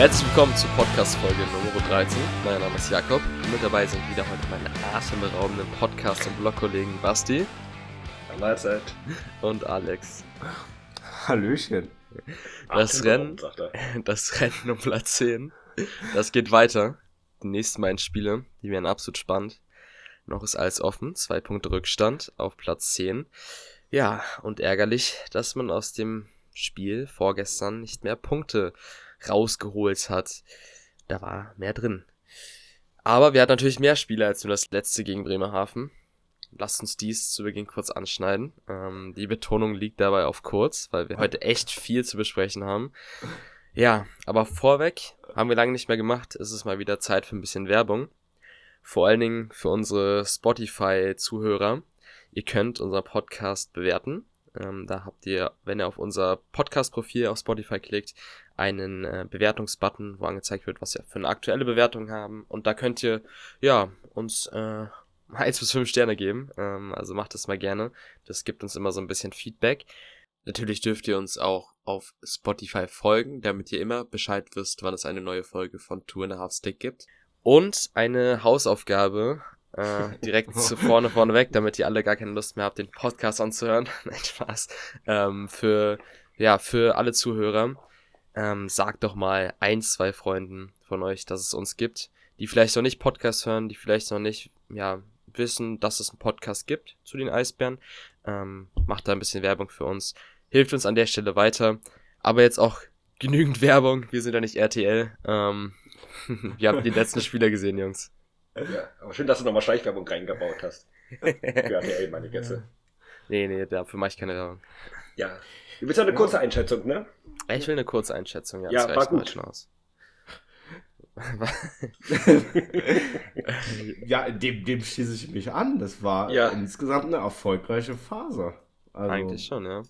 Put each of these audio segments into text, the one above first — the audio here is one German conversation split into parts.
Herzlich willkommen zur Podcast-Folge Nummer 13. Mein Name ist Jakob und mit dabei sind wieder heute meine atemberaubenden Podcast- und Blogkollegen Basti. Mahlzeit. Und Alex. Hallöchen. Das Rennen, das Rennen um Platz 10, das geht weiter. Die nächsten beiden Spiele, die werden absolut spannend. Noch ist alles offen, zwei Punkte Rückstand auf Platz 10. Ja, und ärgerlich, dass man aus dem Spiel vorgestern nicht mehr Punkte rausgeholt hat. Da war mehr drin. Aber wir hatten natürlich mehr Spiele als nur das letzte gegen Bremerhaven. Lasst uns dies zu Beginn kurz anschneiden. Ähm, die Betonung liegt dabei auf kurz, weil wir heute echt viel zu besprechen haben. Ja, aber vorweg haben wir lange nicht mehr gemacht. Es ist mal wieder Zeit für ein bisschen Werbung. Vor allen Dingen für unsere Spotify-Zuhörer. Ihr könnt unseren Podcast bewerten. Ähm, da habt ihr, wenn ihr auf unser Podcast-Profil auf Spotify klickt, einen äh, Bewertungsbutton, wo angezeigt wird, was wir für eine aktuelle Bewertung haben. Und da könnt ihr, ja, uns äh, 1 bis 5 Sterne geben. Ähm, also macht das mal gerne. Das gibt uns immer so ein bisschen Feedback. Natürlich dürft ihr uns auch auf Spotify folgen, damit ihr immer Bescheid wisst, wann es eine neue Folge von Two and a Half Stick gibt. Und eine Hausaufgabe, äh, direkt zu vorne vorne weg, damit ihr alle gar keine Lust mehr habt, den Podcast anzuhören. Nein, Spaß. Ähm, für, ja, für alle Zuhörer, ähm, sagt doch mal ein, zwei Freunden von euch, dass es uns gibt, die vielleicht noch nicht Podcast hören, die vielleicht noch nicht, ja, wissen, dass es einen Podcast gibt zu den Eisbären. Ähm, macht da ein bisschen Werbung für uns. Hilft uns an der Stelle weiter. Aber jetzt auch genügend Werbung. Wir sind ja nicht RTL. Ähm, wir haben die letzten Spieler gesehen, Jungs. Ja, aber schön, dass du nochmal Schleichwerbung reingebaut hast. Für RTL, meine Gäste. Nee, nee, dafür mache ich keine Werbung. Ja. Du willst ja eine kurze Einschätzung, ne? Ich will eine kurze Einschätzung, ja. Ja, das war gut. schon aus. Ja, dem, dem schließe ich mich an. Das war Ja. insgesamt eine erfolgreiche Phase. Also, Eigentlich schon, ja.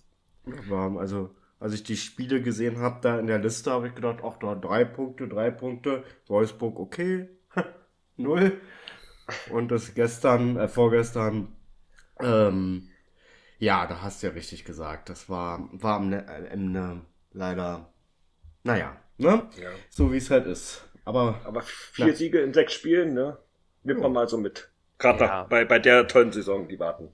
Haben, also, als ich die Spiele gesehen habe, da in der Liste, habe ich gedacht, ach, da drei Punkte, drei Punkte. Wolfsburg, okay. Null. Und das gestern, äh, vorgestern, ähm, ja, da hast du ja richtig gesagt. Das war, war am Ne- Ende leider, naja, ne? Ja. So wie es halt ist. Aber Aber vier Ja. Siege in sechs Spielen, ne? Nimmt Ja. man mal so mit. Gerade Ja. bei, bei der tollen Saison, die warten.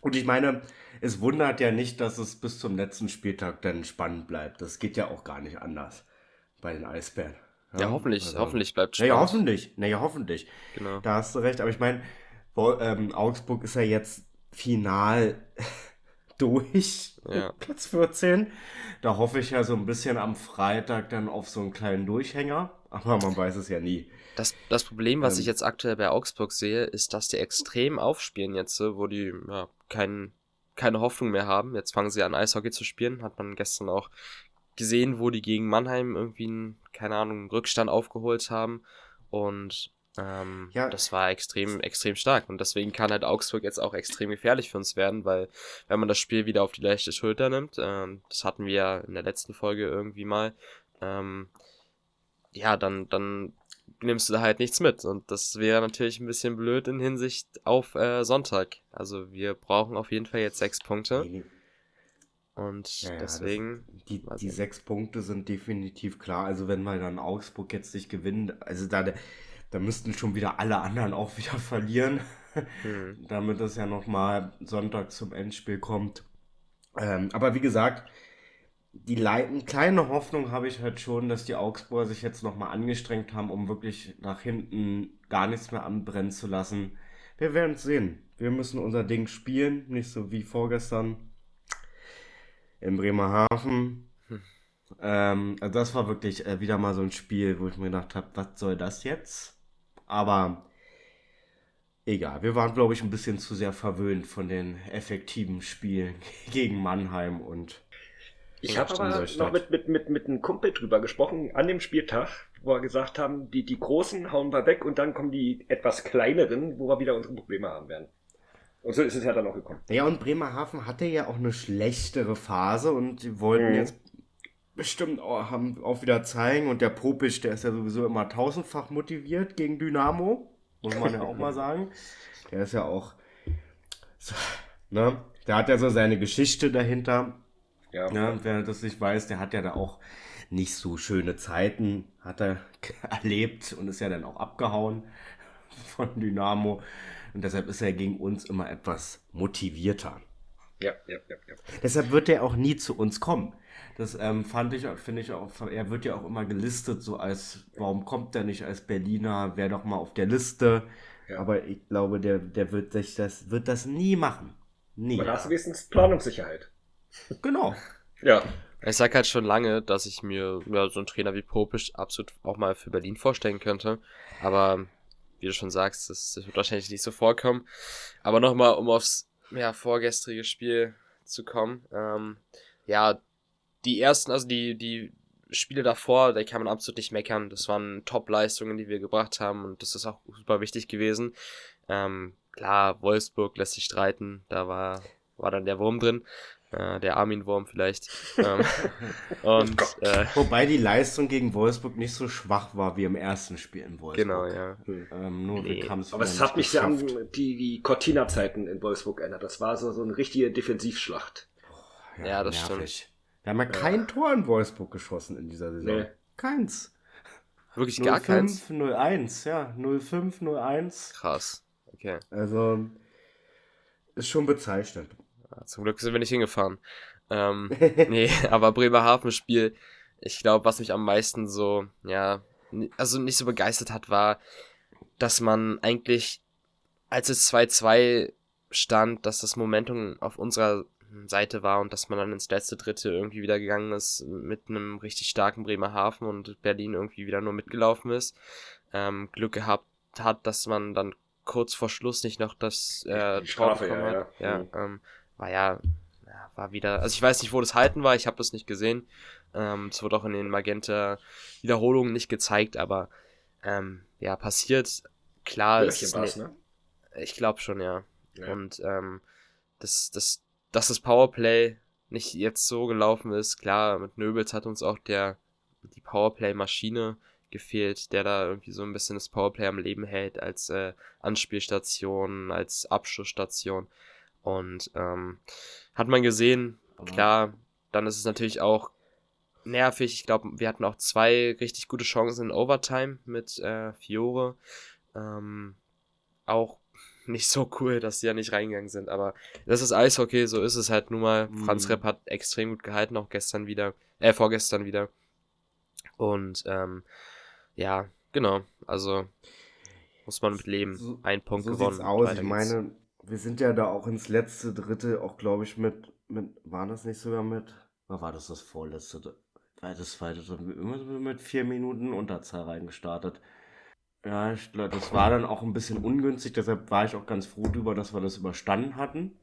Und ich meine, es wundert ja nicht, dass es bis zum letzten Spieltag dann spannend bleibt. Das geht ja auch gar nicht anders bei den Eisbären. Ja, hoffentlich, also- hoffentlich bleibt Naja, spannend. hoffentlich. Naja, hoffentlich. Genau. Da hast du recht. Aber ich meine, ähm, Augsburg ist ja jetzt final durch. Ja. Platz 14. Da hoffe ich ja so ein bisschen am Freitag dann auf so einen kleinen Durchhänger. Aber man weiß es ja nie. Das, das Problem, was Ähm. ich jetzt aktuell bei Augsburg sehe, ist, dass die extrem aufspielen jetzt, wo die ja, kein, keine Hoffnung mehr haben. Jetzt fangen sie an, Eishockey zu spielen. Hat man gestern auch gesehen, wo die gegen Mannheim irgendwie einen, keine Ahnung, einen Rückstand aufgeholt haben. Und ähm, Ja. das war extrem, extrem stark. Und deswegen kann halt Augsburg jetzt auch extrem gefährlich für uns werden, weil wenn man das Spiel wieder auf die leichte Schulter nimmt, ähm, das hatten wir ja in der letzten Folge irgendwie mal, ähm, ja, dann, dann nimmst du da halt nichts mit. Und das wäre natürlich ein bisschen blöd in Hinsicht auf äh, Sonntag. Also wir brauchen auf jeden Fall jetzt sechs Punkte. Und Ja, deswegen. Die, Mal die sehen. sechs Punkte sind definitiv klar. Also wenn mal dann Augsburg jetzt nicht gewinnt, also da, da müssten schon wieder alle anderen auch wieder verlieren, Hm, damit es ja nochmal Sonntag zum Endspiel kommt. Ähm, aber wie gesagt, die Lei- eine kleine Hoffnung habe ich halt schon, dass die Augsburger sich jetzt nochmal angestrengt haben, um wirklich nach hinten gar nichts mehr anbrennen zu lassen. Wir werden es sehen. Wir müssen unser Ding spielen, nicht so wie vorgestern in Bremerhaven. Hm. Ähm, also das war wirklich äh, wieder mal so ein Spiel, wo ich mir gedacht habe, was soll das jetzt? Aber egal, wir waren, glaube ich, ein bisschen zu sehr verwöhnt von den effektiven Spielen gegen Mannheim und Ich habe aber noch mit, mit, mit, mit einem Kumpel drüber gesprochen an dem Spieltag, wo wir gesagt haben, die, die Großen hauen wir weg und dann kommen die etwas kleineren, wo wir wieder unsere Probleme haben werden. Und so ist es ja dann auch gekommen. Ja, und Bremerhaven hatte ja auch eine schlechtere Phase und die wollten Mhm. jetzt bestimmt auch, haben auch wieder zeigen. Und der Popisch, der ist ja sowieso immer tausendfach motiviert gegen Dynamo, muss man ja auch mal sagen. Der ist ja auch, so, ne, der hat ja so seine Geschichte dahinter. Ja. Ja, wer das nicht weiß, der hat ja da auch nicht so schöne Zeiten hat er erlebt und ist ja dann auch abgehauen von Dynamo. Und deshalb ist er gegen uns immer etwas motivierter. Ja, ja, ja, ja. Deshalb wird er auch nie zu uns kommen. Das ähm, fand ich, finde ich auch, er wird ja auch immer gelistet, so als, warum kommt er nicht als Berliner, wäre doch mal auf der Liste. Ja. Aber ich glaube, der, der wird sich das, wird das nie machen. Nie. Aber da hast du wenigstens Planungssicherheit. Genau. ja. Ich sag halt schon lange, dass ich mir ja, so einen Trainer wie Popisch absolut auch mal für Berlin vorstellen könnte. Aber wie du schon sagst, das, wird wahrscheinlich nicht so vorkommen. Aber nochmal, um aufs ja, vorgestrige Spiel zu kommen. Ähm, ja, die ersten, also die, die Spiele davor, da kann man absolut nicht meckern. Das waren Top-Leistungen, die wir gebracht haben und das ist auch super wichtig gewesen. Ähm, klar, Wolfsburg lässt sich streiten, da war, war dann der Wurm drin. Äh, der Armin-Wurm vielleicht. ähm, und, äh, Wobei die Leistung gegen Wolfsburg nicht so schwach war wie im ersten Spiel in Wolfsburg. Genau, ja. Ähm, nur nee. Aber es hat mich sehr an die, die Cortina-Zeiten in Wolfsburg erinnert. Das war so, so eine richtige Defensivschlacht. Oh, ja, ja, das nervig. stimmt. Wir haben ja kein Tor in Wolfsburg geschossen in dieser Saison. Nee. Keins. Wirklich gar 05, keins? 01, ja. 05, 01. Krass. Okay. Also, ist schon bezeichnend. Zum Glück sind wir nicht hingefahren. Ähm, nee, aber Bremerhaven-Spiel, ich glaube, was mich am meisten so, ja, also nicht so begeistert hat, war, dass man eigentlich, als es 2-2 stand, dass das Momentum auf unserer Seite war und dass man dann ins letzte Dritte irgendwie wieder gegangen ist mit einem richtig starken Bremerhaven und Berlin irgendwie wieder nur mitgelaufen ist. Ähm, Glück gehabt hat, dass man dann kurz vor Schluss nicht noch das äh, Tor bekommen ja, hat. Ja, ja mhm. ähm, war ja, war wieder, also ich weiß nicht, wo das Halten war, ich habe das nicht gesehen. Ähm, es wurde auch in den Magenta-Wiederholungen nicht gezeigt, aber ähm, ja, passiert. Klar ist es. Ne? Ich glaube schon, ja. ja. Und ähm, das, das, dass das Powerplay nicht jetzt so gelaufen ist, klar, mit Nöbels hat uns auch der die Powerplay-Maschine gefehlt, der da irgendwie so ein bisschen das Powerplay am Leben hält als äh, Anspielstation, als Abschlussstation. Und ähm, hat man gesehen, klar, dann ist es natürlich auch nervig. Ich glaube, wir hatten auch zwei richtig gute Chancen in Overtime mit äh, Fiore. Ähm, auch nicht so cool, dass die ja nicht reingegangen sind, aber das ist Eishockey, so ist es halt nun mal. Mhm. Franz Repp hat extrem gut gehalten, auch gestern wieder, äh, vorgestern wieder. Und ähm, ja, genau, also muss man mit leben. So, Ein Punkt so gewonnen. Aus. Ich meine, wir sind ja da auch ins letzte Drittel, auch glaube ich mit, mit, war das nicht sogar mit, oder war das das vorletzte? Das zweite, immer mit vier Minuten Unterzahl reingestartet. Ja, ich glaube, das war dann auch ein bisschen ungünstig, deshalb war ich auch ganz froh darüber, dass wir das überstanden hatten.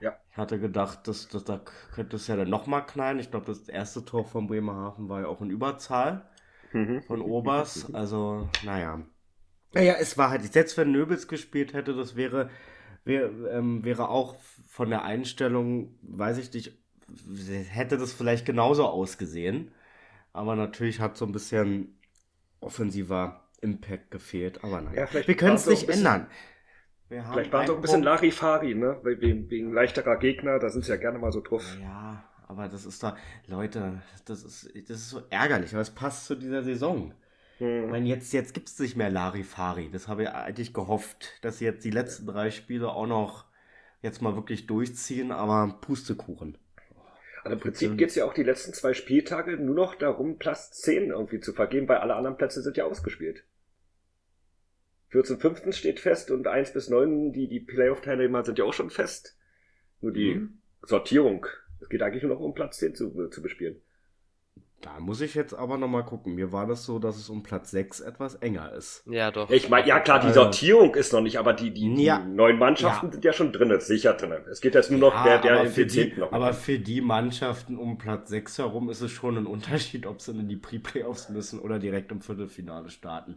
Ja. Ich hatte gedacht, dass, dass da könnte es ja dann nochmal knallen. Ich glaube, das erste Tor von Bremerhaven war ja auch in Überzahl mhm. von Obers. Also, naja. Naja, es war halt, selbst wenn Nöbels gespielt hätte, das wäre wär, ähm, wäre auch von der Einstellung, weiß ich nicht, hätte das vielleicht genauso ausgesehen. Aber natürlich hat so ein bisschen offensiver Impact gefehlt. Aber nein, ja, wir können es nicht bisschen, ändern. vielleicht war es auch ein bisschen Larifari, ne? Wegen, wegen leichterer Gegner, da sind sie ja gerne mal so drauf. Ja, aber das ist da, Leute, das ist, das ist so ärgerlich, aber es passt zu dieser Saison. Hm. Ich meine, jetzt, jetzt gibt es nicht mehr Larifari. Das habe ich eigentlich gehofft, dass sie jetzt die letzten drei Spiele auch noch jetzt mal wirklich durchziehen, aber Pustekuchen. Also im Prinzip geht es ja auch die letzten zwei Spieltage nur noch darum, Platz 10 irgendwie zu vergeben, weil alle anderen Plätze sind ja ausgespielt. 14. 15 steht fest und 1 bis 9, die, die Playoff-Teilnehmer sind ja auch schon fest. Nur die mhm. Sortierung. Es geht eigentlich nur noch um Platz 10 zu, zu bespielen. Da muss ich jetzt aber nochmal gucken. Mir war das so, dass es um Platz 6 etwas enger ist. Ja, doch. Ich meine, ja klar, die also Sortierung ist noch nicht, aber die, die, ja, die neuen Mannschaften ja. sind ja schon drin, sicher drin. Es geht jetzt nur noch ja, der, der im die, noch. Aber für die Mannschaften um Platz 6 herum ist es schon ein Unterschied, ob sie in die Pre-Playoffs müssen oder direkt im Viertelfinale starten.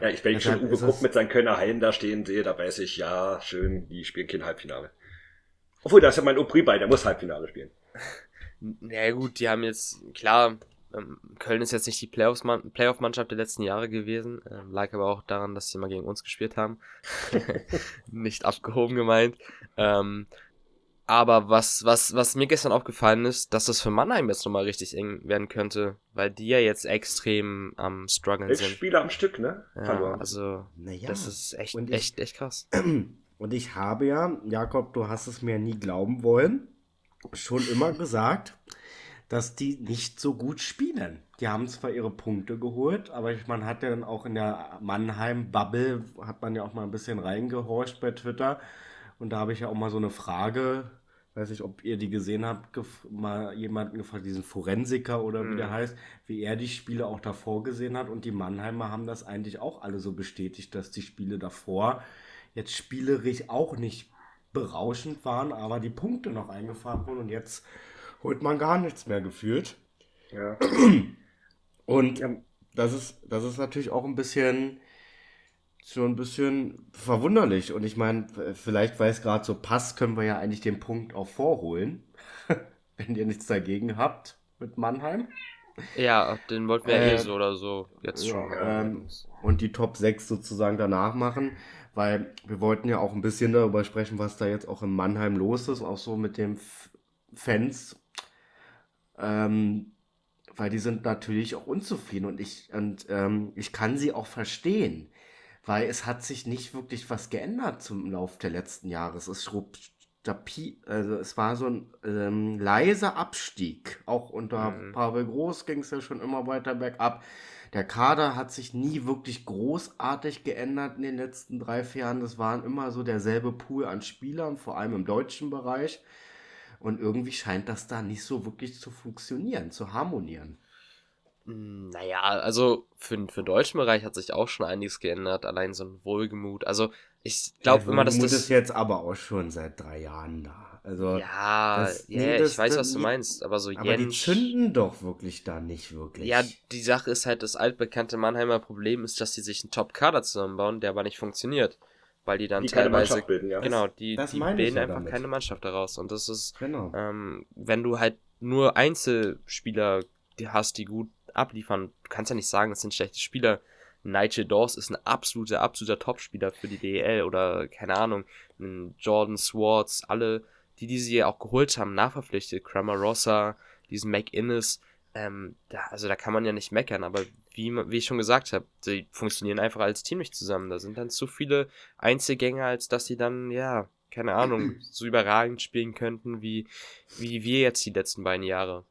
Ja, ich, wenn ich schon Uwe Guck mit seinen Kölner Haien da stehen sehe, da weiß ich, ja, schön, die spielen kein Halbfinale. Obwohl, da ist ja mein Opri bei, der muss Halbfinale spielen. Ja gut, die haben jetzt, klar, Köln ist jetzt nicht die Playoff-Mannschaft der letzten Jahre gewesen, ähm, lag aber auch daran, dass sie mal gegen uns gespielt haben. nicht abgehoben gemeint. Ähm, Aber was, was, was mir gestern aufgefallen ist, dass das für Mannheim jetzt nochmal richtig eng werden könnte, weil die ja jetzt extrem am struggeln sind. Spiele am Stück, ne? Ja, also, naja. das ist echt, ich, echt, echt krass. Und ich habe ja, Jakob, du hast es mir nie glauben wollen, schon immer gesagt, dass die nicht so gut spielen. Die haben zwar ihre Punkte geholt, aber man hat ja dann auch in der Mannheim-Bubble, hat man ja auch mal ein bisschen reingehorcht bei Twitter. Und da habe ich ja auch mal so eine Frage, weiß nicht, ob ihr die gesehen habt, mal jemanden gefragt, diesen Forensiker oder wie mhm. der heißt, wie er die Spiele auch davor gesehen hat. Und die Mannheimer haben das eigentlich auch alle so bestätigt, dass die Spiele davor jetzt spielerisch auch nicht berauschend waren, aber die Punkte noch eingefahren wurden und jetzt holt man gar nichts mehr gefühlt. Ja. Und ja. das ist, das ist natürlich auch ein bisschen so ein bisschen verwunderlich. Und ich meine, vielleicht, weil es gerade so passt, können wir ja eigentlich den Punkt auch vorholen. Wenn ihr nichts dagegen habt mit Mannheim. Ja, den wollten wir äh, eh so oder so jetzt ja, schon. Ähm, und die Top 6 sozusagen danach machen, weil wir wollten ja auch ein bisschen darüber sprechen, was da jetzt auch in Mannheim los ist, auch so mit den Fans ähm, weil die sind natürlich auch unzufrieden und ich, und, ähm, ich kann sie auch verstehen, weil es hat sich nicht wirklich was geändert zum Lauf der letzten Jahre. Es ist also es war so ein ähm, leiser Abstieg. Auch unter mhm. Pavel Groß ging es ja schon immer weiter bergab. Der Kader hat sich nie wirklich großartig geändert in den letzten drei, vier Jahren. Das waren immer so derselbe Pool an Spielern, vor allem im deutschen Bereich. Und irgendwie scheint das da nicht so wirklich zu funktionieren, zu harmonieren. Hm, naja, also für, für den deutschen Bereich hat sich auch schon einiges geändert. Allein so ein Wohlgemut. Also ich glaube immer, dass das. ist jetzt aber auch schon seit drei Jahren da. Also, ja, das, yeah, nee, ich weiß, was du meinst, aber so aber Jens, die zünden doch wirklich da nicht wirklich. Ja, die Sache ist halt, das altbekannte Mannheimer Problem ist, dass die sich einen Top-Kader zusammenbauen, der aber nicht funktioniert weil die dann die teilweise bilden, ja. genau die, das die bilden einfach damit. keine Mannschaft daraus und das ist genau. ähm, wenn du halt nur Einzelspieler hast, die gut abliefern, du kannst ja nicht sagen, das sind schlechte Spieler. Nigel Dawes ist ein absoluter, absoluter Topspieler für die DEL oder keine Ahnung, Jordan Swartz, alle, die, die sie auch geholt haben, nachverpflichtet, Kramer Rossa, diesen McInnes, ähm, da, also da kann man ja nicht meckern, aber wie, wie ich schon gesagt habe, die funktionieren einfach als Team nicht zusammen. Da sind dann zu viele Einzelgänger, als dass sie dann, ja, keine Ahnung, so überragend spielen könnten, wie, wie wir jetzt die letzten beiden Jahre.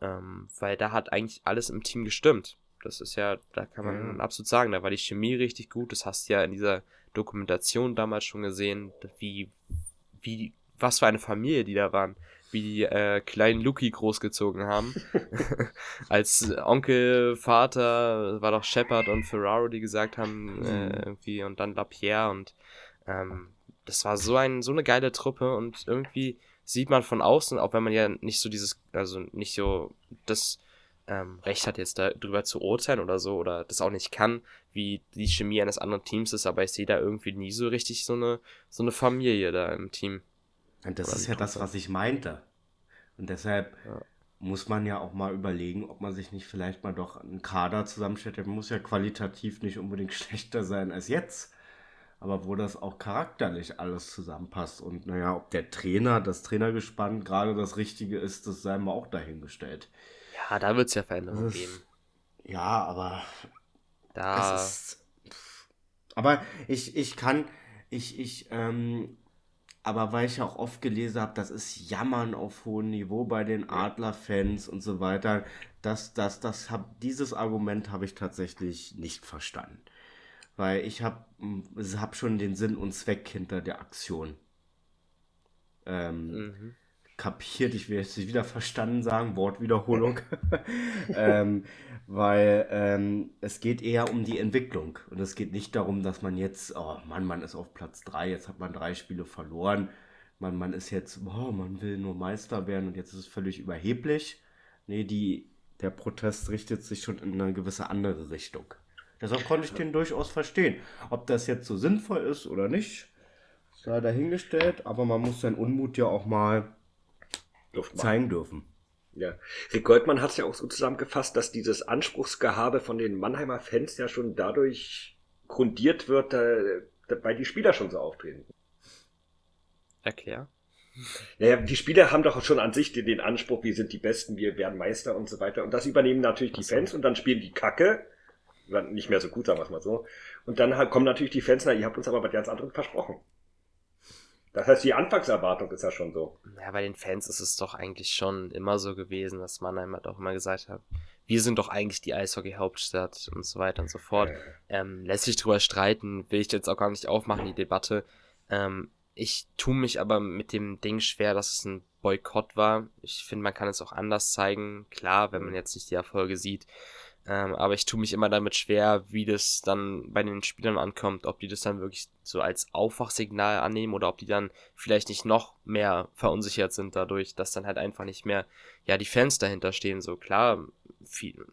Ähm, weil da hat eigentlich alles im Team gestimmt. Das ist ja, da kann man ja. absolut sagen, da war die Chemie richtig gut. Das hast du ja in dieser Dokumentation damals schon gesehen, wie, wie, was für eine Familie die da waren wie die äh, kleinen Luki großgezogen haben. Als Onkel, Vater, war doch Shepard und Ferraro, die gesagt haben, äh, mhm. irgendwie, und dann Lapierre und ähm, das war so ein, so eine geile Truppe und irgendwie sieht man von außen, auch wenn man ja nicht so dieses, also nicht so das ähm, Recht hat, jetzt darüber zu urteilen oder so, oder das auch nicht kann, wie die Chemie eines anderen Teams ist, aber ich sehe da irgendwie nie so richtig so eine, so eine Familie da im Team. Und das ist ja das, was ich meinte. Und deshalb ja. muss man ja auch mal überlegen, ob man sich nicht vielleicht mal doch einen Kader zusammenstellt. Der muss ja qualitativ nicht unbedingt schlechter sein als jetzt. Aber wo das auch charakterlich alles zusammenpasst. Und naja, ob der Trainer, das Trainergespann gerade das Richtige ist, das sei mal auch dahingestellt. Ja, da wird es ja Veränderungen geben. Ja, aber. Da. Ist, aber ich, ich kann. Ich, ich, ähm, aber weil ich auch oft gelesen habe, das ist Jammern auf hohem Niveau bei den Adler-Fans und so weiter, das, das, das hab, dieses Argument habe ich tatsächlich nicht verstanden. Weil ich habe hab schon den Sinn und Zweck hinter der Aktion. Ähm, mhm kapiert, ich will jetzt nicht wieder verstanden sagen, Wortwiederholung, ähm, weil ähm, es geht eher um die Entwicklung und es geht nicht darum, dass man jetzt, oh Mann, man ist auf Platz 3, jetzt hat man drei Spiele verloren, man, man ist jetzt, oh, man will nur Meister werden und jetzt ist es völlig überheblich. Nee, die, der Protest richtet sich schon in eine gewisse andere Richtung. Deshalb konnte ich den durchaus verstehen. Ob das jetzt so sinnvoll ist oder nicht, sei dahingestellt, aber man muss seinen Unmut ja auch mal Luft zeigen dürfen. Ja, Rick Goldmann hat es ja auch so zusammengefasst, dass dieses Anspruchsgehabe von den Mannheimer Fans ja schon dadurch grundiert wird, weil die Spieler schon so auftreten. Erklär. Naja, die Spieler haben doch schon an sich den, den, Anspruch, wir sind die Besten, wir werden Meister und so weiter. Und das übernehmen natürlich die Fans und dann spielen die Kacke. Nicht mehr so gut, sagen wir es mal so. Und dann kommen natürlich die Fans, na, ihr habt uns aber was ganz anderes versprochen. Das heißt, die Anfangserwartung ist ja schon so. Ja, bei den Fans ist es doch eigentlich schon immer so gewesen, dass Mannheim halt auch immer gesagt hat, wir sind doch eigentlich die Eishockey-Hauptstadt und so weiter und so fort. Ähm, lässt sich drüber streiten, will ich jetzt auch gar nicht aufmachen, die Debatte. Ähm, ich tue mich aber mit dem Ding schwer, dass es ein Boykott war. Ich finde, man kann es auch anders zeigen. Klar, wenn man jetzt nicht die Erfolge sieht. Ähm, aber ich tue mich immer damit schwer, wie das dann bei den Spielern ankommt, ob die das dann wirklich so als Aufwachsignal annehmen oder ob die dann vielleicht nicht noch mehr verunsichert sind dadurch, dass dann halt einfach nicht mehr, ja, die Fans dahinter stehen. So klar, viel,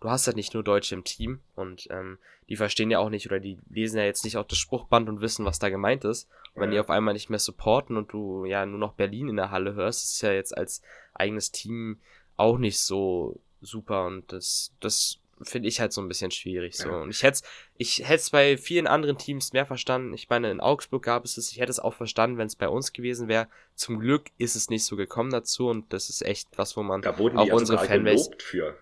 du hast halt nicht nur Deutsche im Team und ähm, die verstehen ja auch nicht oder die lesen ja jetzt nicht auch das Spruchband und wissen, was da gemeint ist. Und wenn die auf einmal nicht mehr supporten und du ja nur noch Berlin in der Halle hörst, ist ja jetzt als eigenes Team auch nicht so super und das, das finde ich halt so ein bisschen schwierig. So. Ja. Und ich hätte ich hätte es bei vielen anderen Teams mehr verstanden. Ich meine, in Augsburg gab es es, ich hätte es auch verstanden, wenn es bei uns gewesen wäre. Zum Glück ist es nicht so gekommen dazu und das ist echt was, wo man auch unsere Fanbase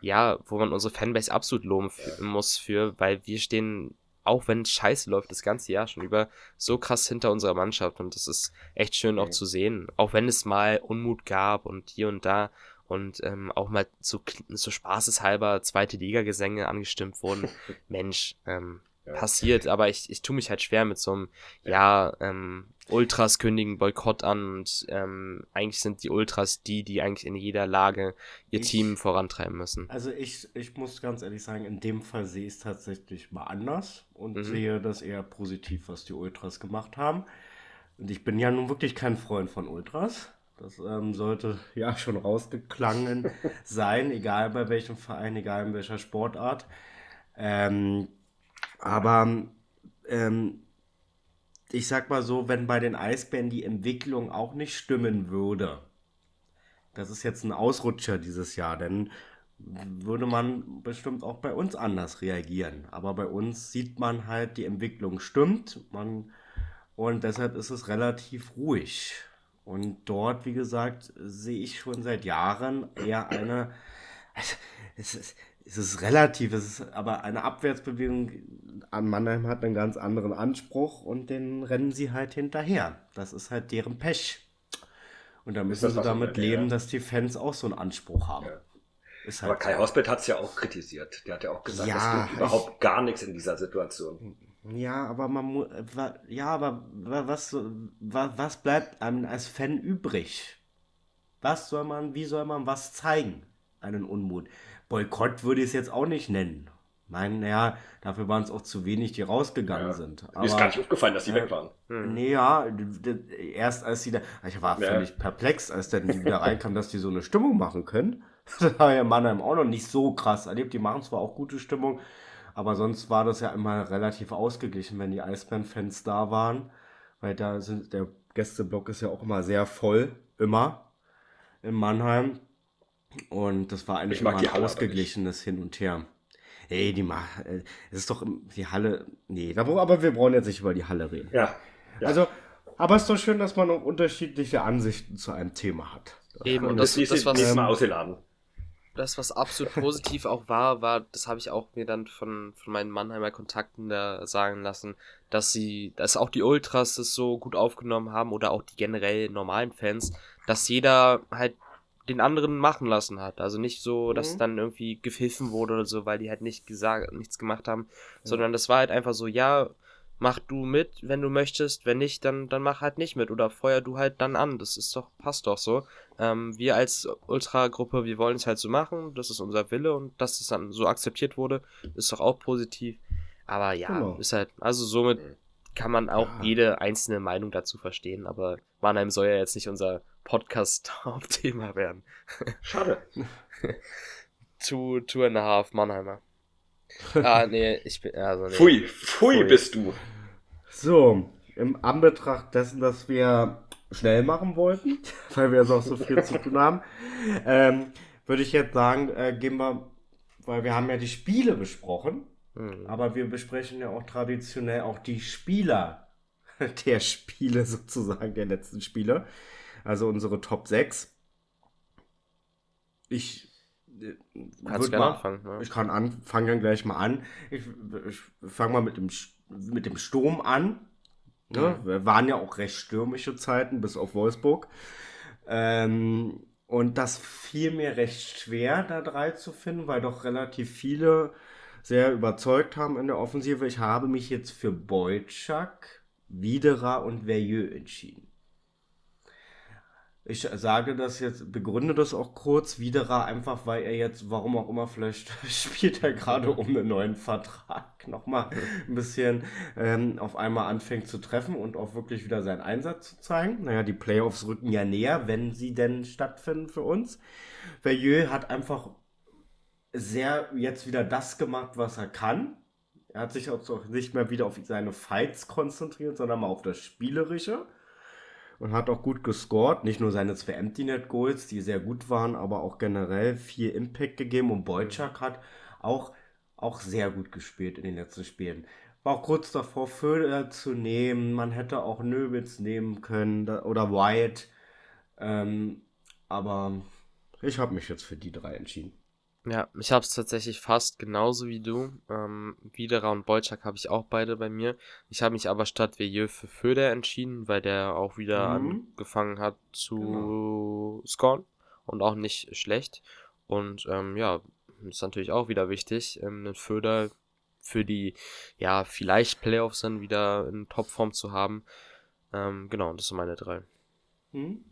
ja, wo man unsere Fanbase absolut loben ja. muss für, weil wir stehen auch wenn es scheiße läuft, das ganze Jahr schon über, so krass hinter unserer Mannschaft. Und das ist echt schön auch zu sehen. Auch wenn es mal Unmut gab und hier und da und ähm, auch mal so, so spaßeshalber zweite Liga-Gesänge angestimmt wurden. Mensch, ähm, ja. passiert, aber ich, ich tue mich halt schwer mit so einem, ja, ähm, Ultras kündigen Boykott an und ähm, eigentlich sind die Ultras die, die eigentlich in jeder Lage ihr ich, Team vorantreiben müssen. Also ich, ich muss ganz ehrlich sagen, in dem Fall sehe ich es tatsächlich mal anders und mhm. sehe das eher positiv, was die Ultras gemacht haben. Und ich bin ja nun wirklich kein Freund von Ultras. Das ähm, sollte ja schon rausgeklangen sein, egal bei welchem Verein, egal in welcher Sportart. Ähm, aber ähm, ich sag mal so, wenn bei den Eisbären die Entwicklung auch nicht stimmen würde, das ist jetzt ein Ausrutscher dieses Jahr, dann würde man bestimmt auch bei uns anders reagieren. Aber bei uns sieht man halt, die Entwicklung stimmt man, und deshalb ist es relativ ruhig. Und dort, wie gesagt, sehe ich schon seit Jahren eher eine, also, es ist, es ist relativ, es ist aber eine Abwärtsbewegung. An Mannheim hat einen ganz anderen Anspruch und den rennen sie halt hinterher. Das ist halt deren Pech. Und da müssen sie damit leben, dass die Fans auch so einen Anspruch haben. Ja. Halt aber Kai Hosbett hat es ja auch kritisiert. Der hat ja auch gesagt, ja, es gibt überhaupt gar nichts in dieser Situation. Ja, aber man muss, ja, aber was, was bleibt einem als Fan übrig? Was soll man, wie soll man was zeigen? Einen Unmut. Boykott würde ich es jetzt auch nicht nennen. Mein, naja, dafür waren es auch zu wenig, die rausgegangen ja. sind. Aber, Mir ist gar nicht aufgefallen, dass die äh, weg waren. Hm. Nee, ja, erst als sie da, ich war ja. völlig perplex, als dann die wieder reinkam, dass die so eine Stimmung machen können. Das war ja in Mannheim auch noch nicht so krass erlebt. Die machen zwar auch gute Stimmung, aber sonst war das ja immer relativ ausgeglichen, wenn die Eisbären-Fans da waren. Weil da sind, der Gästeblock ist ja auch immer sehr voll. Immer. In Mannheim. Und das war eigentlich immer ein ausgeglichenes Hin und Her. Ey, die macht, äh, es ist doch die Halle, nee, aber wir brauchen jetzt nicht über die Halle reden. Ja. ja. Also, aber es ist doch schön, dass man auch unterschiedliche Ansichten zu einem Thema hat. Eben, und das, das, das was, mal ausgeladen das, was absolut positiv auch war, war, das habe ich auch mir dann von, von meinen Mannheimer Kontakten da sagen lassen, dass sie, dass auch die Ultras das so gut aufgenommen haben oder auch die generell normalen Fans, dass jeder halt den anderen machen lassen hat. Also nicht so, dass mhm. dann irgendwie gepfiffen wurde oder so, weil die halt nicht gesagt, nichts gemacht haben, mhm. sondern das war halt einfach so, ja, mach du mit, wenn du möchtest, wenn nicht, dann, dann mach halt nicht mit oder feuer du halt dann an. Das ist doch, passt doch so. Ähm, wir als Ultra-Gruppe, wir wollen es halt so machen, das ist unser Wille und dass es dann so akzeptiert wurde, ist doch auch positiv. Aber ja, genau. ist halt, also somit kann man auch ja. jede einzelne Meinung dazu verstehen, aber Mannheim soll ja jetzt nicht unser Podcast-Hauptthema werden. Schade. two, two and a half Mannheimer ah, nee, ich bin. Also nee. Pfui, pfui, pfui, bist du. So, im Anbetracht dessen, dass wir schnell machen wollten, weil wir jetzt auch so viel zu tun haben, ähm, würde ich jetzt sagen, äh, gehen wir, weil wir haben ja die Spiele besprochen, mhm. aber wir besprechen ja auch traditionell auch die Spieler der Spiele sozusagen, der letzten Spiele. Also unsere Top 6. Ich Kannst gerne mal, anfangen. Ne? Ich kann anfangen gleich mal an. Ich, ich fange mal mit dem, mit dem Sturm an. Ne? Mhm. Wir waren ja auch recht stürmische Zeiten, bis auf Wolfsburg. Ähm, und das fiel mir recht schwer, da drei zu finden, weil doch relativ viele sehr überzeugt haben in der Offensive. Ich habe mich jetzt für Boyczak, Widerer und Verjeux entschieden. Ich sage das jetzt, begründe das auch kurz. Widerer einfach, weil er jetzt, warum auch immer, vielleicht spielt er gerade um einen neuen Vertrag nochmal ein bisschen ähm, auf einmal anfängt zu treffen und auch wirklich wieder seinen Einsatz zu zeigen. Naja, die Playoffs rücken ja näher, wenn sie denn stattfinden für uns. Verjeux hat einfach sehr jetzt wieder das gemacht, was er kann. Er hat sich auch nicht mehr wieder auf seine Fights konzentriert, sondern mal auf das Spielerische und hat auch gut gescored. Nicht nur seine zwei Empty Net Goals, die sehr gut waren, aber auch generell viel Impact gegeben. Und Boyczak hat auch, auch sehr gut gespielt in den letzten Spielen. War auch kurz davor, Föder zu nehmen. Man hätte auch Nöbitz nehmen können oder Wyatt. Ähm, aber ich habe mich jetzt für die drei entschieden. Ja, ich habe es tatsächlich fast genauso wie du. Ähm, Widerer und Bolczak habe ich auch beide bei mir. Ich habe mich aber statt Vieux für Föder entschieden, weil der auch wieder mhm. angefangen hat zu genau. scoren und auch nicht schlecht. Und ähm, ja, ist natürlich auch wieder wichtig, ähm, einen Föder für die, ja, vielleicht Playoffs dann wieder in Topform zu haben. Ähm, genau, das sind meine drei. Mhm.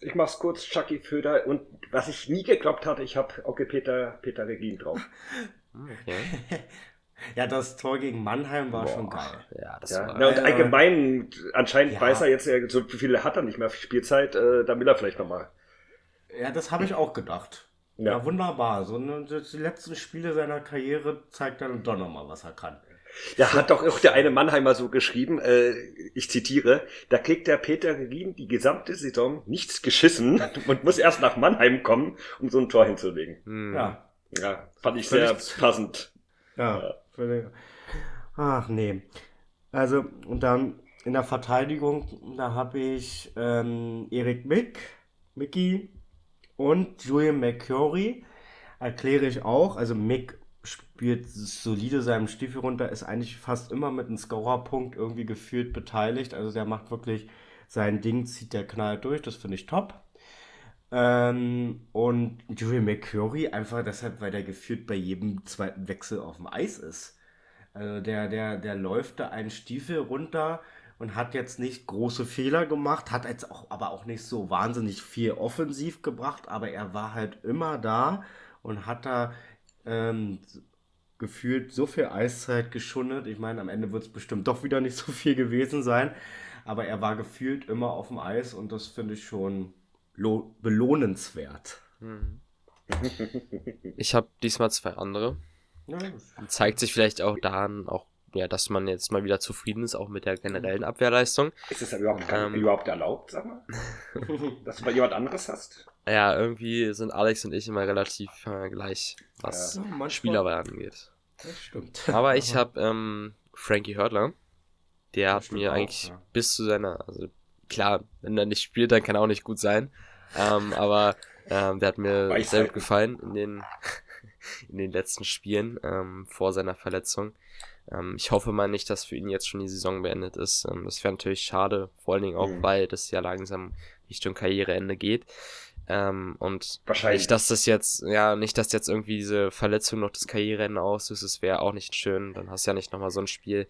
Ich mach's kurz, Chucky Föder. Und was ich nie geglaubt hatte, ich habe okay, Peter, Peter Regin drauf. Okay. Ja, das Tor gegen Mannheim war Boah. schon geil. Ja, das ja. war. Ja, und allgemein, anscheinend ja. weiß er jetzt, so viele hat er nicht mehr Spielzeit, äh, da will er vielleicht nochmal. Ja, das habe ich auch gedacht. Ja. ja, wunderbar. So ne, die letzten Spiele seiner Karriere zeigt dann doch nochmal, was er kann. Da hat doch auch der eine Mannheimer so geschrieben, äh, ich zitiere, da kriegt der Peter Rien die gesamte Saison nichts geschissen und muss erst nach Mannheim kommen, um so ein Tor hinzulegen. Hm. Ja. Ja, fand ich sehr passend. Ja, ja. Ach nee. Also, und dann in der Verteidigung, da habe ich ähm, Erik Mick, Mickey und Julian McCurry. Erkläre ich auch. Also Mick spielt solide seinem Stiefel runter, ist eigentlich fast immer mit einem Scorerpunkt irgendwie gefühlt beteiligt. Also der macht wirklich sein Ding, zieht der Knall durch, das finde ich top. Ähm, und Julian McCurry einfach deshalb, weil der gefühlt bei jedem zweiten Wechsel auf dem Eis ist. Also der, der, der läuft da einen Stiefel runter und hat jetzt nicht große Fehler gemacht, hat jetzt auch, aber auch nicht so wahnsinnig viel offensiv gebracht, aber er war halt immer da und hat da ähm, gefühlt so viel Eiszeit geschundet. Ich meine, am Ende wird es bestimmt doch wieder nicht so viel gewesen sein. Aber er war gefühlt immer auf dem Eis und das finde ich schon belohnenswert. Hm. Ich habe diesmal zwei andere. Zeigt sich vielleicht auch daran, auch ja, dass man jetzt mal wieder zufrieden ist, auch mit der generellen Abwehrleistung. Ist es überhaupt, ähm, überhaupt erlaubt, sag mal? dass du mal jemand anderes hast? Ja, irgendwie sind Alex und ich immer relativ äh, gleich, was ja, Spielerwahl angeht. Das stimmt. Aber ich habe ähm, Frankie Hörtler. Der das hat mir auch, eigentlich ja. bis zu seiner, also klar, wenn er nicht spielt, dann kann er auch nicht gut sein. Ähm, aber ähm, der hat mir Weisheit. sehr gut gefallen in den, in den letzten Spielen ähm, vor seiner Verletzung. Ähm, ich hoffe mal nicht, dass für ihn jetzt schon die Saison beendet ist. Ähm, das wäre natürlich schade, vor allen Dingen auch, mhm. weil das ja langsam Richtung Karriereende geht. Ähm, und Wahrscheinlich. nicht, dass das jetzt, ja, nicht, dass jetzt irgendwie diese Verletzung noch das Karriereende auslöst, das wäre auch nicht schön. Dann hast du ja nicht nochmal so ein Spiel,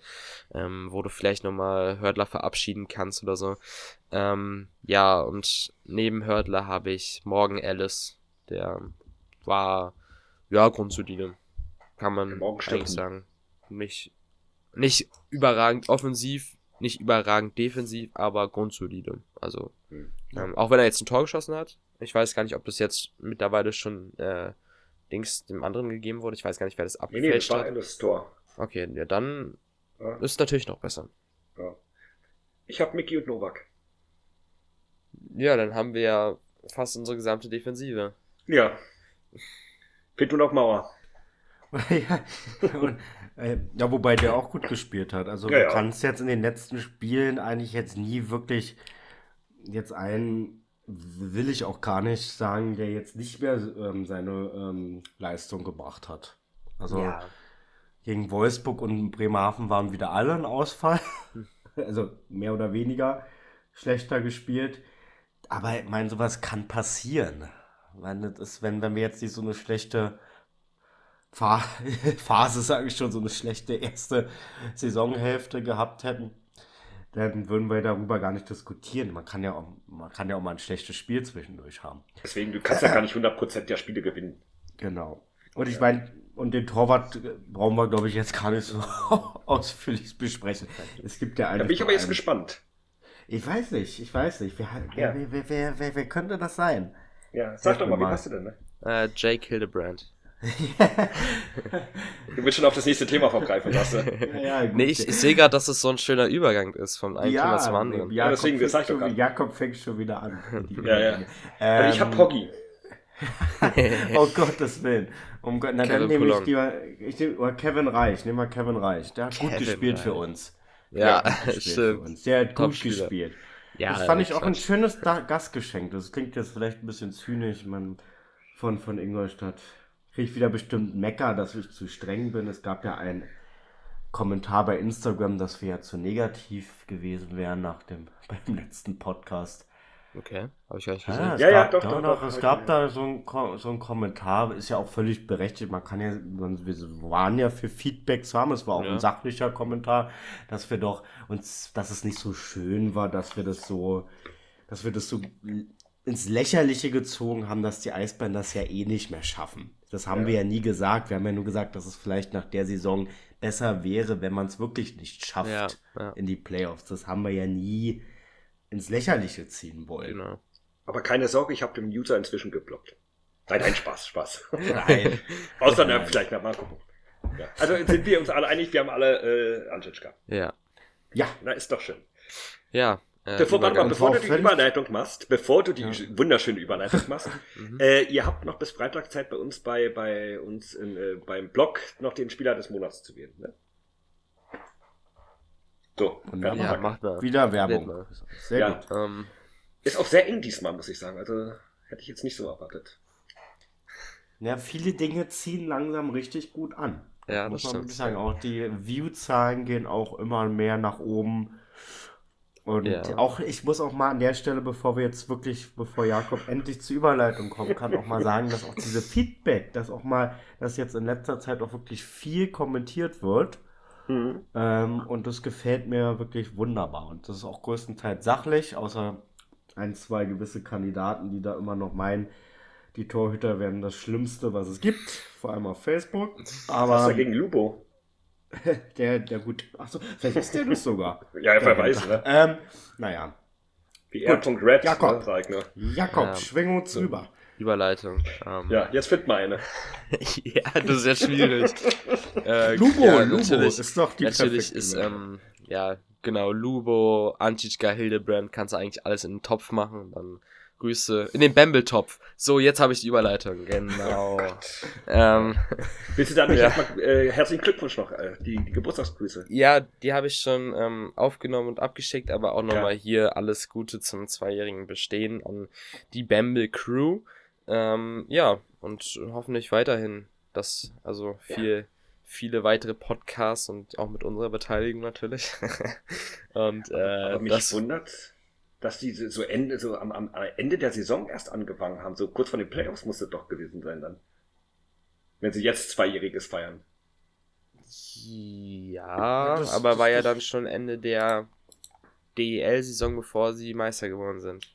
ähm, wo du vielleicht nochmal Hördler verabschieden kannst oder so. Ähm, ja, und neben Hördler habe ich Morgan Ellis, der war, ja, grundsolide. Kann man eigentlich sagen nicht, nicht überragend offensiv, nicht überragend defensiv, aber grundsolide. Also, mhm. ähm, auch wenn er jetzt ein Tor geschossen hat, ich weiß gar nicht, ob das jetzt mittlerweile schon äh, Dings dem anderen gegeben wurde. Ich weiß gar nicht, wer das abgefälscht nee, nee, das war das Tor. Okay, ja, dann ja. ist es natürlich noch besser. Ja. Ich habe Mickey und Novak. Ja, dann haben wir ja fast unsere gesamte Defensive. Ja. Fehlt nur noch Mauer. Ja, und, äh, ja, wobei der auch gut gespielt hat. Also ja, du kannst jetzt in den letzten Spielen eigentlich jetzt nie wirklich jetzt einen will ich auch gar nicht sagen, der jetzt nicht mehr ähm, seine ähm, Leistung gebracht hat. Also ja. gegen Wolfsburg und Bremerhaven waren wieder alle ein Ausfall. also mehr oder weniger schlechter gespielt. Aber ich meine, sowas kann passieren. Ich meine, das ist, wenn, wenn wir jetzt nicht so eine schlechte Phase, sage ich schon, so eine schlechte erste Saisonhälfte gehabt hätten, dann würden wir darüber gar nicht diskutieren. Man kann ja auch, man kann ja auch mal ein schlechtes Spiel zwischendurch haben. Deswegen, du kannst ja gar nicht 100% der Spiele gewinnen. Genau. Und ich meine, und den Torwart brauchen wir, glaube ich, jetzt gar nicht so ausführlich besprechen. Es gibt ja einen. Da bin ich aber jetzt gespannt. Ich weiß nicht, ich weiß nicht. Wer, ja. wer, wer, wer, wer, wer könnte das sein? Ja, sag doch mal, wie hast du denn, ne? Uh, Jake Hildebrand. du willst schon auf das nächste Thema vorgreifen, Lasse. ja, nee, ich, ich sehe gerade, dass es so ein schöner Übergang ist vom einen ja, Thema zum anderen. Jakob, ja, deswegen, das sag schon, Jakob fängt schon wieder an. ja, ja. Ähm, ich hab Hoggy. oh Gottes Willen. Um Gott, na, dann nehme ich lieber, ich nehm, oder Kevin Reich, nehmen wir Kevin Reich. Der hat Kevin gut gespielt Reich. für uns. Ja, stimmt. Der hat gut gespielt. Ja, das fand ich auch ein schönes Gastgeschenk. Das klingt jetzt vielleicht ein bisschen zynisch, man von, von Ingolstadt kriege ich wieder bestimmt Mecker, dass ich zu streng bin. Es gab ja einen Kommentar bei Instagram, dass wir ja zu negativ gewesen wären nach dem beim letzten Podcast. Okay, habe ich gar nicht gesehen. Ja, ja, gab, ja, doch, doch, doch, Es gab da so ein, so ein Kommentar, ist ja auch völlig berechtigt. Man kann ja, wir waren ja für Feedback zu haben. Es war auch ja. ein sachlicher Kommentar, dass wir doch uns, dass es nicht so schön war, dass wir das so, dass wir das so ins Lächerliche gezogen haben, dass die Eisbären das ja eh nicht mehr schaffen. Das haben ja. wir ja nie gesagt. Wir haben ja nur gesagt, dass es vielleicht nach der Saison besser wäre, wenn man es wirklich nicht schafft ja, ja. in die Playoffs. Das haben wir ja nie ins Lächerliche ziehen wollen. Genau. Aber keine Sorge, ich habe den User inzwischen geblockt. Nein, nein, Spaß, Spaß. Nein. Außer, nein. vielleicht mal gucken. Ja. Also sind wir uns alle einig, wir haben alle äh, Anschitschka. Ja. Ja. Na, ist doch schön. Ja, äh, bevor, warte mal, bevor du die Überleitung machst, bevor du die ja. wunderschöne Überleitung machst, mhm. äh, ihr habt noch bis Freitag Zeit bei uns bei, bei uns in, äh, beim Blog noch den Spieler des Monats zu wählen. Ne? So, ja, macht da. Wieder Werbung. Sehr ja. gut. Ähm, ist auch sehr eng diesmal, muss ich sagen. Also hätte ich jetzt nicht so erwartet. Ja, viele Dinge ziehen langsam richtig gut an. Ja, muss das man wirklich sagen. Auch die View-Zahlen gehen auch immer mehr nach oben. Und ja. auch, ich muss auch mal an der Stelle, bevor wir jetzt wirklich, bevor Jakob endlich zur Überleitung kommen kann, auch mal sagen, dass auch diese Feedback, dass auch mal, dass jetzt in letzter Zeit auch wirklich viel kommentiert wird. Mhm. Ähm, und das gefällt mir wirklich wunderbar. Und das ist auch größtenteils sachlich, außer ein, zwei gewisse Kandidaten, die da immer noch meinen, die Torhüter werden das Schlimmste, was es gibt, vor allem auf Facebook. Aber, was ist dagegen Lubo? Der, der gut. Achso, vielleicht ist der das sogar. ja, wer weiß, ne? Ähm, naja. Wie R.Red, Jakob, ne, sag nur. Jakob, ja. schwing uns rüber. Überleitung. Ähm, ja, jetzt find mal eine. ja, das ist ja schwierig. äh, Lubo, ja, Lubo ist doch die Natürlich ist, ähm, ja, genau, Lubo, Antitschka, Hildebrand, kannst du eigentlich alles in den Topf machen. Dann Grüße in den Bamble-Topf. So, jetzt habe ich die Überleitung. Genau. Ähm, Willst du da nicht ja. erstmal äh, herzlichen Glückwunsch noch, äh, die, die, Geburtstagsgrüße? Ja, die habe ich schon ähm, aufgenommen und abgeschickt, aber auch nochmal ja. hier alles Gute zum zweijährigen Bestehen an die Bamble Crew. Ähm, ja, und hoffentlich weiterhin, dass also viel. Ja viele weitere Podcasts und auch mit unserer Beteiligung natürlich. und äh, Aber mich das wundert, dass die so Ende, so am, am Ende der Saison erst angefangen haben. So kurz vor den Playoffs muss es doch gewesen sein dann. Wenn sie jetzt Zweijähriges feiern. Ja, das, aber das, war ja dann schon Ende der DEL-Saison, bevor sie Meister geworden sind.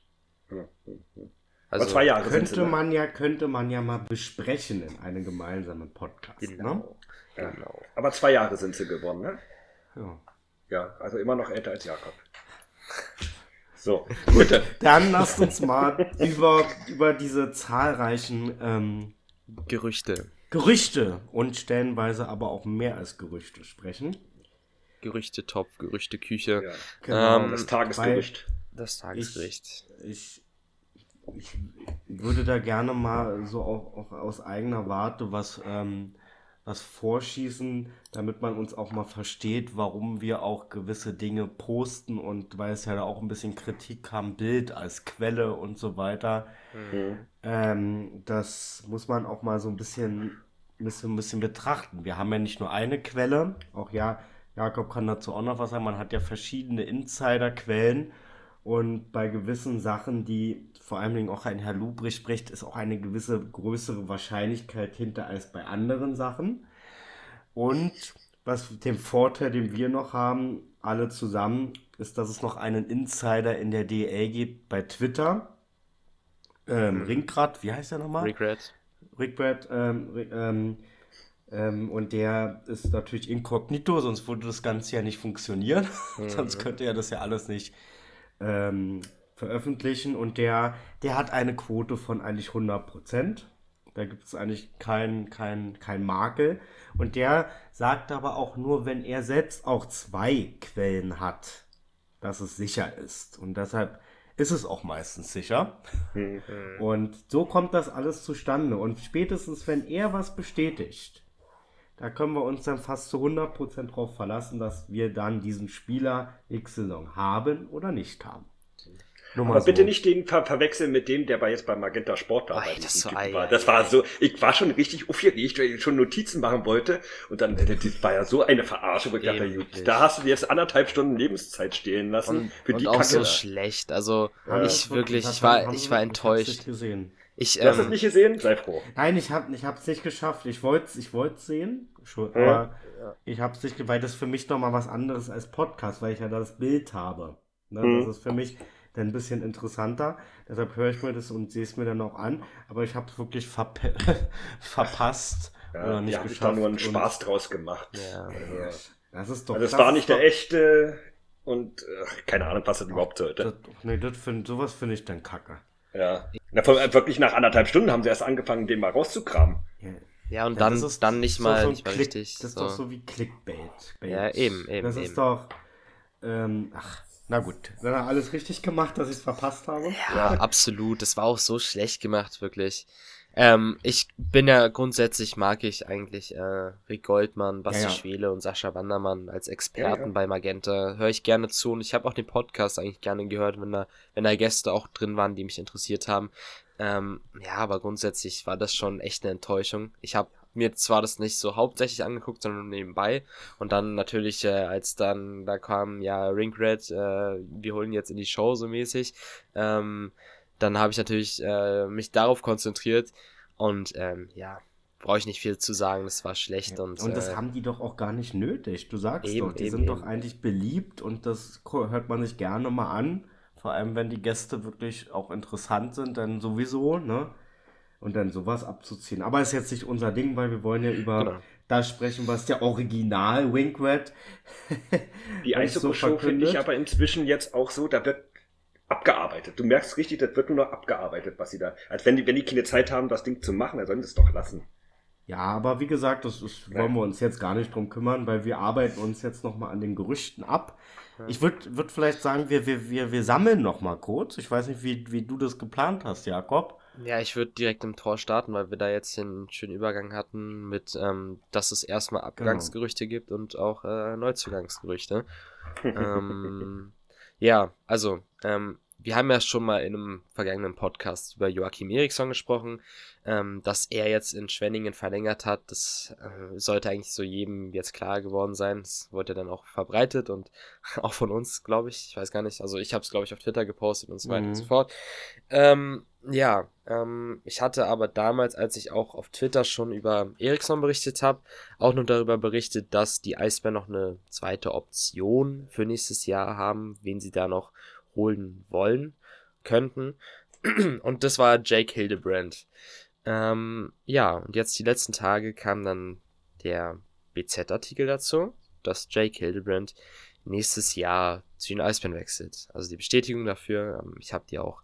Hm, hm, hm. Also zwei Jahre könnte man ja könnte man ja mal besprechen in einem gemeinsamen Podcast. Genau. Ne? Ja. genau. Aber zwei Jahre sind sie geworden, ne? Ja. Ja, also immer noch älter als Jakob. So, gut. Dann lasst uns mal über, über diese zahlreichen ähm, Gerüchte. Gerüchte und stellenweise aber auch mehr als Gerüchte sprechen. Gerüchtetopf, Gerüchteküche. Ja, genau, ähm, das Tagesgerücht. Das Tagesgericht. Ich, ich, ich, würde da gerne mal so auch, auch aus eigener Warte was ähm, was vorschießen, damit man uns auch mal versteht, warum wir auch gewisse Dinge posten und weil es ja da auch ein bisschen Kritik kam, Bild als Quelle und so weiter. Mhm. Ähm, das muss man auch mal so ein bisschen, bisschen, ein bisschen betrachten. Wir haben ja nicht nur eine Quelle, auch ja, Jakob kann dazu auch noch was sagen, man hat ja verschiedene Insiderquellen und bei gewissen Sachen, die vor allen Dingen auch ein Herr Lubrich spricht, ist auch eine gewisse größere Wahrscheinlichkeit hinter als bei anderen Sachen. Und was den Vorteil, den wir noch haben, alle zusammen, ist, dass es noch einen Insider in der DL gibt bei Twitter. Ähm, mhm. Ringrad, wie heißt der nochmal? Regret. Regret, ähm, ähm, ähm, und der ist natürlich inkognito, sonst würde das Ganze ja nicht funktionieren. Mhm. sonst könnte er das ja alles nicht ähm, veröffentlichen und der, der hat eine Quote von eigentlich 100 Prozent. Da gibt es eigentlich keinen kein, kein Makel. Und der sagt aber auch nur, wenn er selbst auch zwei Quellen hat, dass es sicher ist. Und deshalb ist es auch meistens sicher. Mhm. Und so kommt das alles zustande. Und spätestens, wenn er was bestätigt, da können wir uns dann fast zu 100% drauf verlassen, dass wir dann diesen Spieler x Saison haben oder nicht haben. Nur Aber so. bitte nicht den ver verwechseln mit dem, der bei jetzt beim Magenta Sport da bei das, so war. das war so, ich war schon richtig aufgeregt, weil ich schon Notizen machen wollte und dann das war ja so eine Verarsche, wo ich dachte, da hast du dir jetzt anderthalb Stunden Lebenszeit stehlen lassen und, für die und auch Kacke so da. schlecht. Also ja, ich wirklich, ich war, ich war enttäuscht. Gesehen. Ich, du hast es ähm, nicht gesehen? Sei froh. Nein, ich habe ich hab's nicht geschafft. Ich wollte es ich sehen, schon, ja. aber ja. ich habe es nicht, weil das für mich doch mal was anderes als Podcast, weil ich ja das Bild habe. Ne? Mhm. Das ist für mich dann ein bisschen interessanter. Deshalb höre ich mir das und sehe es mir dann auch an. Aber ich habe es wirklich verpasst. Ja, oder nicht die geschafft. da nur einen Spaß draus gemacht. Ja. Also, das ist doch. Also das, war nicht der echte und ach, keine Ahnung, was das überhaupt sollte. Das, nee, das find, sowas finde ich dann kacke. Ja. Na, wirklich nach anderthalb Stunden haben sie erst angefangen, den mal rauszukramen. Ja. Ja, und ja, dann, ist, dann nicht mal, so nicht mal Klick, richtig. Das ist so. doch so wie Clickbait. Ja, eben, eben. Das eben. ist doch. Ähm, ach, na gut. Dann hat alles richtig gemacht, dass ich es verpasst habe. Ja, ja, absolut. Das war auch so schlecht gemacht, wirklich. Ähm, ich bin ja grundsätzlich mag ich eigentlich äh, Rick Goldmann, Basti ja, ja. Schwele und Sascha Wandermann als Experten ja, bei Magenta. Höre ich gerne zu und ich habe auch den Podcast eigentlich gerne gehört, wenn da, wenn da Gäste auch drin waren, die mich interessiert haben. Ähm, ja, aber grundsätzlich war das schon echt eine Enttäuschung. Ich habe mir zwar das nicht so hauptsächlich angeguckt, sondern nebenbei. Und dann natürlich, äh, als dann da kam, ja, Ringred, äh, wir holen jetzt in die Show so mäßig. Ähm, dann habe ich natürlich äh, mich darauf konzentriert und ähm, ja, brauche ich nicht viel zu sagen, das war schlecht. Ja, und, und das äh, haben die doch auch gar nicht nötig. Du sagst eben, doch, die eben, sind eben. doch eigentlich beliebt und das hört man sich gerne mal an. Vor allem, wenn die Gäste wirklich auch interessant sind, dann sowieso, ne? Und dann sowas abzuziehen. Aber ist jetzt nicht unser Ding, weil wir wollen ja über genau. das sprechen, was der Original Winkred. Die Eishockey-Show so finde ich aber inzwischen jetzt auch so, da wird abgearbeitet. Du merkst richtig, das wird nur noch abgearbeitet, was sie da. Als wenn die, wenn die keine Zeit haben, das Ding zu machen, dann sollen sie es doch lassen. Ja, aber wie gesagt, das ist, wollen wir uns jetzt gar nicht drum kümmern, weil wir arbeiten uns jetzt nochmal an den Gerüchten ab. Ich würde würd vielleicht sagen, wir, wir, wir, wir sammeln nochmal kurz. Ich weiß nicht, wie, wie du das geplant hast, Jakob. Ja, ich würde direkt im Tor starten, weil wir da jetzt einen schönen Übergang hatten mit, ähm, dass es erstmal. Abgangsgerüchte genau. gibt und auch äh, Neuzugangsgerüchte. ähm, ja, also, ähm, wir haben ja schon mal in einem vergangenen Podcast über Joachim Eriksson gesprochen, ähm, dass er jetzt in Schwenningen verlängert hat. Das äh, sollte eigentlich so jedem jetzt klar geworden sein. Das wurde dann auch verbreitet und auch von uns, glaube ich. Ich weiß gar nicht. Also ich habe es, glaube ich, auf Twitter gepostet und so weiter mhm. und so fort. Ähm, ja, ähm, ich hatte aber damals, als ich auch auf Twitter schon über Ericsson berichtet habe, auch nur darüber berichtet, dass die Eisbären noch eine zweite Option für nächstes Jahr haben, wen sie da noch holen wollen, könnten. Und das war Jake Hildebrand. Ähm, ja, und jetzt die letzten Tage kam dann der BZ-Artikel dazu, dass Jake Hildebrand nächstes Jahr zu den Eisbären wechselt. Also die Bestätigung dafür, ähm, ich habe die auch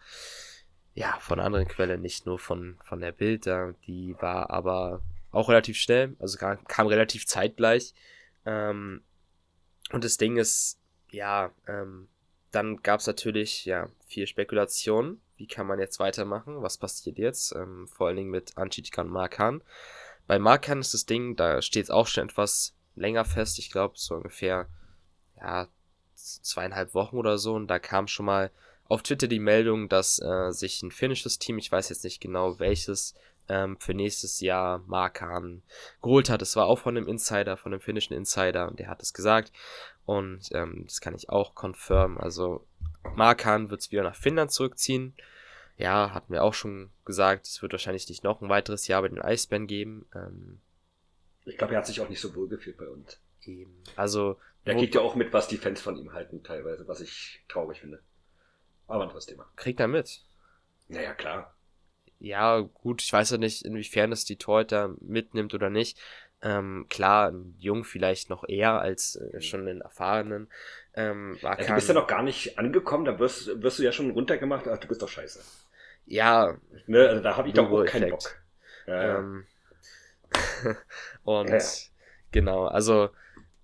ja, von anderen Quellen, nicht nur von, von der Bild, die war aber auch relativ schnell, also kam, kam relativ zeitgleich. Ähm, und das Ding ist, ja, ähm, dann gab es natürlich ja viel Spekulation. Wie kann man jetzt weitermachen? Was passiert jetzt? Ähm, vor allen Dingen mit Anchitika und Markan. bei Markan ist das Ding, da steht es auch schon etwas länger fest, ich glaube, so ungefähr, ja, zweieinhalb Wochen oder so. Und da kam schon mal auf Twitter die Meldung, dass äh, sich ein finnisches Team, ich weiß jetzt nicht genau welches, ähm, für nächstes Jahr Markan geholt hat. Es war auch von einem Insider, von einem finnischen Insider, und der hat es gesagt. Und ähm, das kann ich auch confirmen. Also Markan wird es wieder nach Finnland zurückziehen. Ja, hatten wir auch schon gesagt, es wird wahrscheinlich nicht noch ein weiteres Jahr bei den Eisbären geben. Ähm, ich glaube, er hat sich auch nicht so wohl gefühlt bei uns. Eben. Also. Er kriegt ja auch mit, was die Fans von ihm halten, teilweise, was ich traurig finde. Aber ein anderes Thema. Kriegt er mit? Naja, klar. Ja, gut, ich weiß ja nicht, inwiefern es die Torhüter mitnimmt oder nicht. Ähm, klar, ein Jung vielleicht noch eher als äh, schon einen erfahrenen. Ähm, ja, du bist ja noch gar nicht angekommen, da wirst, wirst du ja schon runtergemacht, ach, du bist doch scheiße. Ja. Ne, also da habe ich doch auch keinen Bock. Ja, ähm, und genau, also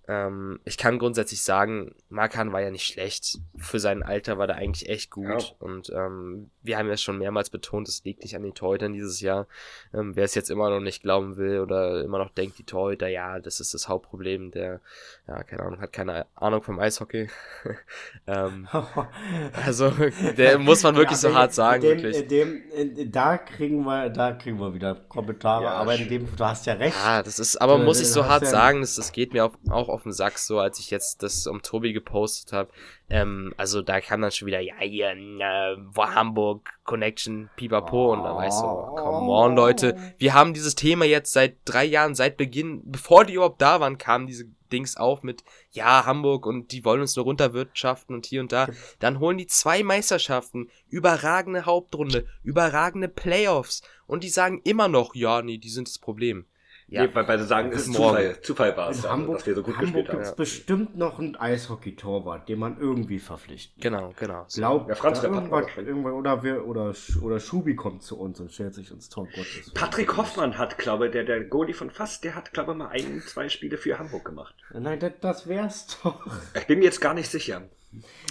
ähm, ich kann grundsätzlich sagen, Markan war ja nicht schlecht. Für sein Alter war der eigentlich echt gut. Ja. Und ähm, wir haben ja schon mehrmals betont, es liegt nicht an den Torhütern dieses Jahr. Ähm, wer es jetzt immer noch nicht glauben will oder immer noch denkt, die Torhüter, ja, das ist das Hauptproblem, der, ja, keine Ahnung, hat keine Ahnung vom Eishockey. ähm, also, der muss man wirklich ja, so hart sagen, dem, wirklich. Dem, da kriegen wir, da kriegen wir wieder Kommentare, ja, aber in dem, du hast ja recht. Ja, das ist, aber muss ich so hart sagen, das, das geht mir auch, auch auf den Sack, so als ich jetzt das um Tobi gepostet habe. Ähm, also da kam dann schon wieder, ja, hier, äh, Hamburg, Connection, pipapo. Und da weißt du, oh, come on, Leute. Wir haben dieses Thema jetzt seit drei Jahren, seit Beginn, bevor die überhaupt da waren, kamen diese Dings auf mit, ja, Hamburg und die wollen uns nur runterwirtschaften und hier und da. Dann holen die zwei Meisterschaften, überragende Hauptrunde, überragende Playoffs. Und die sagen immer noch, ja, nee, die sind das Problem. Ja. Nee, weil beide sagen, es ist Zufall, Zufall war es, also, Hamburg, dass wir so gut Hamburg gespielt haben. Hamburg bestimmt noch einen Eishockey-Torwart, den man irgendwie verpflichtet. Genau, genau. So. Glaub, ja, Franz irgendwann, irgendwann, oder, wir, oder, oder Schubi kommt zu uns und stellt sich ins Tor Gottes. Patrick Hoffmann hat, glaube ich, der, der Goalie von Fass, der hat, glaube ich, mal ein, zwei Spiele für Hamburg gemacht. Nein, das, das wär's doch. Ich bin mir jetzt gar nicht sicher.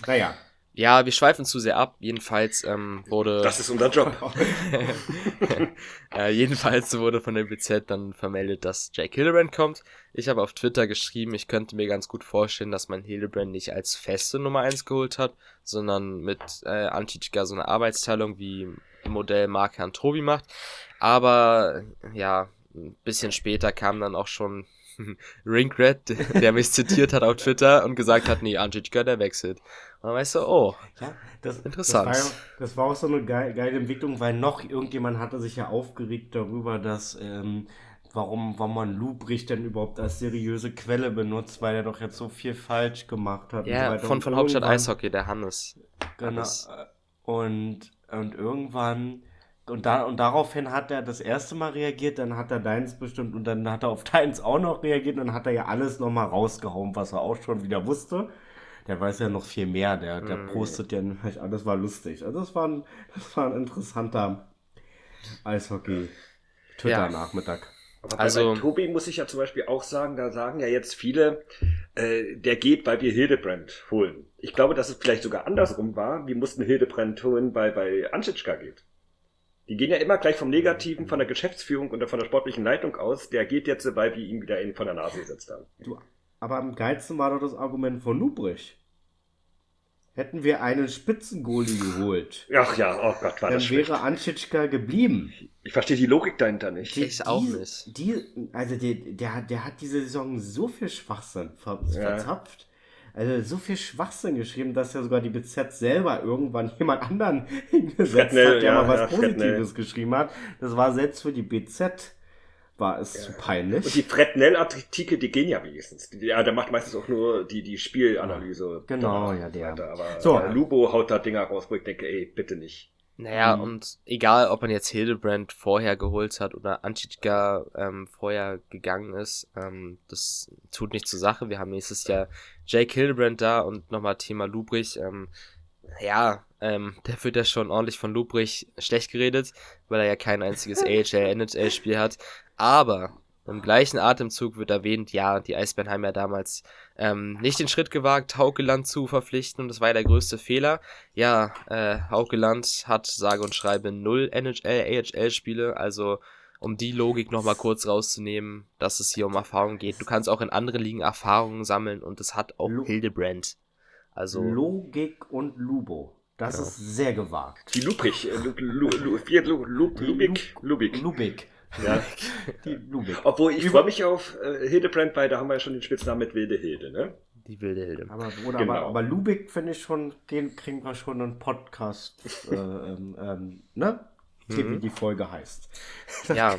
Naja, ja, wir schweifen zu sehr ab. Jedenfalls ähm, wurde. Das ist unser Job. äh, jedenfalls wurde von der BZ dann vermeldet, dass Jake Hildebrand kommt. Ich habe auf Twitter geschrieben, ich könnte mir ganz gut vorstellen, dass man Hildebrand nicht als feste Nummer 1 geholt hat, sondern mit äh, Antitschka so eine Arbeitsteilung wie Modell Mark Herrn Tobi macht. Aber ja, ein bisschen später kam dann auch schon Ringred, der mich zitiert hat auf Twitter und gesagt hat, nee, Anjic der wechselt. Dann weißt du, oh, ja, das, interessant. Das war, das war, auch so eine geile, geile Entwicklung, weil noch irgendjemand hatte sich ja aufgeregt darüber, dass, ähm, warum, warum man Lubrich denn überhaupt als seriöse Quelle benutzt, weil er doch jetzt so viel falsch gemacht hat. Ja, so von, von Hauptstadt Eishockey, der Hannes. Genau. Hannes. Und, und irgendwann und, da, und daraufhin hat er das erste Mal reagiert, dann hat er deins bestimmt und dann hat er auf deins auch noch reagiert und dann hat er ja alles nochmal rausgehauen, was er auch schon wieder wusste. Der weiß ja noch viel mehr, der, der mm. postet ja nämlich alles, war lustig. Also das war ein, das war ein interessanter Eishockey-Twitter-Nachmittag. Ja. Aber also, bei Tobi muss ich ja zum Beispiel auch sagen, da sagen ja jetzt viele, äh, der geht, weil wir Hildebrand holen. Ich glaube, dass es vielleicht sogar andersrum war. Wir mussten Hildebrand holen, weil bei Anschitschka geht. Die gehen ja immer gleich vom Negativen von der Geschäftsführung und von der sportlichen Leitung aus. Der geht jetzt, weil wir ihn wieder in von der Nase gesetzt haben. Du, aber am geilsten war doch das Argument von Lubrich. Hätten wir einen Spitzengoalie geholt. Ach ja, oh Gott, war dann das Dann wäre Anschitschka geblieben. Ich verstehe die Logik dahinter nicht. Die, ich auch nicht. Die, also der, der, der hat diese Saison so viel Schwachsinn ver ja. verzapft also so viel Schwachsinn geschrieben, dass ja sogar die BZ selber irgendwann jemand anderen hingesetzt Frednell, hat, der ja, mal was ja, Positives Frednell. geschrieben hat. Das war selbst für die BZ war es ja. zu peinlich. Und die Frednell-Artikel, die gehen ja wenigstens. Ja, der macht meistens auch nur die, die Spielanalyse. Genau, ja, der. Aber so, Lubo haut da Dinger raus, wo ich denke, ey, bitte nicht. Naja, mhm. und egal, ob man jetzt Hildebrand vorher geholt hat oder Anchitska ähm, vorher gegangen ist, ähm, das tut nicht zur Sache. Wir haben nächstes Jahr Jake Hildebrand da und nochmal Thema Lubrich. Ähm, ja, ähm, der wird ja schon ordentlich von Lubrich schlecht geredet, weil er ja kein einziges AHL, NHL-Spiel hat. Aber im gleichen Atemzug wird erwähnt, ja, die Eisbären haben ja damals ähm, nicht den Schritt gewagt, Haukeland zu verpflichten und das war ja der größte Fehler. Ja, äh, Haukeland hat sage und schreibe null NHL, AHL-Spiele, also um die Logik nochmal kurz rauszunehmen, dass es hier um Erfahrung geht. Du kannst auch in anderen Ligen Erfahrungen sammeln und es hat auch Lo Hildebrand. Also Logik und Lubo. Das genau. ist sehr gewagt. Die Lupich, äh, Lu, Lu, Lu, Lu, Lu, Lubik, Lubik. Lubik. Ja. Die Lubik. Obwohl ich freue mich auf äh, Hildebrand, weil da haben wir ja schon den Spitznamen mit Wilde Hilde, ne? Die wilde Hilde. Aber, oder, genau. aber, aber Lubik finde ich schon, den kriegen wir schon einen Podcast, äh, ähm, ähm, ne? Mhm. Wie die Folge heißt. ja.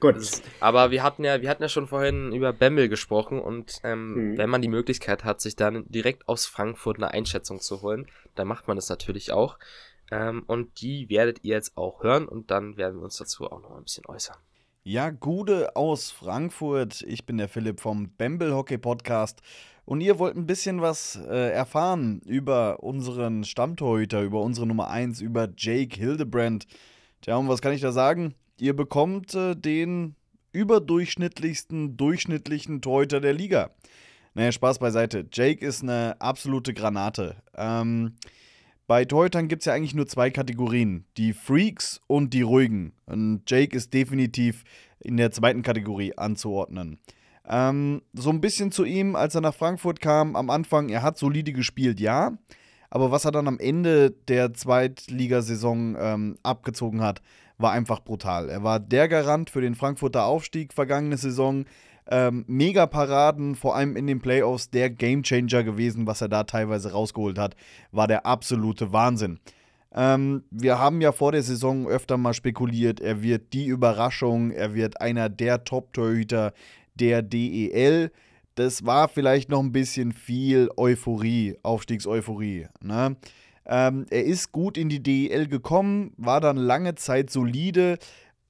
Gut. Aber wir hatten ja, wir hatten ja schon vorhin über Bemmel gesprochen und ähm, mhm. wenn man die Möglichkeit hat, sich dann direkt aus Frankfurt eine Einschätzung zu holen, dann macht man das natürlich auch. Ähm, und die werdet ihr jetzt auch hören und dann werden wir uns dazu auch noch ein bisschen äußern. Ja, Gude aus Frankfurt. Ich bin der Philipp vom Bamble Hockey Podcast und ihr wollt ein bisschen was äh, erfahren über unseren Stammtorhüter, über unsere Nummer 1, über Jake Hildebrand. Tja, und was kann ich da sagen? Ihr bekommt äh, den überdurchschnittlichsten, durchschnittlichen Torhüter der Liga. Naja, Spaß beiseite. Jake ist eine absolute Granate. Ähm, bei Torhütern gibt es ja eigentlich nur zwei Kategorien: die Freaks und die Ruhigen. Und Jake ist definitiv in der zweiten Kategorie anzuordnen. Ähm, so ein bisschen zu ihm, als er nach Frankfurt kam, am Anfang, er hat solide gespielt, ja. Aber was er dann am Ende der Zweitligasaison ähm, abgezogen hat, war einfach brutal. Er war der Garant für den Frankfurter Aufstieg vergangene Saison. Ähm, mega Paraden, vor allem in den Playoffs, der Gamechanger gewesen, was er da teilweise rausgeholt hat, war der absolute Wahnsinn. Ähm, wir haben ja vor der Saison öfter mal spekuliert, er wird die Überraschung, er wird einer der Top-Torhüter der DEL. Das war vielleicht noch ein bisschen viel Euphorie, Aufstiegseuphorie. Ne? Ähm, er ist gut in die DEL gekommen, war dann lange Zeit solide,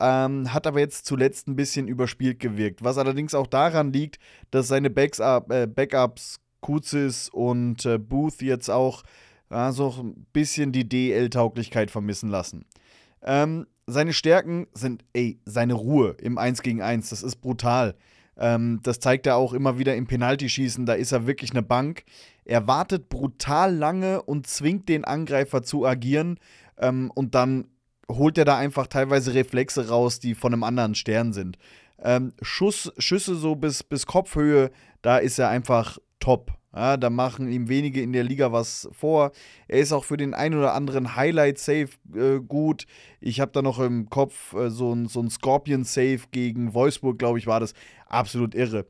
ähm, hat aber jetzt zuletzt ein bisschen überspielt gewirkt. Was allerdings auch daran liegt, dass seine Backup, äh, Backups Kuzis und äh, Booth jetzt auch äh, so ein bisschen die DEL-Tauglichkeit vermissen lassen. Ähm, seine Stärken sind, ey, seine Ruhe im 1 gegen 1, das ist brutal. Ähm, das zeigt er auch immer wieder im Penaltyschießen, da ist er wirklich eine Bank. Er wartet brutal lange und zwingt den Angreifer zu agieren. Ähm, und dann holt er da einfach teilweise Reflexe raus, die von einem anderen Stern sind. Ähm, Schuss, Schüsse so bis, bis Kopfhöhe, da ist er einfach top. Ja, da machen ihm wenige in der Liga was vor. Er ist auch für den ein oder anderen Highlight-Save äh, gut. Ich habe da noch im Kopf äh, so ein, so ein Scorpion-Save gegen Wolfsburg, glaube ich, war das. Absolut irre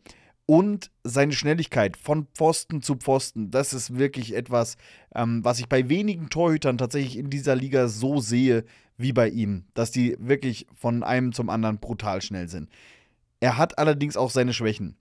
und seine Schnelligkeit von Pfosten zu Pfosten, das ist wirklich etwas, ähm, was ich bei wenigen Torhütern tatsächlich in dieser Liga so sehe wie bei ihm, dass die wirklich von einem zum anderen brutal schnell sind. Er hat allerdings auch seine Schwächen.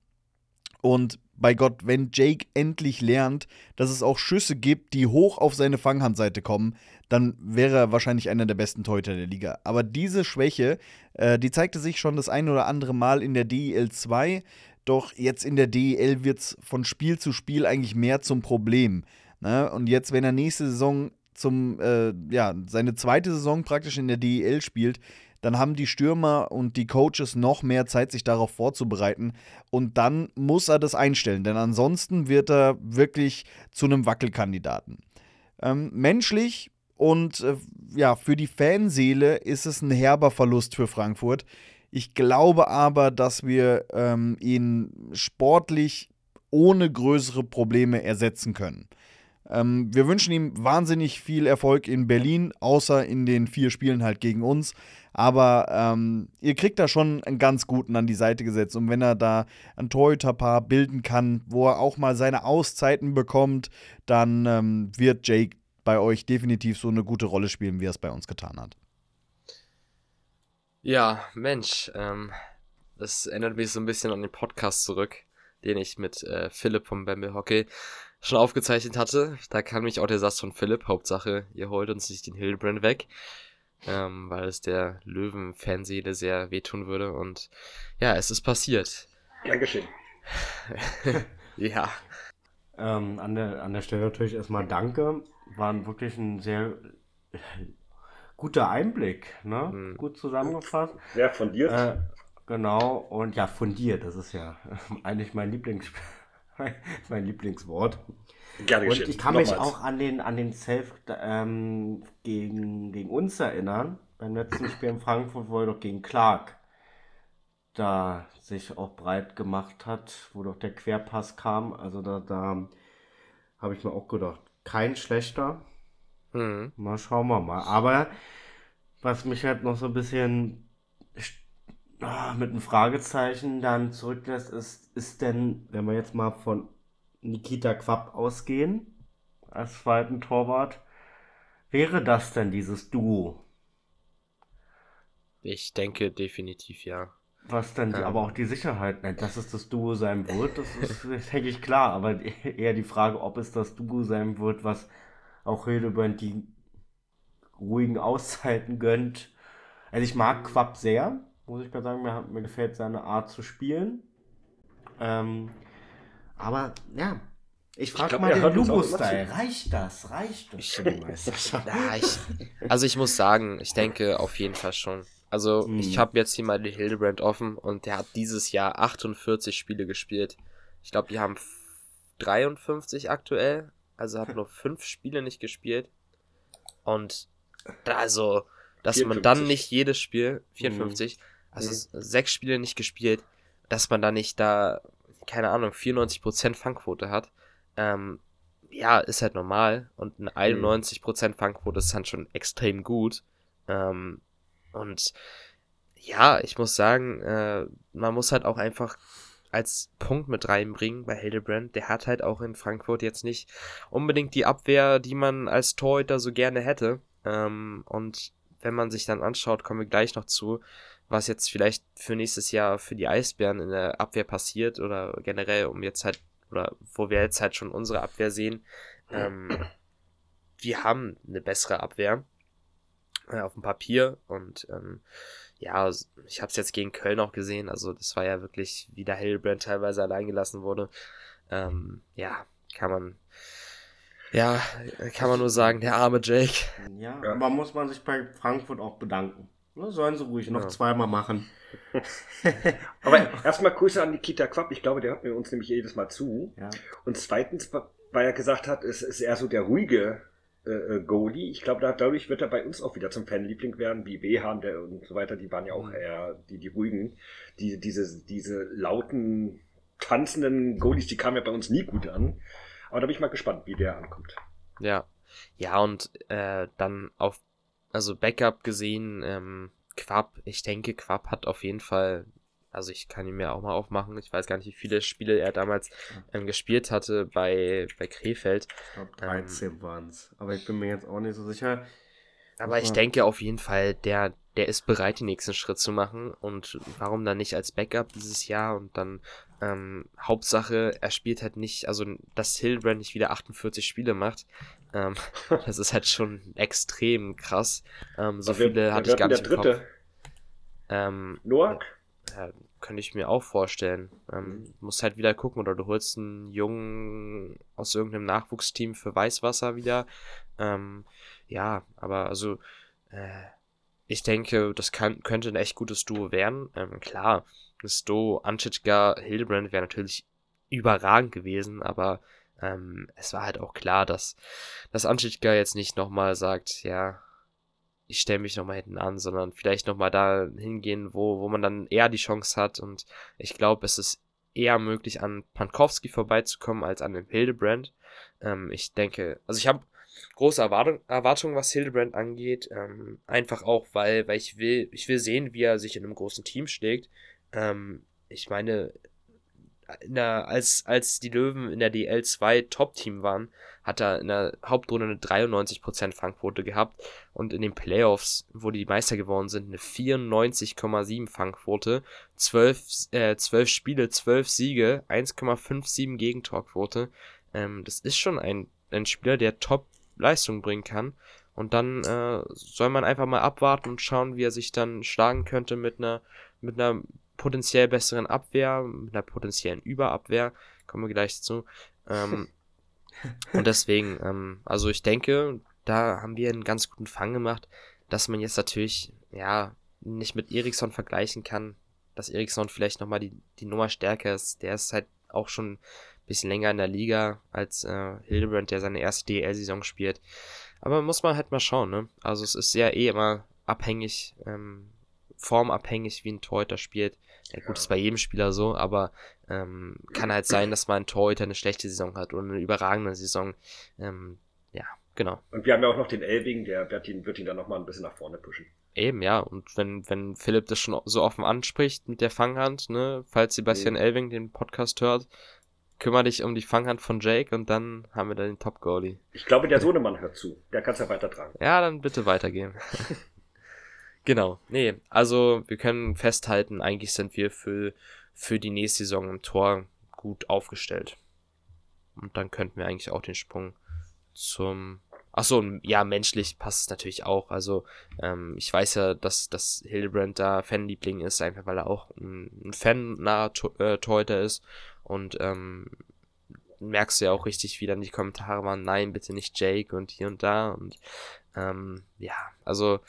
Und bei Gott, wenn Jake endlich lernt, dass es auch Schüsse gibt, die hoch auf seine Fanghandseite kommen, dann wäre er wahrscheinlich einer der besten Torhüter der Liga. Aber diese Schwäche, äh, die zeigte sich schon das ein oder andere Mal in der DEL 2. Doch jetzt in der DEL wird es von Spiel zu Spiel eigentlich mehr zum Problem. Ne? Und jetzt, wenn er nächste Saison zum, äh, ja, seine zweite Saison praktisch in der DEL spielt, dann haben die Stürmer und die Coaches noch mehr Zeit, sich darauf vorzubereiten. Und dann muss er das einstellen, denn ansonsten wird er wirklich zu einem Wackelkandidaten. Ähm, menschlich und äh, ja, für die Fanseele ist es ein herber Verlust für Frankfurt. Ich glaube aber, dass wir ähm, ihn sportlich ohne größere Probleme ersetzen können. Ähm, wir wünschen ihm wahnsinnig viel Erfolg in Berlin, außer in den vier Spielen halt gegen uns. Aber ähm, ihr kriegt da schon einen ganz guten an die Seite gesetzt. Und wenn er da ein Torhüterpaar bilden kann, wo er auch mal seine Auszeiten bekommt, dann ähm, wird Jake bei euch definitiv so eine gute Rolle spielen, wie er es bei uns getan hat. Ja, Mensch, ähm, das erinnert mich so ein bisschen an den Podcast zurück, den ich mit äh, Philipp vom Bamble Hockey schon aufgezeichnet hatte. Da kam mich auch der Satz von Philipp, Hauptsache, ihr holt uns nicht den Hildebrand weg, ähm, weil es der Löwen-Fanseele sehr wehtun würde. Und ja, es ist passiert. Geschehen. ja. Ähm, an, der, an der Stelle natürlich erstmal danke. War wirklich ein sehr guter Einblick, ne? Mhm. Gut zusammengefasst. Sehr fundiert. Äh, genau, und ja, fundiert, das ist ja eigentlich mein Lieblings mein Lieblingswort. Gerne und ich kann Nochmals. mich auch an den, an den Self ähm, gegen, gegen uns erinnern. Beim letzten Spiel in Frankfurt, wo er doch gegen Clark da sich auch breit gemacht hat, wo doch der Querpass kam. Also da, da habe ich mir auch gedacht, kein schlechter. Mhm. Mal schauen wir mal. Aber was mich halt noch so ein bisschen mit einem Fragezeichen dann zurücklässt, ist, ist denn, wenn wir jetzt mal von Nikita Quapp ausgehen, als zweiten Torwart, wäre das denn dieses Duo? Ich denke definitiv ja. Was dann ähm. aber auch die Sicherheit nennt, dass es das Duo sein wird, das ist, denke ich, klar. Aber eher die Frage, ob es das Duo sein wird, was auch Hildebrand die ruhigen Auszeiten gönnt. Also ich mag Quapp sehr, muss ich gerade sagen. Mir, mir gefällt seine Art zu spielen. Ähm, aber ja, ich frage mal den Lubo-Style. Reicht das? Reicht das für die Meisterschaft? ja, ich, also ich muss sagen, ich denke auf jeden Fall schon. Also hm. ich habe jetzt hier mal den Hildebrand offen und der hat dieses Jahr 48 Spiele gespielt. Ich glaube, die haben 53 aktuell. Also hat nur fünf Spiele nicht gespielt. Und also, dass 54. man dann nicht jedes Spiel, 54, mhm. Also mhm. sechs Spiele nicht gespielt, dass man da nicht da, keine Ahnung, 94% Fangquote hat. Ähm, ja, ist halt normal. Und eine 91% Fangquote ist dann schon extrem gut. Ähm, und ja, ich muss sagen, äh, man muss halt auch einfach als Punkt mit reinbringen bei Hildebrand. Der hat halt auch in Frankfurt jetzt nicht unbedingt die Abwehr, die man als Torhüter so gerne hätte. Ähm, und wenn man sich dann anschaut, kommen wir gleich noch zu, was jetzt vielleicht für nächstes Jahr für die Eisbären in der Abwehr passiert oder generell, um jetzt halt, oder wo wir jetzt halt schon unsere Abwehr sehen. Ähm, wir haben eine bessere Abwehr äh, auf dem Papier und ähm, ja, ich habe es jetzt gegen Köln auch gesehen, also das war ja wirklich, wie der Hillbrand teilweise allein gelassen wurde. Ähm, ja, kann man, ja, kann man nur sagen, der arme Jake. Ja, ja. aber muss man sich bei Frankfurt auch bedanken. Ne, sollen sie ruhig noch ja. zweimal machen. aber erstmal Grüße an Nikita Quapp, ich glaube, der hört mir uns nämlich jedes Mal zu. Ja. Und zweitens, weil er gesagt hat, es ist eher so der ruhige äh, äh, Goalie. Ich glaube, dadurch wird er bei uns auch wieder zum Fanliebling werden, wie Behan der und so weiter. Die waren ja auch mhm. eher die, die ruhigen. Die, diese, diese lauten, tanzenden Goalies, die kamen ja bei uns nie gut an. Aber da bin ich mal gespannt, wie der ankommt. Ja. Ja, und äh, dann auf, also Backup gesehen, ähm, Quab, ich denke, Quab hat auf jeden Fall also ich kann ihn mir auch mal aufmachen. Ich weiß gar nicht, wie viele Spiele er damals ähm, gespielt hatte bei, bei Krefeld. Ich glaube 13 ähm, waren es. Aber ich bin mir jetzt auch nicht so sicher. Aber ich denke auf jeden Fall, der, der ist bereit, den nächsten Schritt zu machen. Und warum dann nicht als Backup dieses Jahr? Und dann ähm, Hauptsache, er spielt halt nicht, also dass Hilbrand nicht wieder 48 Spiele macht. Ähm, das ist halt schon extrem krass. Ähm, so viele hatte ich gar nicht im Kopf. Ähm, Noak? Ja, könnte ich mir auch vorstellen. Ähm, mhm. Musst halt wieder gucken, oder du holst einen Jungen aus irgendeinem Nachwuchsteam für Weißwasser wieder. Ähm, ja, aber also, äh, ich denke, das kann, könnte ein echt gutes Duo werden. Ähm, klar, das Duo Anschitschka Hildebrand wäre natürlich überragend gewesen, aber ähm, es war halt auch klar, dass, dass Anschitschka jetzt nicht nochmal sagt, ja, ich stelle mich nochmal hinten an, sondern vielleicht nochmal da hingehen, wo, wo man dann eher die Chance hat. Und ich glaube, es ist eher möglich, an Pankowski vorbeizukommen, als an dem Hildebrand. Ähm, ich denke, also ich habe große Erwartung, Erwartungen, was Hildebrand angeht. Ähm, einfach auch, weil, weil ich will, ich will sehen, wie er sich in einem großen Team schlägt. Ähm, ich meine, der, als, als die Löwen in der DL2 Top-Team waren, hat er in der Hauptrunde eine 93% Fangquote gehabt und in den Playoffs, wo die Meister geworden sind, eine 94,7 Fangquote, 12, äh, 12 Spiele, 12 Siege, 1,57 Gegentorquote. Ähm, das ist schon ein, ein Spieler, der Top-Leistung bringen kann. Und dann äh, soll man einfach mal abwarten und schauen, wie er sich dann schlagen könnte mit einer, mit einer potenziell besseren Abwehr, mit einer potenziellen Überabwehr, kommen wir gleich zu. Ähm, und deswegen, ähm, also ich denke, da haben wir einen ganz guten Fang gemacht, dass man jetzt natürlich, ja, nicht mit Eriksson vergleichen kann, dass Eriksson vielleicht nochmal die, die Nummer stärker ist. Der ist halt auch schon ein bisschen länger in der Liga als äh, Hildebrand, der seine erste DL-Saison spielt. Aber muss man halt mal schauen, ne? Also es ist ja eh immer abhängig, ähm, formabhängig, wie ein Torhüter spielt. Ja, gut, ja. ist bei jedem Spieler so, aber ähm, kann halt sein, dass man ein Torhüter eine schlechte Saison hat oder eine überragende Saison. Ähm, ja, genau. Und wir haben ja auch noch den Elving, der wird ihn, wird ihn dann nochmal ein bisschen nach vorne pushen. Eben, ja. Und wenn, wenn Philipp das schon so offen anspricht mit der Fanghand, ne, falls Sebastian mhm. Elving den Podcast hört, kümmere dich um die Fanghand von Jake und dann haben wir da den Top-Goalie. Ich glaube, der Sohnemann hört zu. Der kann es ja weitertragen. Ja, dann bitte weitergehen. genau. Nee, also wir können festhalten, eigentlich sind wir für, für die nächste Saison im Tor gut aufgestellt. Und dann könnten wir eigentlich auch den Sprung zum Achso, ja, menschlich passt es natürlich auch. Also, ähm, ich weiß ja, dass, dass Hildebrand da Fanliebling ist, einfach weil er auch ein, ein Fan naher äh, Torhüter ist. Und ähm, merkst du ja auch richtig, wie dann die Kommentare waren, nein, bitte nicht Jake und hier und da. Und ähm, ja, also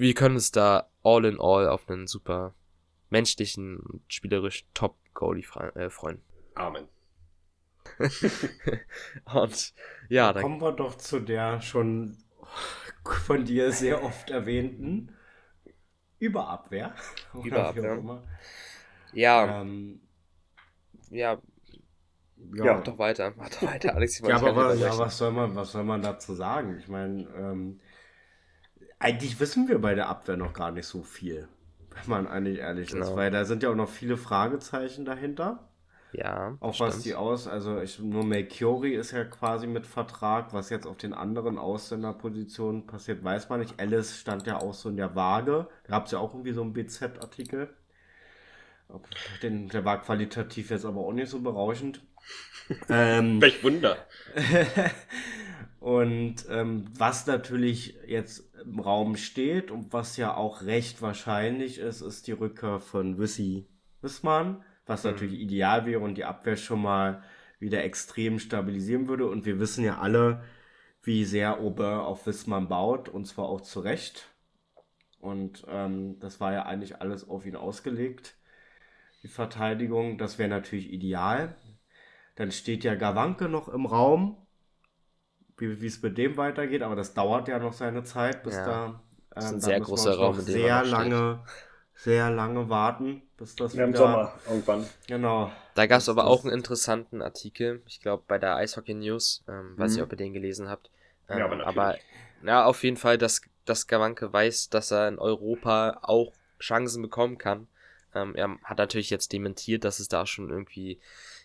wir können uns da all in all auf einen super menschlichen und spielerisch Top-Goalie äh, freuen. Amen. und ja, dann kommen wir doch zu der schon von dir sehr oft erwähnten Überabwehr. Überabwehr. Ja. Ähm, ja. Ja, ja, mach doch weiter, mach doch weiter, Alex. ja, aber was, ja, was, soll man, was soll man dazu sagen? Ich meine, ähm, eigentlich wissen wir bei der Abwehr noch gar nicht so viel, wenn man eigentlich ehrlich genau. ist, weil da sind ja auch noch viele Fragezeichen dahinter. Ja. Auch was stimmt. die aus, also ich, nur Melchiori ist ja quasi mit Vertrag, was jetzt auf den anderen Ausländerpositionen passiert, weiß man nicht. Alice stand ja auch so in der Waage. Da gab es ja auch irgendwie so einen BZ-Artikel. Der war qualitativ jetzt aber auch nicht so berauschend. ähm, Welch Wunder. und ähm, was natürlich jetzt im Raum steht und was ja auch recht wahrscheinlich ist, ist die Rückkehr von Wissi Wissmann was mhm. natürlich ideal wäre und die Abwehr schon mal wieder extrem stabilisieren würde. Und wir wissen ja alle, wie sehr Ober auf Wismar baut, und zwar auch zu Recht. Und ähm, das war ja eigentlich alles auf ihn ausgelegt, die Verteidigung. Das wäre natürlich ideal. Dann steht ja Gawanke noch im Raum, wie es mit dem weitergeht, aber das dauert ja noch seine Zeit, bis ja. da. Ähm, das ist ein sehr großer Raum, in dem sehr lange steht sehr lange warten, bis das ja, wieder... Im Sommer irgendwann. Genau. Da gab es aber auch einen interessanten Artikel, ich glaube bei der Eishockey News, ähm, weiß mhm. nicht, ob ihr den gelesen habt. Ähm, ja, aber, natürlich. aber ja, auf jeden Fall, dass, dass Gawanke weiß, dass er in Europa auch Chancen bekommen kann. Ähm, er hat natürlich jetzt dementiert, dass es da schon irgendwie,